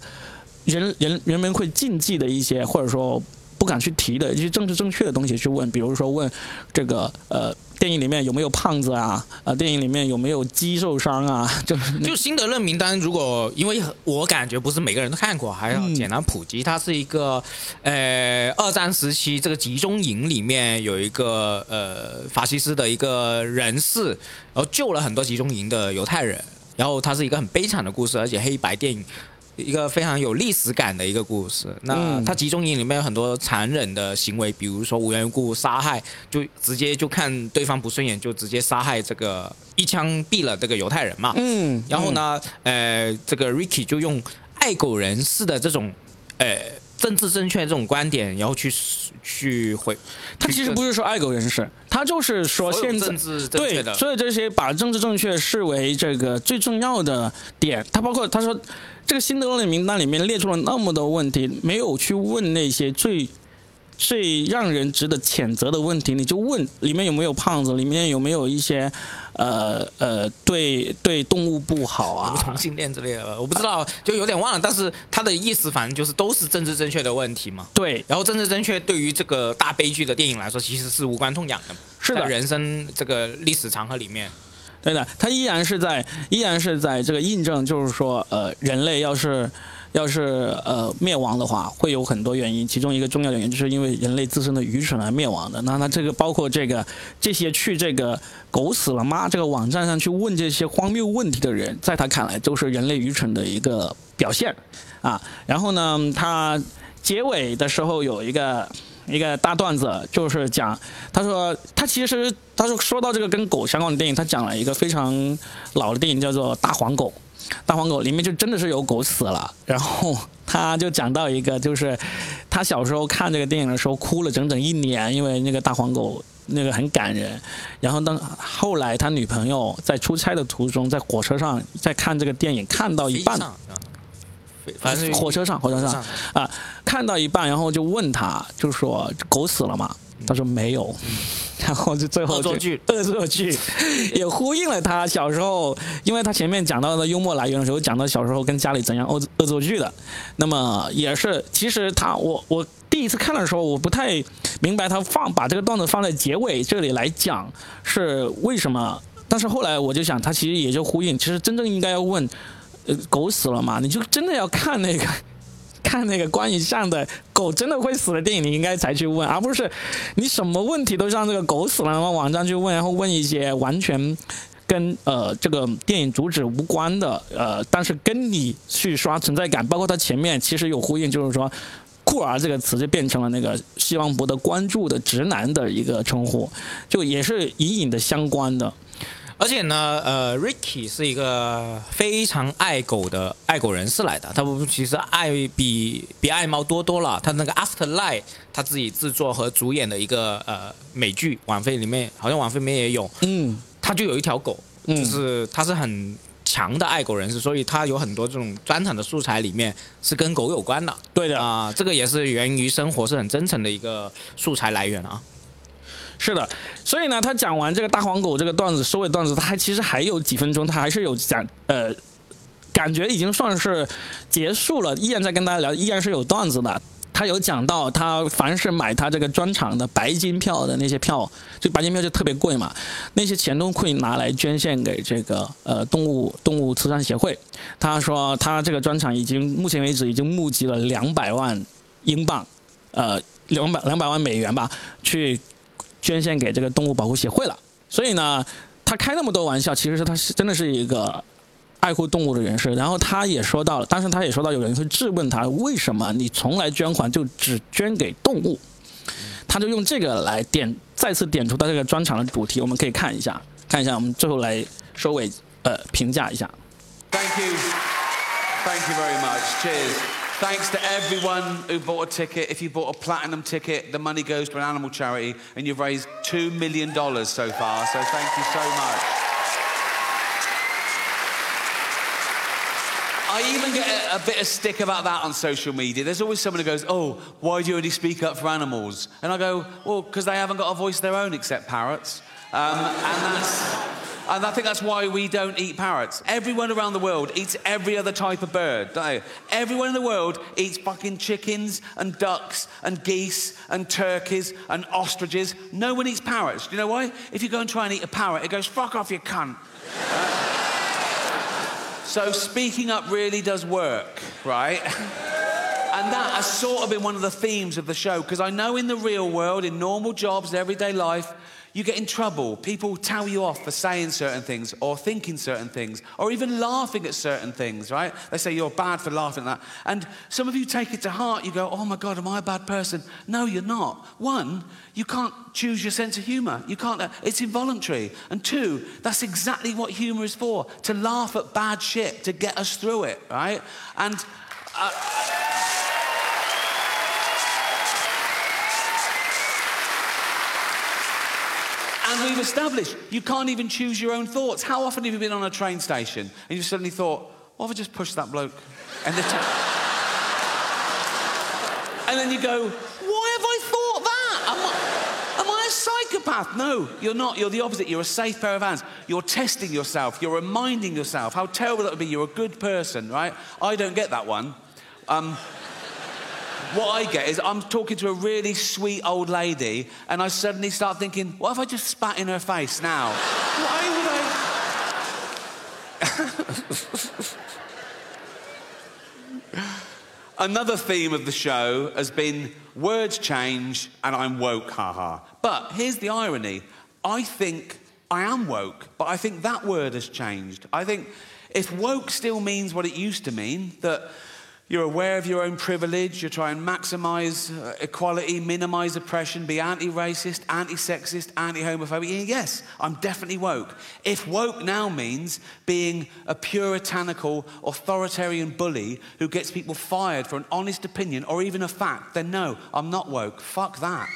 人人人们会禁忌的一些或者说不敢去提的一些政治正确的东西去问，比如说问这个呃电影里面有没有胖子啊，啊电影里面有没有肌受伤啊，就是就辛德勒名单，如果因为我感觉不是每个人都看过，还要简单普及。它是一个，呃，二战时期这个集中营里面有一个呃法西斯的一个人士，然后救了很多集中营的犹太人，然后它是一个很悲惨的故事，而且黑白电影。一个非常有历史感的一个故事。那他集中营里面有很多残忍的行为，比如说无缘无故杀害，就直接就看对方不顺眼，就直接杀害这个一枪毙了这个犹太人嘛。嗯，然后呢，呃，这个 Ricky 就用爱狗人士的这种，呃，政治正确这种观点，然后去去回。他其实不是说爱狗人士，他就是说现在政治正确对，的。所以这些把政治正确视为这个最重要的点。他包括他说，这个辛德勒的名单里面列出了那么多问题，没有去问那些最最让人值得谴责的问题，你就问里面有没有胖子，里面有没有一些呃呃对对动物不好啊，同性恋之类的，我不知道，就有点忘了。但是他的意思反正就是都是政治正确的问题嘛。对，然后政治正确对于这个大悲剧的电影来说，其实是无关痛痒的。是的，人生这个历史长河里面，对的，他依然是在依然是在这个印证，就是说呃，人类要是。要是呃灭亡的话，会有很多原因，其中一个重要原因就是因为人类自身的愚蠢而灭亡的。那它这个包括这个这些去这个“狗死了吗”这个网站上去问这些荒谬问题的人，在他看来都是人类愚蠢的一个表现啊。然后呢，他结尾的时候有一个一个大段子，就是讲他说他其实他说说到这个跟狗相关的电影，他讲了一个非常老的电影，叫做《大黄狗》。大黄狗里面就真的是有狗死了，然后他就讲到一个，就是他小时候看这个电影的时候哭了整整一年，因为那个大黄狗那个很感人。然后当后来他女朋友在出差的途中，在火车上在看这个电影，看到一半，反正火车上火车上。啊，看到一半，然后就问他，就说狗死了吗？他说没有。然后就最后恶作剧，恶作剧，也呼应了他小时候，因为他前面讲到的幽默来源的时候，讲到小时候跟家里怎样恶恶作剧的，那么也是，其实他我我第一次看的时候，我不太明白他放把这个段子放在结尾这里来讲是为什么，但是后来我就想，他其实也就呼应，其实真正应该要问，狗死了嘛？你就真的要看那个。看那个关于这样的狗真的会死的电影，你应该才去问，而不是你什么问题都让这个狗死了，然后网站去问，然后问一些完全跟呃这个电影主旨无关的，呃，但是跟你去刷存在感，包括它前面其实有呼应，就是说“酷儿”这个词就变成了那个希望博得关注的直男的一个称呼，就也是隐隐的相关的。而且呢，呃，Ricky 是一个非常爱狗的爱狗人士来的。他不其实爱比比爱猫多多了。他那个 Afterlife，他自己制作和主演的一个呃美剧，网飞里面好像网飞里面也有。嗯，他就有一条狗，就是他是很强的爱狗人士，所以他有很多这种专场的素材里面是跟狗有关的。对的啊，这个也是源于生活，是很真诚的一个素材来源啊。是的，所以呢，他讲完这个大黄狗这个段子收尾段子，他还其实还有几分钟，他还是有讲，呃，感觉已经算是结束了，依然在跟大家聊，依然是有段子的。他有讲到，他凡是买他这个专场的白金票的那些票，就白金票就特别贵嘛，那些钱都会拿来捐献给这个呃动物动物慈善协会。他说他这个专场已经目前为止已经募集了两百万英镑，呃，两百两百万美元吧，去。捐献给这个动物保护协会了，所以呢，他开那么多玩笑，其实是他是真的是一个爱护动物的人士。然后他也说到了，当时他也说到有人会质问他，为什么你从来捐款就只捐给动物？他就用这个来点再次点出他这个专场的主题，我们可以看一下，看一下，我们最后来收尾呃评价一下。Thank you, thank you very much. Thanks to everyone who bought a ticket. If you bought a platinum ticket, the money goes to an animal charity, and you've raised $2 million so far, so thank you so much. I even get a, a, bit of stick about that on social media. There's always someone who goes, Oh, why do you only speak up for animals? And I go, Well, because they haven't got a voice of their own except parrots. Um, and that's. And I think that's why we don't eat parrots. Everyone around the world eats every other type of bird, don't they? Everyone in the world eats fucking chickens and ducks and geese and turkeys and ostriches. No one eats parrots. Do you know why? If you go and try and eat a parrot, it goes, fuck off, you cunt. so speaking up really does work, right? And that has sort of been one of the themes of the show because I know in the real world, in normal jobs, everyday life, you get in trouble. People tell you off for saying certain things or thinking certain things or even laughing at certain things, right? They say you're bad for laughing at that. And some of you take it to heart. You go, oh my God, am I a bad person? No, you're not. One, you can't choose your sense of humor. You can't, it's involuntary. And two, that's exactly what humor is for to laugh at bad shit, to get us through it, right? And. Uh, And we've established you can't even choose your own thoughts. How often have you been on a train station and you've suddenly thought, what if I just pushed that bloke? And, the t- and then you go, why have I thought that? Am I, am I a psychopath? No, you're not. You're the opposite. You're a safe pair of hands. You're testing yourself. You're reminding yourself how terrible that would be. You're a good person, right? I don't get that one. Um, what I get is I'm talking to a really sweet old lady, and I suddenly start thinking, what if I just spat in her face now? Why would I? Another theme of the show has been words change and I'm woke, haha. But here's the irony I think I am woke, but I think that word has changed. I think if woke still means what it used to mean, that you're aware of your own privilege. You try and maximize uh, equality, minimize oppression, be anti racist, anti sexist, anti homophobic. Yes, I'm definitely woke. If woke now means being a puritanical, authoritarian bully who gets people fired for an honest opinion or even a fact, then no, I'm not woke. Fuck that.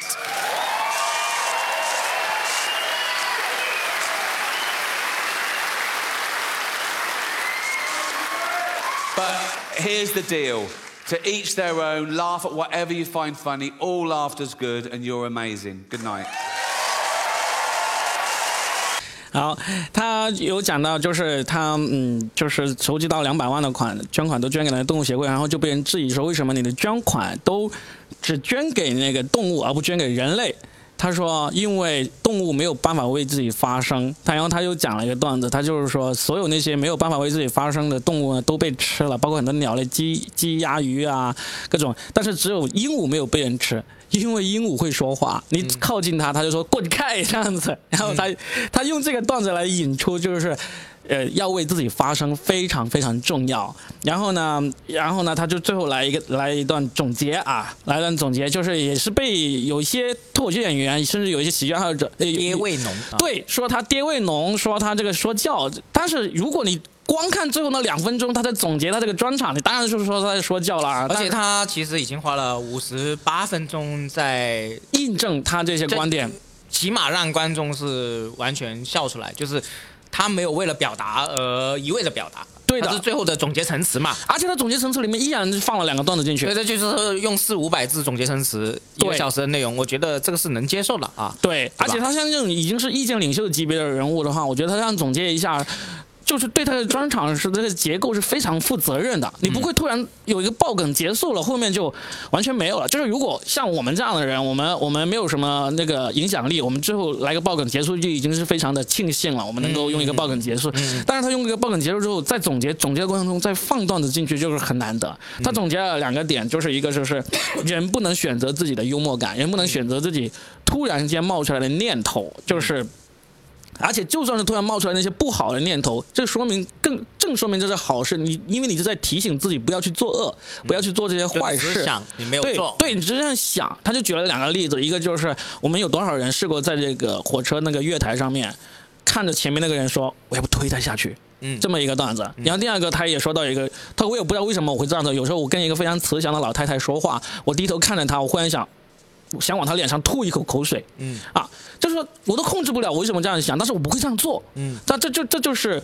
Here's the deal. To each their own, laugh at whatever you find funny. All laughter's good, and you're amazing. Good night. 好，他有讲到，就是他嗯，就是筹集到两百万的款捐款都捐给了动物协会，然后就被人质疑说，为什么你的捐款都只捐给那个动物，而不捐给人类？他说，因为动物没有办法为自己发声。他然后他又讲了一个段子，他就是说，所有那些没有办法为自己发声的动物呢，都被吃了，包括很多鸟类、鸡、鸡、鸭、鱼啊，各种。但是只有鹦鹉没有被人吃，因为鹦鹉会说话，你靠近它，它就说滚开这样子。然后他他用这个段子来引出，就是。呃，要为自己发声非常非常重要。然后呢，然后呢，他就最后来一个来一段总结啊，来一段总结，就是也是被有一些脱口秀演员，甚至有一些喜剧爱好者呃爹味浓啊对，说他爹味浓，说他这个说教。但是如果你光看最后那两分钟，他在总结他这个专场，你当然就是说他在说教啦。而且他其实已经花了五十八分钟在印证他这些观点。起码让观众是完全笑出来，就是他没有为了表达而一味的表达，对的是最后的总结陈词嘛。而且他总结陈词里面依然放了两个段子进去所以。这就是用四五百字总结陈词，一个小时的内容，我觉得这个是能接受的啊。对，而且他像这种已经是意见领袖级别的人物的话，我觉得他这样总结一下，就是对他的专场是这个结构是非常负责任的。你不会突然有一个爆梗结束了，后面就完全没有了。就是如果像我们这样的人，我们我们没有什么那个影响力，我们最后来个爆梗结束就已经是非常的庆幸了，我们能够用一个爆梗结束。但是他用一个爆梗结束之后，在总结总结的过程中再放段子进去，就是很难得。他总结了两个点，就是一个就是人不能选择自己的幽默感，人不能选择自己突然间冒出来的念头，就是。而且就算是突然冒出来那些不好的念头，这说明更正说明这是好事。你因为你是在提醒自己不要去作恶，不要去做这些坏事。想你没有对做，对你只是这样想。他就举了两个例子，一个就是我们有多少人试过在这个火车那个月台上面，看着前面那个人说我要不推他下去，嗯这么一个段子。然后第二个他也说到一个，他说我也不知道为什么我会这样子，有时候我跟一个非常慈祥的老太太说话，我低头看着她，我忽然想。想往他脸上吐一口口水，嗯。啊，就是说我都控制不了我为什么这样想，但是我不会这样做，嗯，那这就这就是，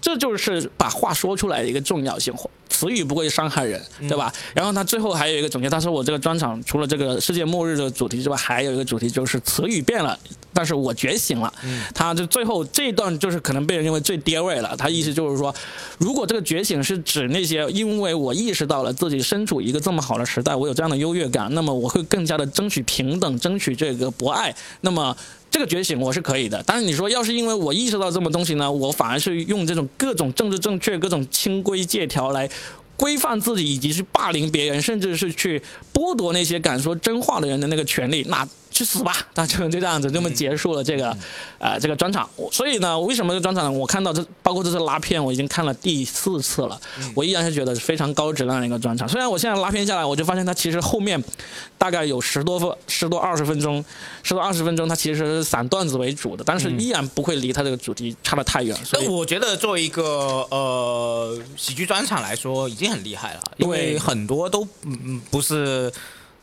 这就是把话说出来的一个重要性，词语不会伤害人，对吧？然后他最后还有一个总结，他说我这个专场除了这个世界末日的主题之外，还有一个主题就是词语变了，但是我觉醒了。他就最后这一段就是可能被人认为最跌位了。他意思就是说，如果这个觉醒是指那些因为我意识到了自己身处一个这么好的时代，我有这样的优越感，那么我会更加的争取平等，争取这个博爱。那么这个觉醒我是可以的，但是你说要是因为我意识到这么东西呢，我反而是用这种各种政治正确、各种清规戒条来规范自己，以及去霸凌别人，甚至是去剥夺那些敢说真话的人的那个权利，那去死吧！那就就这样子，这么结束了这个、呃这个专场。所以呢，为什么这专场呢？我看到这，包括这次拉片，我已经看了第四次了，我依然是觉得是非常高质量的一个专场。虽然我现在拉片下来，我就发现它其实后面大概有十多分、十多二十分钟、十多二十分钟，它其实是散段子为主的，但是依然不会离它这个主题差得太远。所以那我觉得作为一个呃喜剧专场来说，已经很厉害了，因为很多都嗯不是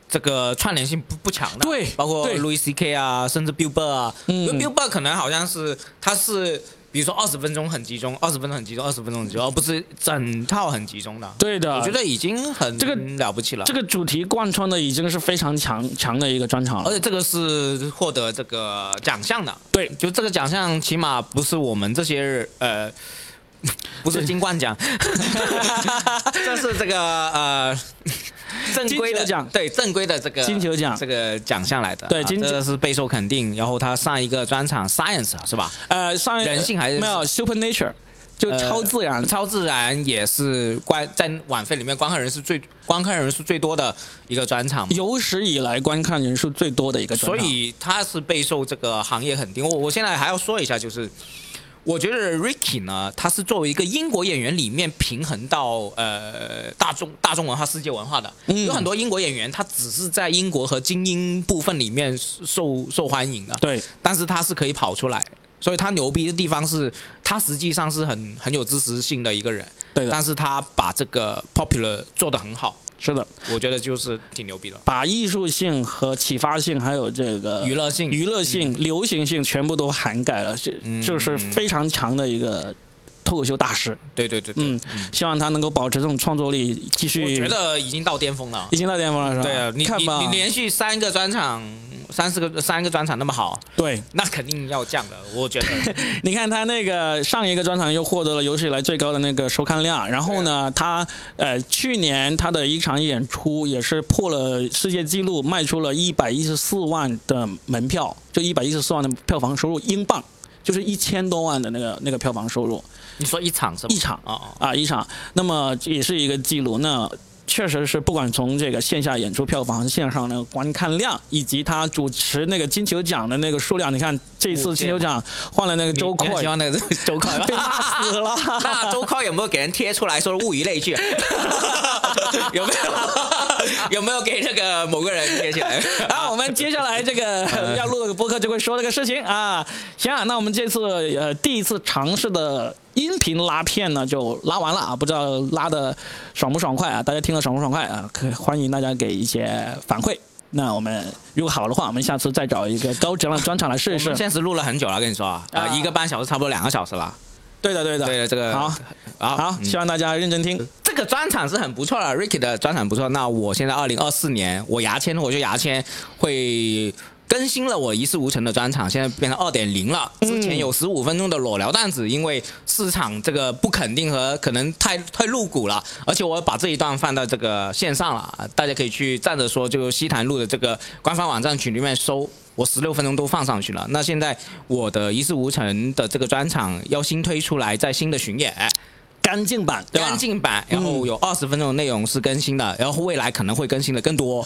这个串联性不不强的，对包括对。Louis C K 啊，甚至 Bill Burr 啊，嗯。因为 Bill Burr 可能好像是他是比如说二十分钟很集中，二十分钟很集中，二十分钟很集中，而不是整套很集中的。对的，我觉得已经很这个了不起了。这个主题贯穿的已经是非常强强的一个专场了。而且这个是获得这个奖项的，对，就这个奖项起码不是我们这些呃，不是金冠奖，这是这个呃 正规的奖对正规的这个金球奖这个奖项来的，啊对金球这个是备受肯定。然后他上一个专场 Science 是吧？呃，上一人性还是没有 Super Nature，就呃超自然。超自然也是观在晚会里面观看人数最观看人数最多的一个专场。有史以来观看人数最多的一个专场，所以他是备受这个行业肯定。我我现在还要说一下，就是我觉得 Ricky 呢，他是作为一个英国演员里面平衡到呃大众大众文化、世界文化的。嗯。有很多英国演员，他只是在英国和精英部分里面受受欢迎的，对。但是他是可以跑出来。所以他牛逼的地方是，他实际上是很很有知识性的一个人，对但是他把这个 popular 做得很好，是的，我觉得就是挺牛逼的。把艺术性和启发性，还有这个娱乐性娱乐性、流行性全部都涵盖了，这嗯就是非常强的一个脱口秀大师。对对对对，嗯，希望他能够保持这种创作力，继续。我觉得已经到巅峰了。已经到巅峰了，是吧？对啊，你看吧，你你连续三个专场，三四个三个专场那么好，对，那肯定要降的。我觉得 你看他那个上一个专场又获得了有史以来最高的那个收看量，然后呢，他呃去年他的一场演出也是破了世界纪录，卖出了一百一十四万的门票，就一百一十四万的票房收入，英镑就是一千多万的那个那个票房收入，你说一场？一场啊哦，啊一场，那么也是一个记录。那确实是不管从这个线下演出票房、线上那个观看量，以及他主持那个金球奖的那个数量，你看这次金球奖换了那个周你很快喜，欢那个周快 被骂死了。那周快有没有给人贴出来说物以类聚？有没有？有没有给这个某个人贴起来？啊，我们接下来这个要录的播客就会说这个事情啊。行啊，那我们这次呃第一次尝试的音频拉片呢就拉完了啊，不知道拉的爽不爽快啊？大家听了爽不爽快啊？可欢迎大家给一些反馈。那我们如果好的话，我们下次再找一个高质量的专场来试一试。现实录了很久了，跟你说啊，一个半小时，差不多两个小时了。对的，对的，对的，这个好，好好，希望大家认真听。这个专场是很不错的，Ricky 的专场不错。那我现在二零二四年，我牙签，我觉得牙签会更新了我一事无成的专场，现在变成二点零了。之前有十五分钟的裸聊段子，因为市场这个不肯定和可能太太露骨了，而且我把这一段放到这个线上了，大家可以去站着说，就西坛路的这个官方网站群里面搜。我十六分钟都放上去了。那现在我的一事无成的这个专场要新推出来，在新的巡演，干净版，对吧？干净版，然后有二十分钟的内容是更新的，然后未来可能会更新的更多。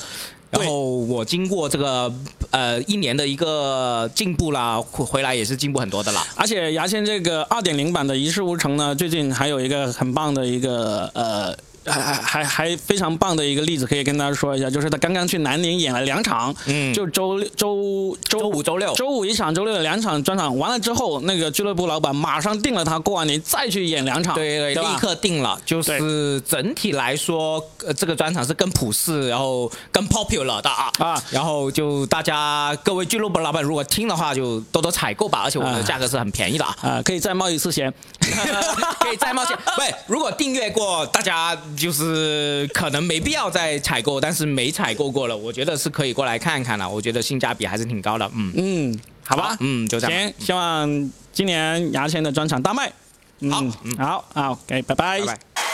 然后我经过这个呃一年的一个进步啦，回回来也是进步很多的啦。而且牙签这个二点零版的一事无成呢，最近还有一个很棒的一个呃。还还还还非常棒的一个例子，可以跟大家说一下，就是他刚刚去南宁演了两场，嗯。就周六周周周五周六。周五一场，周六两场专场。完了之后，那个俱乐部老板马上定了他过完年再去演两场，对对，对立刻定了。就是整体来说，呃，这个专场是更普世，然后更 popular 的啊啊。然后就大家各位俱乐部老板如果听的话，就多多采购吧，而且我们的啊价格是很便宜的啊。啊、可以再冒一次险，可以再冒险。对，如果订阅过，大家就是可能没必要再采购，但是没采购过了，我觉得是可以过来看看了。我觉得性价比还是挺高的。嗯，嗯，好吧，嗯，就这样。行，希望今年牙签的专场大卖，嗯好嗯好好，OK，拜拜拜拜。